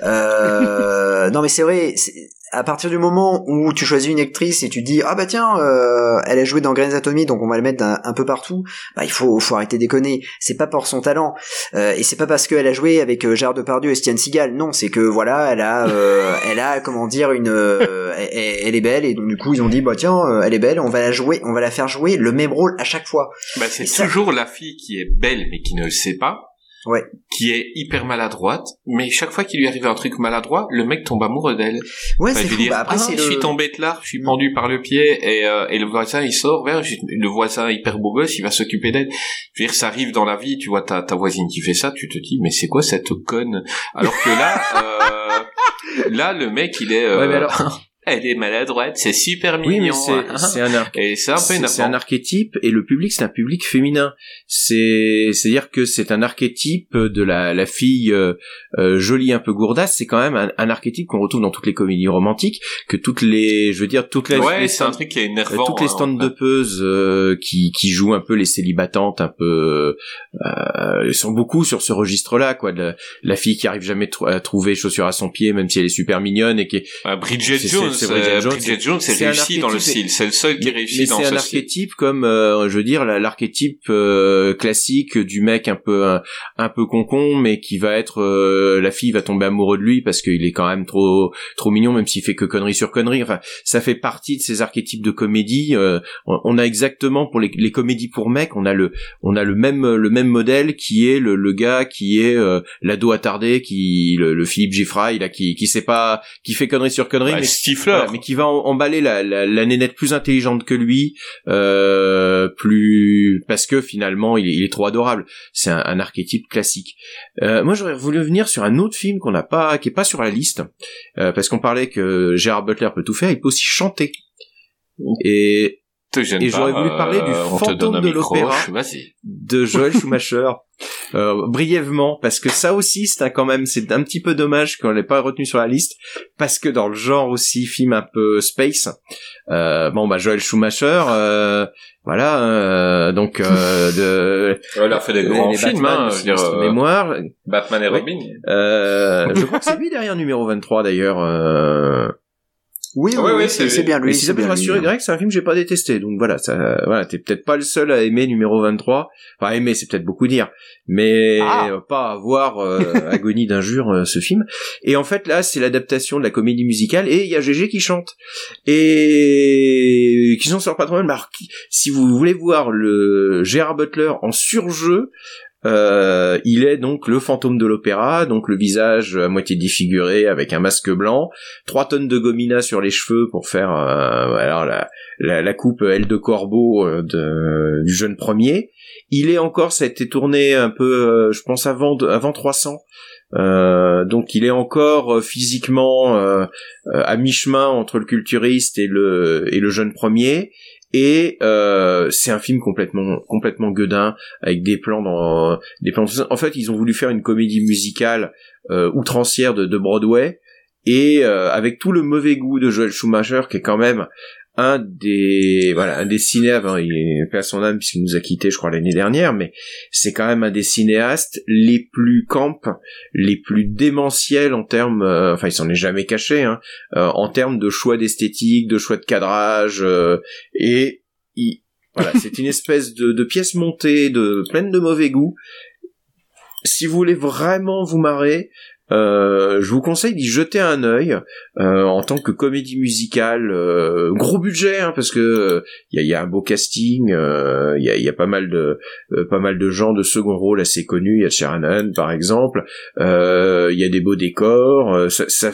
Speaker 6: Non mais c'est vrai à partir du moment où tu choisis une actrice et tu dis ah bah tiens euh, elle a joué dans Grey's Anatomy donc on va le mettre un, un peu partout bah il faut faut arrêter de déconner. C'est pas pour son talent. Euh, et c'est pas parce qu'elle a joué avec euh, Gérard Depardieu et Steven Seagal. Non c'est que voilà elle a euh, elle a comment dire une euh, elle, elle est belle. Et donc du coup ils ont dit bah tiens euh, elle est belle on va la jouer on va la faire jouer le même rôle à chaque fois.
Speaker 4: Bah, c'est
Speaker 6: ça-
Speaker 4: toujours la fille qui est belle mais qui ne le sait pas.
Speaker 6: Ouais.
Speaker 4: Qui est hyper maladroite, mais chaque fois qu'il lui arrive un truc maladroit, le mec tombe amoureux d'elle.
Speaker 6: ouais
Speaker 4: Enfin,
Speaker 6: c'est bah, après
Speaker 4: ah,
Speaker 6: c'est
Speaker 4: je
Speaker 6: le-
Speaker 4: suis tombé de l'arbre, je suis pendu par le pied, et, euh, et le voisin il sort, vers, le voisin hyper beau gosse, il va s'occuper d'elle. Je veux dire, ça arrive dans la vie, tu vois ta, ta voisine qui fait ça, tu te dis, mais c'est quoi cette conne? Alors que là, euh, là le mec il est, euh,
Speaker 7: Ouais, mais alors-
Speaker 4: elle est maladroite, c'est super
Speaker 7: Oui,
Speaker 4: mignon.
Speaker 7: mais c'est
Speaker 4: hein.
Speaker 7: c'est un arc.
Speaker 4: Et c'est un peu
Speaker 7: C'est c'est
Speaker 4: énervant.
Speaker 7: un archétype et le public c'est un public féminin. C'est c'est à dire que c'est un archétype de la la fille euh, euh, jolie un peu gourdasse. C'est quand même un, un archétype qu'on retrouve dans toutes les comédies romantiques, que toutes les je veux dire toutes les,
Speaker 4: Ouais,
Speaker 7: les
Speaker 4: c'est un
Speaker 7: stand-
Speaker 4: truc qui est
Speaker 7: euh,
Speaker 4: énervant.
Speaker 7: toutes les
Speaker 4: hein, fait.
Speaker 7: stand-upeuses euh, qui qui jouent un peu les célibatantes, un peu euh, sont beaucoup sur ce registre-là quoi. de la, fille qui arrive jamais tr- à trouver chaussure à son pied, même si elle est super mignonne et qui est
Speaker 4: Bridget
Speaker 7: C'est-
Speaker 4: Jones,
Speaker 7: c'est- c'est Bridget
Speaker 4: euh,
Speaker 7: Jones,
Speaker 4: Bridget Jones, c'est
Speaker 7: c'est un
Speaker 4: réussi dans le style. C'est le seul qui réussit
Speaker 7: mais
Speaker 4: dans
Speaker 7: c'est
Speaker 4: ce
Speaker 7: un
Speaker 4: style.
Speaker 7: archétype comme euh, je veux dire la- l'archétype euh, classique du mec un peu un, un peu concon mais qui va être euh, la fille va tomber amoureux de lui parce qu'il est quand même trop trop mignon même s'il fait que conneries sur conneries enfin ça fait partie de ces archétypes de comédie euh, on, on a exactement pour les, les comédies pour mecs on a le on a le même le même modèle qui est le, le gars qui est euh, l'ado attardé qui le, le Philippe Giffray là qui qui sait pas qui fait conneries sur conneries mais Voilà, mais qui va emballer la, la, la nénette plus intelligente que lui, euh, plus parce que finalement il est, il est trop adorable. C'est un, un archétype classique. Euh, moi j'aurais voulu venir sur un autre film qu'on n'a pas, qui est pas sur la liste, euh, parce qu'on parlait que Gérard Butler peut tout faire, il peut aussi chanter. Et Et j'aurais voulu parler du
Speaker 4: euh,
Speaker 7: fantôme de l'opéra. De Joel Schumacher. Euh, brièvement parce que ça aussi c'est un, quand même c'est un petit peu dommage qu'on l'ait pas retenu sur la liste parce que dans le genre aussi film un peu space euh, bon bah Joel Schumacher euh, voilà euh, donc euh, de
Speaker 4: Elle a fait des grands
Speaker 7: les
Speaker 4: films,
Speaker 7: Batman,
Speaker 4: hein.
Speaker 7: de
Speaker 4: Je dire, euh,
Speaker 7: mémoire
Speaker 4: Batman et. Robin.
Speaker 7: euh, je crois que c'est lui derrière numéro 23 d'ailleurs
Speaker 6: oui oui, c'est bien lui
Speaker 7: mais si ça peut te rassurer Greg c'est un film que j'ai pas détesté. Donc voilà ça voilà t'es peut-être pas le seul à aimer numéro 23 enfin aimer c'est peut-être beaucoup dire. Mais
Speaker 5: Ah.
Speaker 7: pas avoir euh, agonie d'injure euh, ce film. Et en fait là c'est l'adaptation de la comédie musicale et il y a GG qui chante. Et qui s'en sort pas trop mal alors, si vous voulez voir le Gérard Butler en surjeu euh, il est donc le fantôme de l'opéra, donc le visage à moitié défiguré avec un masque blanc, trois tonnes de gomina sur les cheveux pour faire euh, la, coupe aile de corbeau euh, du jeune premier. Il est encore, ça a été tourné un peu, je pense avant avant 300. Euh, donc il est encore physiquement à mi-chemin entre le culturiste et et le jeune premier et euh, c'est un film complètement complètement gueudin avec des plans dans des plans en fait ils ont voulu faire une comédie musicale euh, outrancière de, de Broadway. Et euh, avec tout le mauvais goût de Joel Schumacher qui est quand même un des voilà un des cinéastes hein, il pas à son âme puisqu'il nous a quitté je crois l'année dernière mais c'est quand même un des cinéastes les plus camp les plus démentiels en termes euh, enfin il s'en est jamais caché hein, euh, en termes de choix d'esthétique de choix de cadrage euh, et il, voilà c'est une espèce de, de pièce montée de pleine de mauvais goût. Si vous voulez vraiment vous marrer euh, je vous conseille d'y jeter un œil euh, en tant que comédie musicale euh, gros budget hein, parce que il y, a, y a un beau casting il y, a, y a pas mal de euh, pas mal de gens de second rôle assez connus. Il y a Shanahan par exemple. Il y a des beaux décors ça, ça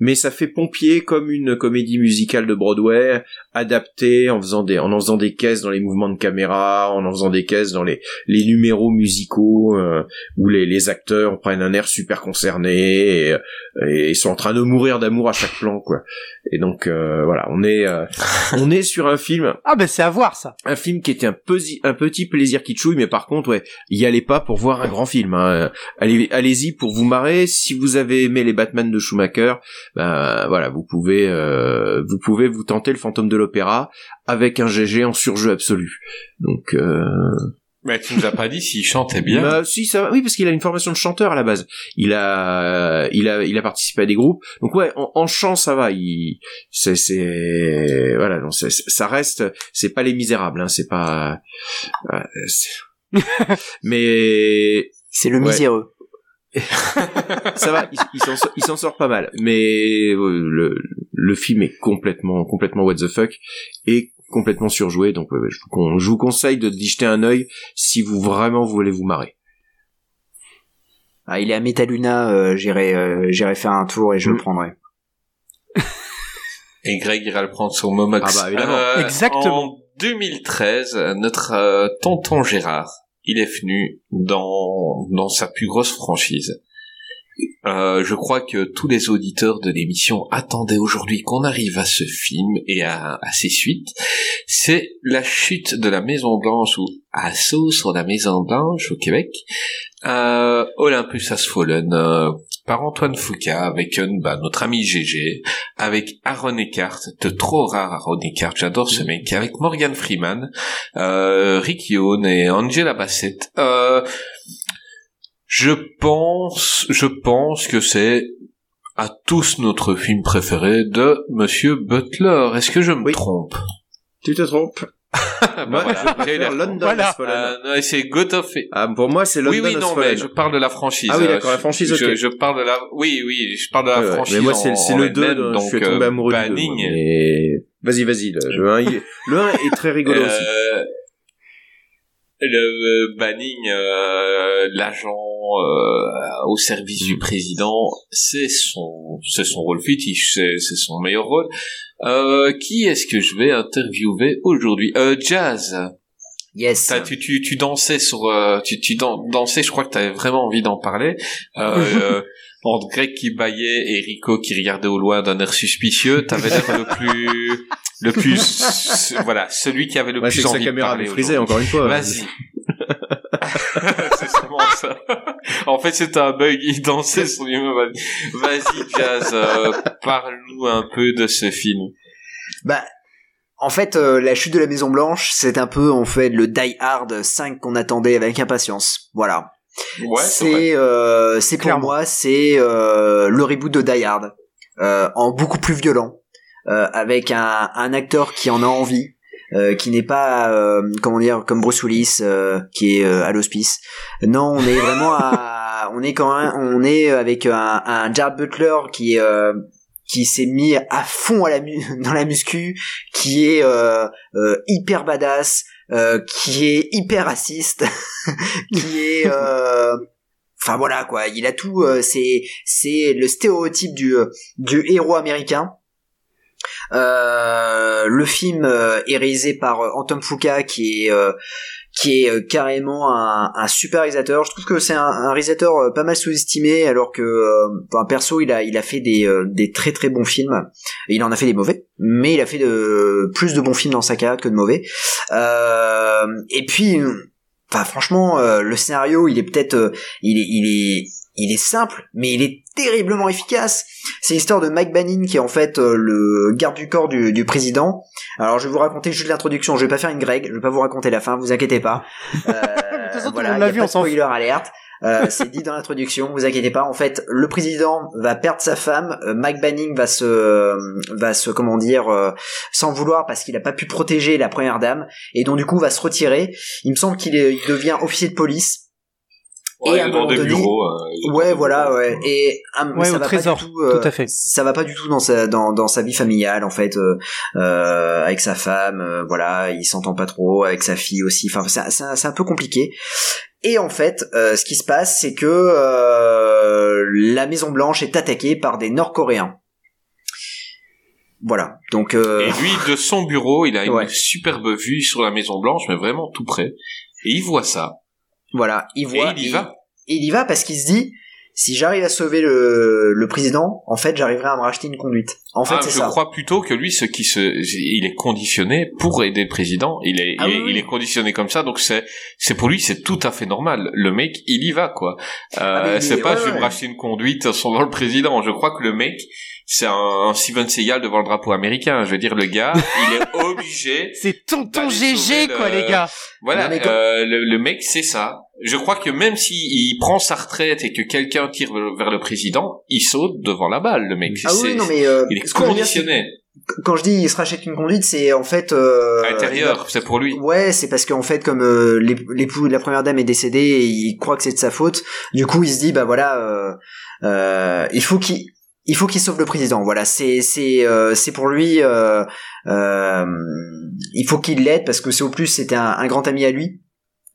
Speaker 7: mais ça fait pompier comme une comédie musicale de Broadway adaptée en faisant des en en faisant des caisses dans les mouvements de caméra, en en faisant des caisses dans les les numéros musicaux euh, où les les acteurs prennent un air super concerné et, et ils sont en train de mourir d'amour à chaque plan quoi. Et donc euh, voilà, on est euh, on est sur un film
Speaker 5: Ah ben c'est à voir ça.
Speaker 7: un film qui était un, pesi- un petit plaisir kitschouille, mais par contre, ouais, y allez pas pour voir un grand film. Hein. Allez, allez-y pour vous marrer. Si vous avez aimé les Batman de Schumacher, ben voilà, vous pouvez, euh, vous pouvez vous tenter le Fantôme de l'Opéra avec un GG en surjeu absolu. Donc, euh,
Speaker 4: Mais tu nous as pas dit s'il chantait bien.
Speaker 7: bah, si ça, va. oui, parce qu'il a une formation de chanteur à la base. Il a, il a, il a participé à des groupes. Donc ouais, en, en chant ça va. Il, c'est, c'est, voilà, donc ça reste, c'est pas les Misérables, hein, c'est pas, euh, c'est- mais
Speaker 6: C'est le
Speaker 7: Ouais. Ça va, il, il s'en sort, pas mal. Mais le, le film est complètement, complètement what the fuck et complètement surjoué. Donc ouais, je, vous, con- je vous conseille de d'y jeter un œil si vous vraiment voulez vous marrer.
Speaker 6: Ah, il est à Metaluna, euh, j'irai, euh, j'irai faire un tour et je
Speaker 7: Mm.
Speaker 6: le prendrai.
Speaker 4: Et Greg ira le prendre sur Momox.
Speaker 7: Ah bah, évidemment.
Speaker 4: Euh,
Speaker 5: Exactement.
Speaker 4: En 2013, notre euh, tonton Gérard, il est venu dans dans sa plus grosse franchise. Euh, je crois que tous les auditeurs de l'émission attendaient aujourd'hui qu'on arrive à ce film et à, ses suites. C'est la chute de la Maison Blanche ou Assaut sur la Maison Blanche au Québec. Euh, Olympus Has Fallen euh, par Antoine Foucault avec bah, notre ami GG, avec Aaron Eckhart, de trop rare Aaron Eckhart, j'adore ce mec, avec Morgan Freeman, euh, Rick Yoon et Angela Bassett. Euh, je pense, je pense que c'est à tous notre film préféré de Monsieur Butler. Est-ce que je me
Speaker 7: Oui.
Speaker 4: trompe?
Speaker 7: Tu te trompes.
Speaker 4: Bah
Speaker 7: Moi,
Speaker 4: voilà,
Speaker 7: je
Speaker 4: j'ai
Speaker 7: préfère
Speaker 4: l'air
Speaker 7: London
Speaker 5: con. Voilà.
Speaker 7: Has Fallen.
Speaker 4: Euh, c'est God of
Speaker 7: Ah, pour moi, c'est London
Speaker 4: oui, oui,
Speaker 7: Has
Speaker 4: non,
Speaker 7: Fallen.
Speaker 4: mais je parle de la franchise.
Speaker 7: Ah oui,
Speaker 4: Euh,
Speaker 7: d'accord, la franchise,
Speaker 4: Je, parle de la, oui, oui, je parle de la
Speaker 7: Ouais,
Speaker 4: franchise.
Speaker 7: Mais moi, c'est le 2,
Speaker 4: elle-même,
Speaker 7: dont je
Speaker 4: donc,
Speaker 7: suis tombé
Speaker 4: euh,
Speaker 7: amoureux du 2.
Speaker 4: Banning,
Speaker 7: Mais... Vas-y, vas-y, le, le 1, il est- le 1 est très rigolo aussi.
Speaker 4: le Banning, euh, l'agent euh, au service du président, c'est son, c'est son rôle fétiche, c'est, c'est son meilleur rôle. Euh, qui est-ce que je vais interviewer aujourd'hui? Euh, Jazz.
Speaker 6: Yes.
Speaker 4: T'as- tu, tu, tu dansais sur, euh, tu, tu dan- dansais, je crois que tu avais vraiment envie d'en parler. Euh, euh, entre Greg qui baillait et Rico qui regardait au loin d'un air suspicieux, t'avais l'air le plus, le plus, voilà, celui qui avait le
Speaker 7: c'est
Speaker 4: plus
Speaker 7: que sa
Speaker 4: envie de
Speaker 7: caméra
Speaker 4: parler
Speaker 7: avait frisé,
Speaker 4: aujourd'hui.
Speaker 7: encore une fois.
Speaker 4: Vas-y. c'est sûrement ça. En fait, c'était un bug, il dansait sur lui-même. Vas-y, Jazz, euh, parle-nous un peu de ce film.
Speaker 6: Bah, en fait, euh, la chute de la Maison Blanche, c'est un peu en fait le Die Hard 5 qu'on attendait avec impatience. Voilà.
Speaker 4: Ouais, c'est
Speaker 6: euh, c'est pour
Speaker 5: Clairement.
Speaker 6: moi c'est euh, le reboot de Die Hard euh, en beaucoup plus violent euh, avec un, un acteur qui en a envie euh, qui n'est pas euh, comment dire comme Bruce Willis euh, qui est euh, à l'hospice. Non on est vraiment à on est quand même on est avec un, un Jared Butler qui euh, qui s'est mis à fond à la mu- dans la muscu qui est hyper badass qui est hyper raciste qui est enfin voilà quoi. Il a tout c'est c'est le stéréotype du du héros américain le film euh, est réalisé par euh, Anton Fuqua qui est euh, qui est euh, carrément un, super réalisateur. Je trouve que c'est un, réalisateur euh, pas mal sous-estimé, alors que, euh, enfin, perso, il a il a fait des euh, des très très bons films. Il en a fait des mauvais, mais il a fait plus de bons films dans sa carrière que de mauvais. Euh, et puis, enfin, franchement, euh, le scénario, il est peut-être, euh, il est il est il est simple, mais il est terriblement efficace. C'est l'histoire de Mike Banning qui est en fait euh, le garde du corps du, du président. Alors je vais vous raconter juste l'introduction, je vais pas faire une Greg, je vais pas vous raconter la fin, vous inquiétez pas. Euh, voilà,
Speaker 5: monde
Speaker 6: y a pas de spoiler alerte. Euh, c'est dit dans l'introduction, vous inquiétez pas. En fait, le président va perdre sa femme. euh, Mike Banning va se, euh, va se, comment dire, euh, s'en vouloir parce qu'il a pas pu protéger la première dame et donc du coup va se retirer. Il me semble qu'il il devient officier de police.
Speaker 4: Ouais,
Speaker 6: et à un
Speaker 4: dans
Speaker 6: moment
Speaker 4: des
Speaker 6: donné-
Speaker 4: bureaux. euh,
Speaker 6: Ouais, voilà, ouais. Et ah,
Speaker 5: Ouais,
Speaker 6: ça va
Speaker 5: trésor,
Speaker 6: pas du tout, euh,
Speaker 5: tout à fait.
Speaker 6: Ça va pas du tout dans sa dans dans sa vie familiale en fait, euh, euh, avec sa femme, euh, voilà, il s'entend pas trop, avec sa fille aussi. Enfin, c'est c'est c'est un peu compliqué. Et en fait, euh, ce qui se passe, c'est que euh, la Maison Blanche est attaquée par des Nord-Coréens. Voilà. Donc euh,
Speaker 4: Et lui, de son bureau, il a une
Speaker 6: Ouais.
Speaker 4: superbe vue sur la Maison Blanche, mais vraiment tout près. Et il voit ça.
Speaker 6: Voilà, il voit.
Speaker 4: et il y va.
Speaker 6: il y va parce qu'il se dit si j'arrive à sauver le, le président, en fait, j'arriverai à me racheter une conduite. En fait,
Speaker 4: Ah,
Speaker 6: c'est
Speaker 4: je
Speaker 6: ça.
Speaker 4: crois plutôt que lui, ce qui se, il est conditionné pour aider le président. Il est,
Speaker 6: Ah
Speaker 4: il, est
Speaker 6: oui, oui.
Speaker 4: il est conditionné comme ça, donc c'est, c'est pour lui, c'est tout à fait normal. Le mec, il y va quoi. Euh,
Speaker 6: Ah,
Speaker 4: c'est pas
Speaker 6: ouais,
Speaker 4: je vais me racheter une conduite sans le président. Je crois que le mec, c'est un, un Steven Seagal devant le drapeau américain. Je veux dire, le gars, il est obligé.
Speaker 5: C'est tonton GG, quoi,
Speaker 4: le-
Speaker 5: les gars.
Speaker 4: Voilà,
Speaker 6: Non, mais comme-
Speaker 4: euh, le, le mec, c'est ça. Je crois que même s'il il prend sa retraite et que quelqu'un tire vers le président, il saute devant la balle, le mec.
Speaker 6: Ah oui, non mais euh,
Speaker 4: il est conditionné.
Speaker 6: quand je dis il se rachète une conduite, c'est en fait euh,
Speaker 4: à l'intérieur, c'est pour lui.
Speaker 6: Ouais, c'est parce qu'en fait, comme euh, l'ép- l'époux de la première dame est décédé, et il croit que c'est de sa faute. Du coup, il se dit, bah voilà, euh, euh, il faut qu'il, il faut qu'il sauve le président. Voilà, c'est c'est euh, c'est pour lui. Euh, euh, il faut qu'il l'aide parce que c'est au plus c'était un, un grand ami à lui.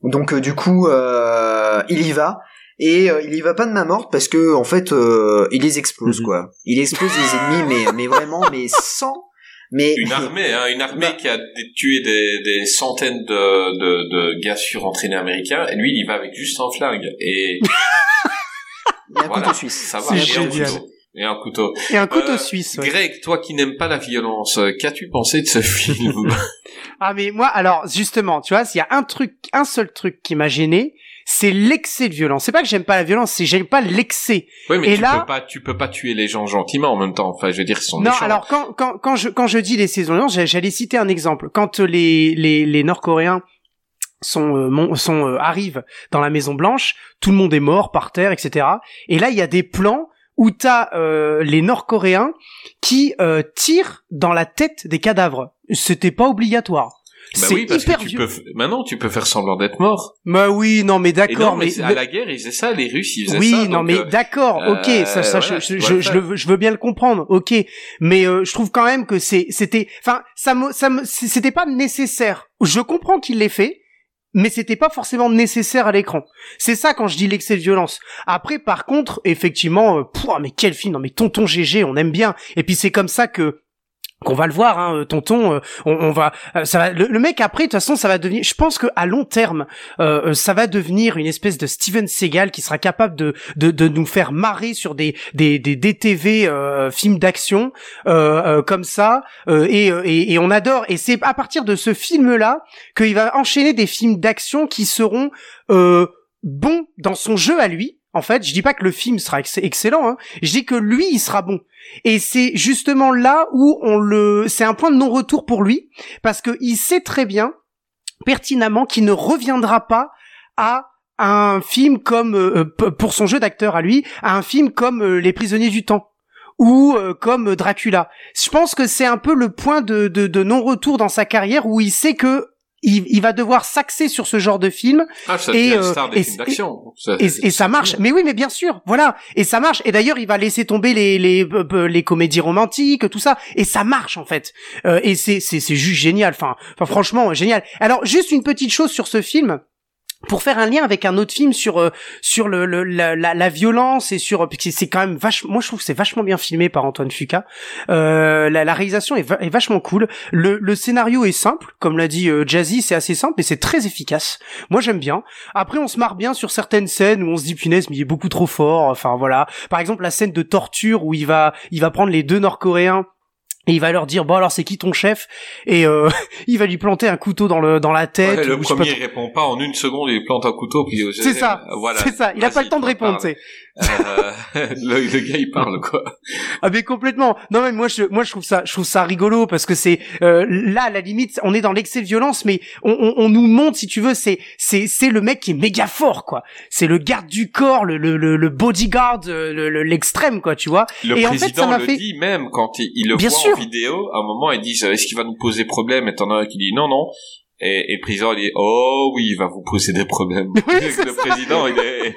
Speaker 6: Donc euh, du coup, euh, il y va. Et euh, il y va pas de main morte parce que en fait, euh, il les explose
Speaker 7: Mhm.
Speaker 6: quoi. Il explose les ennemis, mais mais vraiment, mais sans. Mais
Speaker 4: Une armée, hein, une armée qui a tué des, des centaines de, de, de gars surentraînés américains, et lui, il y va avec juste un flingue. Et
Speaker 6: il y a un
Speaker 4: voilà,
Speaker 6: couteau suisse.
Speaker 4: ça va. Et un couteau. Et un couteau. Euh,
Speaker 5: suisse. ouais.
Speaker 4: Greg, toi qui n'aimes pas la violence, euh, qu'as-tu pensé de ce film
Speaker 5: Ah mais moi alors justement, tu vois, s'il y a un truc, un seul truc qui m'a gêné, c'est l'excès de violence. C'est pas que j'aime pas la violence, c'est que j'aime pas l'excès.
Speaker 4: Oui, mais
Speaker 5: Et
Speaker 4: tu
Speaker 5: là-
Speaker 4: peux pas, tu peux pas tuer les gens gentiment en même temps. Enfin, je veux dire, ils sont
Speaker 5: Non,
Speaker 4: méchants.
Speaker 5: alors quand quand quand je quand je dis les saisons j'allais citer un exemple. Quand euh, les les les Nord-Coréens sont euh, mon- sont euh, arrivent dans la Maison Blanche, tout le monde est mort par terre, etc. Et là, il y a des plans où t'as euh, les Nord-Coréens qui euh, tirent dans la tête des cadavres. C'était pas obligatoire.
Speaker 4: Bah
Speaker 5: c'est
Speaker 4: oui, parce
Speaker 5: hyper
Speaker 4: que tu peux, f- maintenant, tu peux faire semblant d'être mort.
Speaker 5: Bah oui, non mais d'accord,
Speaker 4: non, mais, à la guerre, ils faisaient ça, les Russes, ils faisaient
Speaker 5: oui,
Speaker 4: ça.
Speaker 5: non,
Speaker 4: donc,
Speaker 5: mais
Speaker 4: euh,
Speaker 5: d'accord, ok,
Speaker 4: euh,
Speaker 5: ça, ça,
Speaker 4: voilà,
Speaker 5: je, je, je, le veux- je veux bien le comprendre, ok, mais euh, je trouve quand même que c'est, c'était, enfin, ça me, ça me, c'était pas nécessaire. Je comprends qu'il l'ait fait, mais c'était pas forcément nécessaire à l'écran. C'est ça quand je dis l'excès de violence. Après, par contre, effectivement, euh, pouah, mais quel film, non mais Tonton GG, on aime bien, et puis c'est comme ça que qu'on va le voir, hein, euh, tonton. euh, on, va, euh, ça va. Le, mec après, de toute façon, ça va devenir. Je pense que à long terme, ça va devenir une espèce de Steven Seagal qui sera capable de de, nous faire marrer sur des des des DTV films d'action comme ça. et, et et on adore. Et c'est à partir de ce film là qu'il va enchaîner des films d'action qui seront bons dans son jeu à lui. En fait, je dis pas que le film sera ex- excellent, hein. je dis que lui, il sera bon. Et c'est justement là où on le, c'est un point de non-retour pour lui, parce que il sait très bien, pertinemment, qu'il ne reviendra pas à un film comme, euh, p- pour son jeu d'acteur à lui, à un film comme euh, Les Prisonniers du Temps ou euh, comme Dracula. Je pense que c'est un peu le point de non-retour dans sa carrière où il sait que il, il va devoir s'axer sur ce genre de film
Speaker 4: Ah, ça
Speaker 5: et, euh,
Speaker 4: une star des
Speaker 5: et-
Speaker 4: films d'action.
Speaker 5: Et, et ça marche. Mais oui, mais bien sûr, voilà. Et ça marche. Et d'ailleurs, il va laisser tomber les les les comédies romantiques, tout ça. Et ça marche en fait. Euh, et c'est c'est c'est juste génial. Enfin, enfin franchement génial. Alors juste une petite chose sur ce film. Pour faire un lien avec un autre film sur euh, sur le, la, violence et sur que c'est quand même vachement moi je trouve que c'est vachement bien filmé par Antoine Fuqua euh, la, réalisation est vachement cool le, le scénario est simple comme l'a dit euh, Jazzy c'est assez simple mais c'est très efficace moi j'aime bien après, on se marre bien sur certaines scènes où on se dit punaise, mais il est beaucoup trop fort. Enfin voilà. Par exemple, la scène de torture où il va, il va prendre les deux Nord-Coréens. Et il va leur dire bon alors c'est qui ton chef? Et euh, il va lui planter un couteau dans le dans la tête.
Speaker 4: Ouais, le
Speaker 5: ou pas
Speaker 4: premier répond pas en une seconde, il plante un couteau puis il-
Speaker 5: C'est ça,
Speaker 4: Voilà.
Speaker 5: c'est ça. Il a pas le temps de répondre.
Speaker 4: Euh, le, le gars il parle quoi.
Speaker 5: Ah mais complètement. Non mais moi je moi je trouve ça je trouve ça rigolo parce que c'est euh, là à la limite on est dans l'excès de violence mais on, on, on nous montre si tu veux c'est c'est c'est le mec qui est méga fort quoi. C'est le garde du corps, le le le, bodyguard, euh, le- le- l'extrême quoi, tu vois.
Speaker 4: Le
Speaker 5: Et en fait,
Speaker 4: président
Speaker 5: ça m'a
Speaker 4: le
Speaker 5: fait-
Speaker 4: dit même quand il, il le
Speaker 5: Bien
Speaker 4: voit
Speaker 5: sûr.
Speaker 4: en vidéo. À un moment, ils disent est-ce qu'il va nous poser problème? Et t'en as un qui dit non non. Et, et le président il dit oh oui il va vous poser des problèmes.
Speaker 5: Oui,
Speaker 4: le
Speaker 5: ça.
Speaker 4: président il est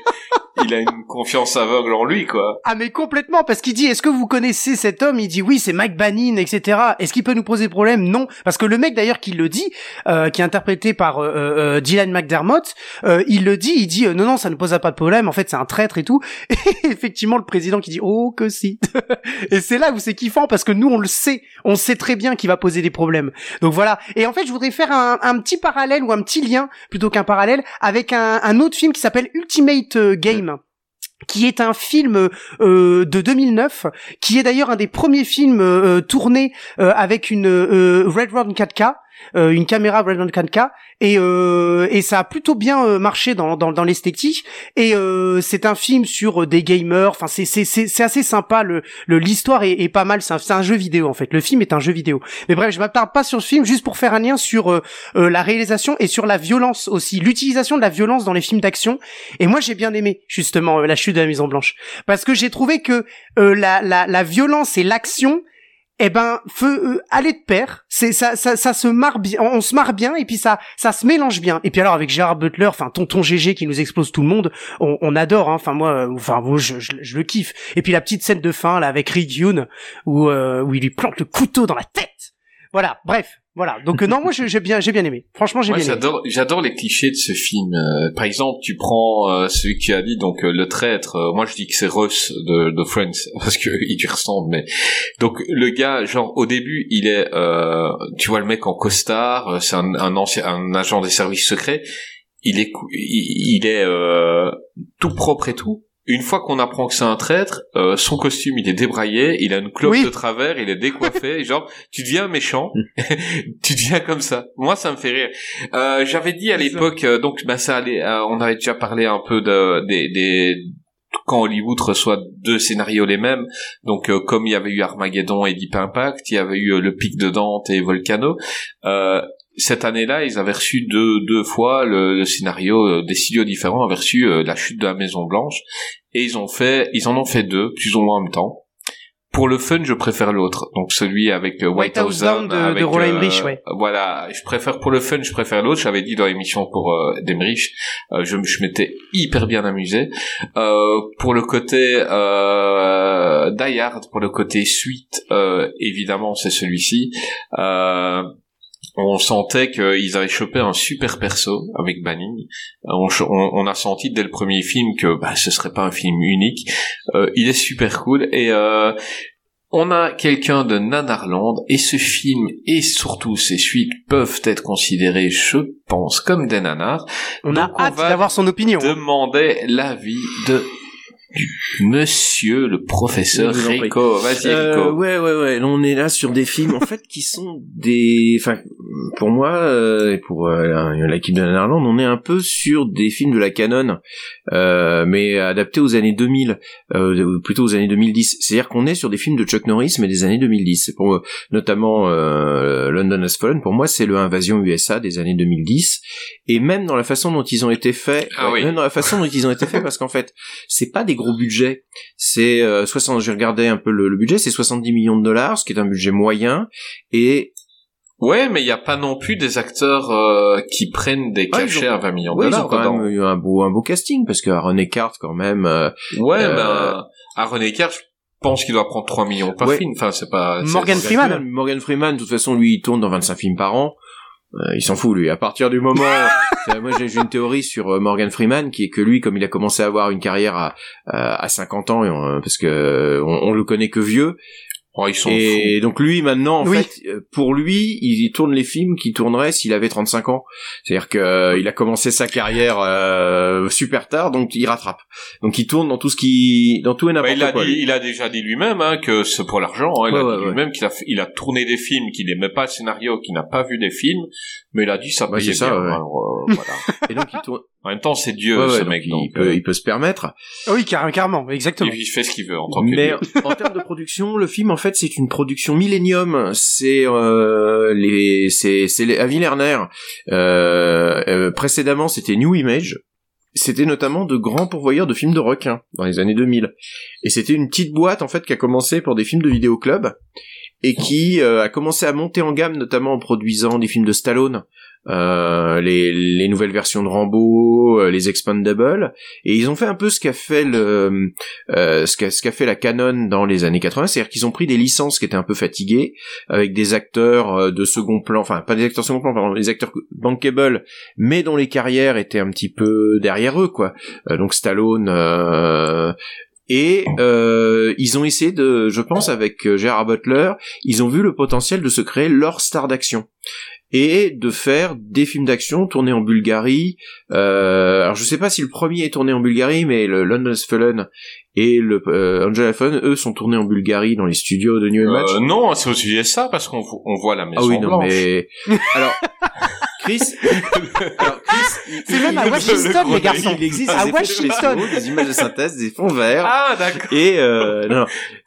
Speaker 4: il a une confiance aveugle en lui, quoi.
Speaker 5: Ah mais complètement, parce qu'il dit, est-ce que vous connaissez cet homme? Il dit oui, c'est Mike Bannin, etc. Est-ce qu'il peut nous poser problème? Non, parce que le mec d'ailleurs qui le dit, euh, qui est interprété par euh, euh, Dylan McDermott, euh, il le dit, il dit non non, ça ne posera pas de problème. En fait, c'est un traître et tout. Et effectivement, le président qui dit oh que si. et c'est là où c'est kiffant parce que nous on le sait, on sait très bien qu'il va poser des problèmes. Donc voilà. Et en fait, je voudrais faire un, petit parallèle ou un petit lien plutôt qu'un parallèle avec un, autre film qui s'appelle Ultimate euh, Game qui est un film euh, de 2009, qui est d'ailleurs un des premiers films euh, tournés euh, avec une euh, Red Run 4K, euh, une caméra Run 4K, et, euh, et ça a plutôt bien euh, marché dans, dans, dans l'esthétique. Et euh, c'est un film sur euh, des gamers. Enfin, c'est c'est c'est assez sympa. Le le l'histoire est, est pas mal. C'est un, un jeu vidéo en fait. Le film est un jeu vidéo. Mais bref, je m'attarde pas sur ce film juste pour faire un lien sur la réalisation et sur la violence aussi, l'utilisation de la violence dans les films d'action. Et moi, j'ai bien aimé justement la chute de la Mise en Blanche parce que j'ai trouvé que la la la violence et l'action eh ben feu euh, aller de pair c'est ça, ça ça se marre bien on, se marre bien et puis ça ça se mélange bien. Et puis alors avec Gérard Butler enfin tonton GG qui nous explose tout le monde on, adore hein. enfin moi euh, enfin moi je, je, je le kiffe. Et puis la petite scène de fin là avec Rick Yoon où euh, où il lui plante le couteau dans la tête. Voilà bref voilà donc euh, non moi j'ai bien j'ai bien aimé franchement j'ai bien aimé
Speaker 4: j'adore, j'adore les clichés de ce film. Euh, par exemple, tu prends euh, celui que tu as dit, donc euh, le traître. euh, moi, je dis que c'est Ross de, de Friends parce que il lui ressemble. Mais donc le gars, genre au début, il est, euh, tu vois le mec en costard, c'est un, un ancien, un agent des services secrets. Il est, il, il est euh, tout propre et tout. Une fois qu'on apprend que c'est un traître, euh, son costume il est débraillé, il a une clope
Speaker 5: Oui.
Speaker 4: de travers, il est décoiffé, et genre tu deviens méchant, tu deviens comme ça. Moi ça me fait rire. Euh, J'avais dit à l'époque, euh, donc bah ça allait, euh, on avait déjà parlé un peu de des, des quand Hollywood reçoit deux scénarios les mêmes, donc euh, comme il y avait eu Armageddon et Deep Impact, il y avait eu euh, Le Pic de Dante et Volcano. Euh, cette année-là, ils avaient reçu deux, deux fois le, le scénario euh, des studios différents, avaient reçu euh, La Chute de la Maison Blanche, et ils ont fait, ils en ont fait deux, plus ou moins en même temps. Pour le fun, je préfère l'autre, donc celui avec euh,
Speaker 5: White House Down de- de
Speaker 4: avec,
Speaker 5: Roland
Speaker 4: euh,
Speaker 5: Emmerich, ouais.
Speaker 4: Voilà, je préfère pour le fun, je préfère l'autre. J'avais dit dans l'émission pour euh, d'Emmerich, euh, je, je m'étais hyper bien amusé. Euh, pour le côté euh, Die Hard, pour le côté suite, euh, évidemment c'est celui-ci. Euh, on sentait qu'ils avaient chopé un super perso avec Banning. On, ch- on, on a senti dès le premier film que bah, ce serait pas un film unique. Euh, il est super cool et euh, on a quelqu'un de Nanarland et ce film et surtout ses suites peuvent être considérés, je pense, comme des nanars.
Speaker 5: on a
Speaker 4: Donc,
Speaker 5: hâte d'avoir son opinion
Speaker 4: Demandait l'avis de monsieur le professeur. Rico. Vas-y
Speaker 7: Euh,
Speaker 4: Rico.
Speaker 7: ouais, ouais, ouais. On est là sur des films, en fait, qui sont des, enfin, pour moi euh, et pour euh, l'équipe de Netherlands, on est un peu sur des films de la canon, euh, mais adaptés aux années 2000, euh, plutôt aux années 2010. C'est-à-dire qu'on est sur des films de Chuck Norris, mais des années 2010. C'est Pour notamment euh, London Has Fallen, pour moi, c'est le Invasion USA des années 2010. Et même dans la façon dont ils ont été faits,
Speaker 4: Ah oui.
Speaker 7: même dans la façon dont ils ont été faits, parce qu'en fait, c'est pas des gros budgets. C'est euh, 60. J'ai regardé un peu le, le budget, c'est 70 millions de dollars, ce qui est un budget moyen. Et
Speaker 4: Ouais, mais il n'y a pas non plus des acteurs euh, qui prennent des
Speaker 7: Ah, ils
Speaker 4: cachets
Speaker 7: ont-
Speaker 4: à 20 millions de
Speaker 7: ouais, ils
Speaker 4: dollars
Speaker 7: ont quand
Speaker 4: dedans.
Speaker 7: même eu un beau, un beau casting parce que Aaron Eckhart quand même. euh,
Speaker 4: Ouais,
Speaker 7: Euh,
Speaker 4: ben, Aaron Eckhart, je pense qu'il doit prendre 3 millions par
Speaker 7: Ouais.
Speaker 4: film. Enfin, c'est pas...
Speaker 5: Morgan Freeman.
Speaker 7: Morgan Freeman, de toute façon, lui, il tourne dans 25 films par an. Euh, il s'en fout, lui. À partir du moment, Euh, moi, j'ai une théorie sur euh, Morgan Freeman, qui est que lui, comme il a commencé à avoir une carrière à, à, à 50 ans, parce que euh, on, on le connaît que vieux,
Speaker 4: Oh, ils sont fous.
Speaker 7: Et donc lui maintenant en
Speaker 5: Oui.
Speaker 7: fait euh, pour lui il tourne les films qu'il tournerait s'il avait 35 ans. C'est-à-dire que euh, il a commencé sa carrière euh, super tard donc il rattrape. Donc il tourne dans tout ce qui dans tout et
Speaker 4: Bah,
Speaker 7: n'importe
Speaker 4: il, a
Speaker 7: quoi.
Speaker 4: dit, il a déjà dit lui-même hein, que c'est pour l'argent. hein. Il
Speaker 7: Ouais,
Speaker 4: a
Speaker 7: ouais,
Speaker 4: dit
Speaker 7: ouais.
Speaker 4: lui-même qu'il a, il a tourné des films, qu'il n'aimait pas le scénario, qu'il n'a pas vu des films, mais il a dit ça payait
Speaker 7: c'est ça,
Speaker 4: bien.
Speaker 7: ouais.
Speaker 4: Alors, euh, voilà.
Speaker 7: Et donc il tourne
Speaker 4: En même temps, c'est Dieu,
Speaker 7: Ouais, ouais,
Speaker 4: ce
Speaker 7: donc
Speaker 4: mec.
Speaker 7: il,
Speaker 4: donc,
Speaker 7: peut,
Speaker 4: euh,
Speaker 7: il peut se permettre.
Speaker 5: Ah oui carrément carrément exactement
Speaker 4: il fait ce qu'il veut en tant que
Speaker 7: Mais
Speaker 4: Dieu.
Speaker 7: en termes de production, le film en fait c'est une production Millennium. C'est euh, les c'est c'est les Avi Lerner. Euh, euh, précédemment c'était New Image. C'était notamment de grands pourvoyeurs de films de requins dans les années 2000. Et c'était une petite boîte en fait qui a commencé pour des films de vidéoclub et qui euh, a commencé à monter en gamme notamment en produisant des films de Stallone euh, les, les nouvelles versions de Rambo, euh, les Expandables, et ils ont fait un peu ce qu'a fait le euh, ce qu'a fait la Canon dans les années 80, c'est-à-dire qu'ils ont pris des licences qui étaient un peu fatiguées avec des acteurs euh, de second plan, enfin pas des acteurs second plan, pardon, des acteurs bankable, mais dont les carrières étaient un petit peu derrière eux, quoi. Euh, donc Stallone. Et euh, ils ont essayé de, je pense, avec Gérard Butler, ils ont vu le potentiel de se créer leur star d'action et de faire des films d'action tournés en Bulgarie. Euh, alors je sais pas si le premier est tourné en Bulgarie, mais le London's Fallen et le euh, Angela Fallen, eux, sont tournés en Bulgarie dans les studios de New Match.
Speaker 4: Euh, non, c'est aussi ça parce qu'on on voit la maison
Speaker 7: ah oui, non,
Speaker 4: blanche.
Speaker 7: mais alors Chris, alors, Chris
Speaker 5: C'est même à Washington,
Speaker 7: le-
Speaker 5: les garçons.
Speaker 7: Il existe
Speaker 5: À
Speaker 7: des
Speaker 5: Washington.
Speaker 7: spéciaux, des images de synthèse, des fonds verts.
Speaker 4: Ah d'accord.
Speaker 7: Et euh, non.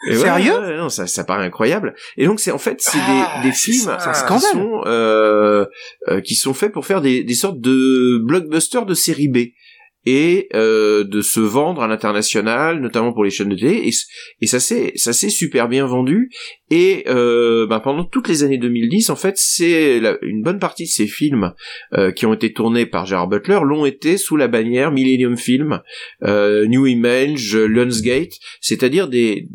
Speaker 7: Et
Speaker 5: Sérieux
Speaker 7: ouais, Non, ça, ça paraît incroyable. Et donc c'est en fait c'est
Speaker 4: Ah,
Speaker 7: des, des films
Speaker 4: un
Speaker 5: scandale.
Speaker 7: qui sont euh, euh, qui sont faits pour faire des, des sortes de blockbusters de série B et euh, de se vendre à l'international, notamment pour les chaînes de télé. Et, ça s'est ça s'est super bien vendu. Et euh, ben, pendant toutes les années 2010, en fait, c'est une bonne partie de ces films euh, qui ont été tournés par Gerard Butler l'ont été sous la bannière Millennium Film, euh, New Image, Lionsgate, c'est-à-dire des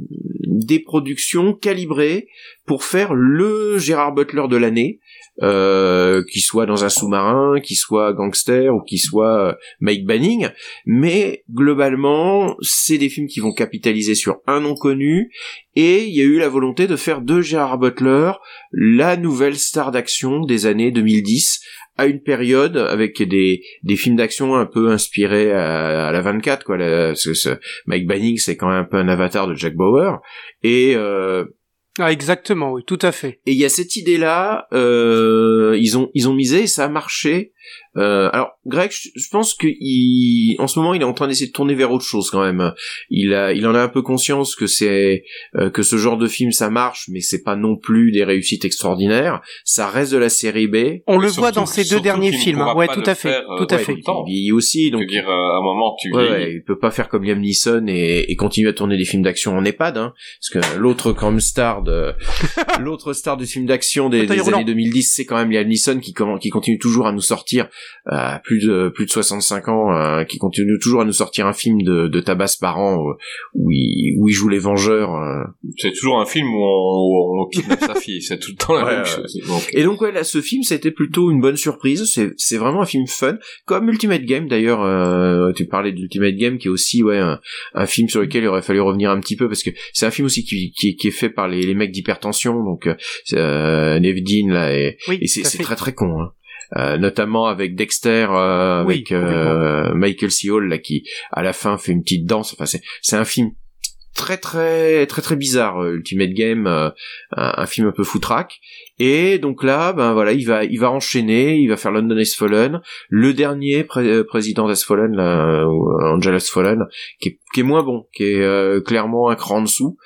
Speaker 7: des productions calibrées pour faire le Gérard Butler de l'année, euh, qui soit dans un sous-marin, qui soit gangster ou qui soit euh, Mike Banning, mais globalement, c'est des films qui vont capitaliser sur un nom connu, et il y a eu la volonté de faire de Gérard Butler la nouvelle star d'action des années 2010, à une période avec des, films d'action un peu inspirés à, la 24, quoi. Mike Banning, c'est quand même un peu un avatar de Jack Bauer, et euh,
Speaker 5: Ah, exactement, oui, tout à fait.
Speaker 7: et il y a cette idée-là, euh, ils ont ils ont misé et ça a marché. Euh, alors Greg, je, pense que il, en ce moment, il est en train d'essayer de tourner vers autre chose quand même. Il a il en a un peu conscience que c'est euh, que ce genre de film ça marche, mais c'est pas non plus des réussites extraordinaires. Ça reste de la série B.
Speaker 5: On le
Speaker 4: Surtout-
Speaker 5: voit dans ces deux derniers films. hein. Ouais,
Speaker 4: pas
Speaker 5: tout à fait,
Speaker 4: faire, euh,
Speaker 5: tout à
Speaker 4: ouais,
Speaker 5: fait.
Speaker 7: Il vieillit aussi,
Speaker 4: Je
Speaker 7: donc
Speaker 4: veux dire, euh, à un moment, tu
Speaker 7: Ouais, il peut pas faire comme Liam Neeson et, et continuer à tourner des films d'action en EHPAD, hein, parce que l'autre comme star de l'autre star du film d'action des, années 2010, c'est quand même Liam Neeson qui continue toujours à nous sortir à plus de plus de 65 ans, euh, qui continue toujours à nous sortir un film de, de tabac par an où, où il, où il joue les Vengeurs. euh.
Speaker 4: C'est toujours un film où on, où on kidnappe sa fille. C'est tout le temps la
Speaker 7: Ouais,
Speaker 4: même chose. Donc,
Speaker 7: Et donc ouais, là, ce film, c'était plutôt une bonne surprise. C'est c'est vraiment un film fun, comme Ultimate Game d'ailleurs. euh, tu parlais d'Ultimate Game, qui est aussi ouais un, un film sur lequel il aurait fallu revenir un petit peu parce que c'est un film aussi qui, qui, qui est fait par les, les mecs d'hypertension, donc euh, euh, là, et,
Speaker 5: Oui,
Speaker 7: et c'est très très con. Hein. Euh, notamment avec Dexter, euh,
Speaker 5: Oui,
Speaker 7: avec euh, Michael C. Hall là qui à la fin fait une petite danse. Enfin c'est c'est un film très très très très bizarre euh, Ultimate Game euh, un, un film un peu foutraque et donc là ben voilà il va il va enchaîner il va faire London has Fallen le dernier pré- euh, président has Fallen là, ou Angel has Fallen qui est, qui est moins bon qui est euh, clairement un cran en dessous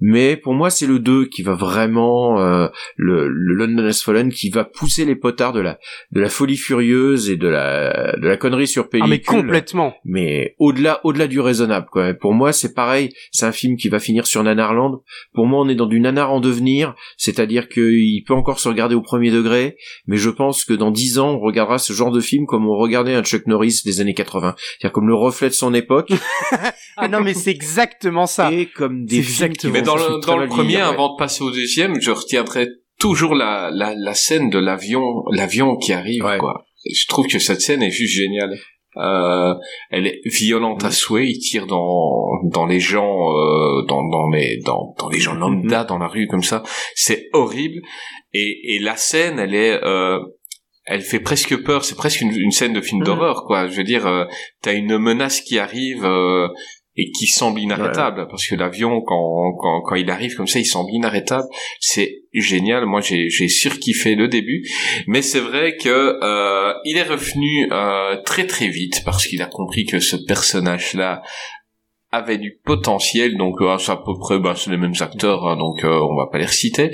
Speaker 7: mais pour moi c'est le 2 qui va vraiment euh, le, le London has Fallen qui va pousser les potards de la de la folie furieuse et de la de la connerie sur
Speaker 5: Ah,
Speaker 7: pellicule
Speaker 5: mais complètement.
Speaker 7: mais au-delà au-delà du raisonnable quoi. Pour moi, c'est pareil, c'est un film qui va finir sur Nanarland. Pour moi, on est dans du nanar en devenir, c'est-à-dire qu'il peut encore se regarder au premier degré, mais je pense que dans dix ans, on regardera ce genre de film comme on regardait un Chuck Norris des années 80, c'est-à-dire comme le reflet de son époque
Speaker 5: Ah non, mais c'est exactement ça.
Speaker 7: et comme des films qui
Speaker 4: Mais dans le, dans premier,
Speaker 7: ouais.
Speaker 4: avant de passer au deuxième, je retiendrai toujours la, la, la scène de l'avion, l'avion qui arrive,
Speaker 7: Ouais.
Speaker 4: quoi. Je trouve que cette scène est juste géniale. Euh, elle est violente à
Speaker 7: Mm.
Speaker 4: souhait. Il tire dans dans les gens, euh, dans dans les dans dans les gens
Speaker 7: Mm-hmm.
Speaker 4: lambda dans la rue comme ça. C'est horrible. Et et la scène, elle est euh, elle fait presque peur. C'est presque une, une scène de film
Speaker 7: Mhm.
Speaker 4: d'horreur, quoi. Je veux dire, euh, t'as une menace qui arrive. euh, et qui semble inarrêtable parce que l'avion quand, quand quand il arrive comme ça il semble inarrêtable. C'est génial. Moi j'ai j'ai surkiffé le début. Mais c'est vrai que euh, il est revenu euh, très très vite parce qu'il a compris que ce personnage là avait du potentiel. Donc euh, c'est à peu près bah, c'est les mêmes acteurs hein, donc euh, on va pas les reciter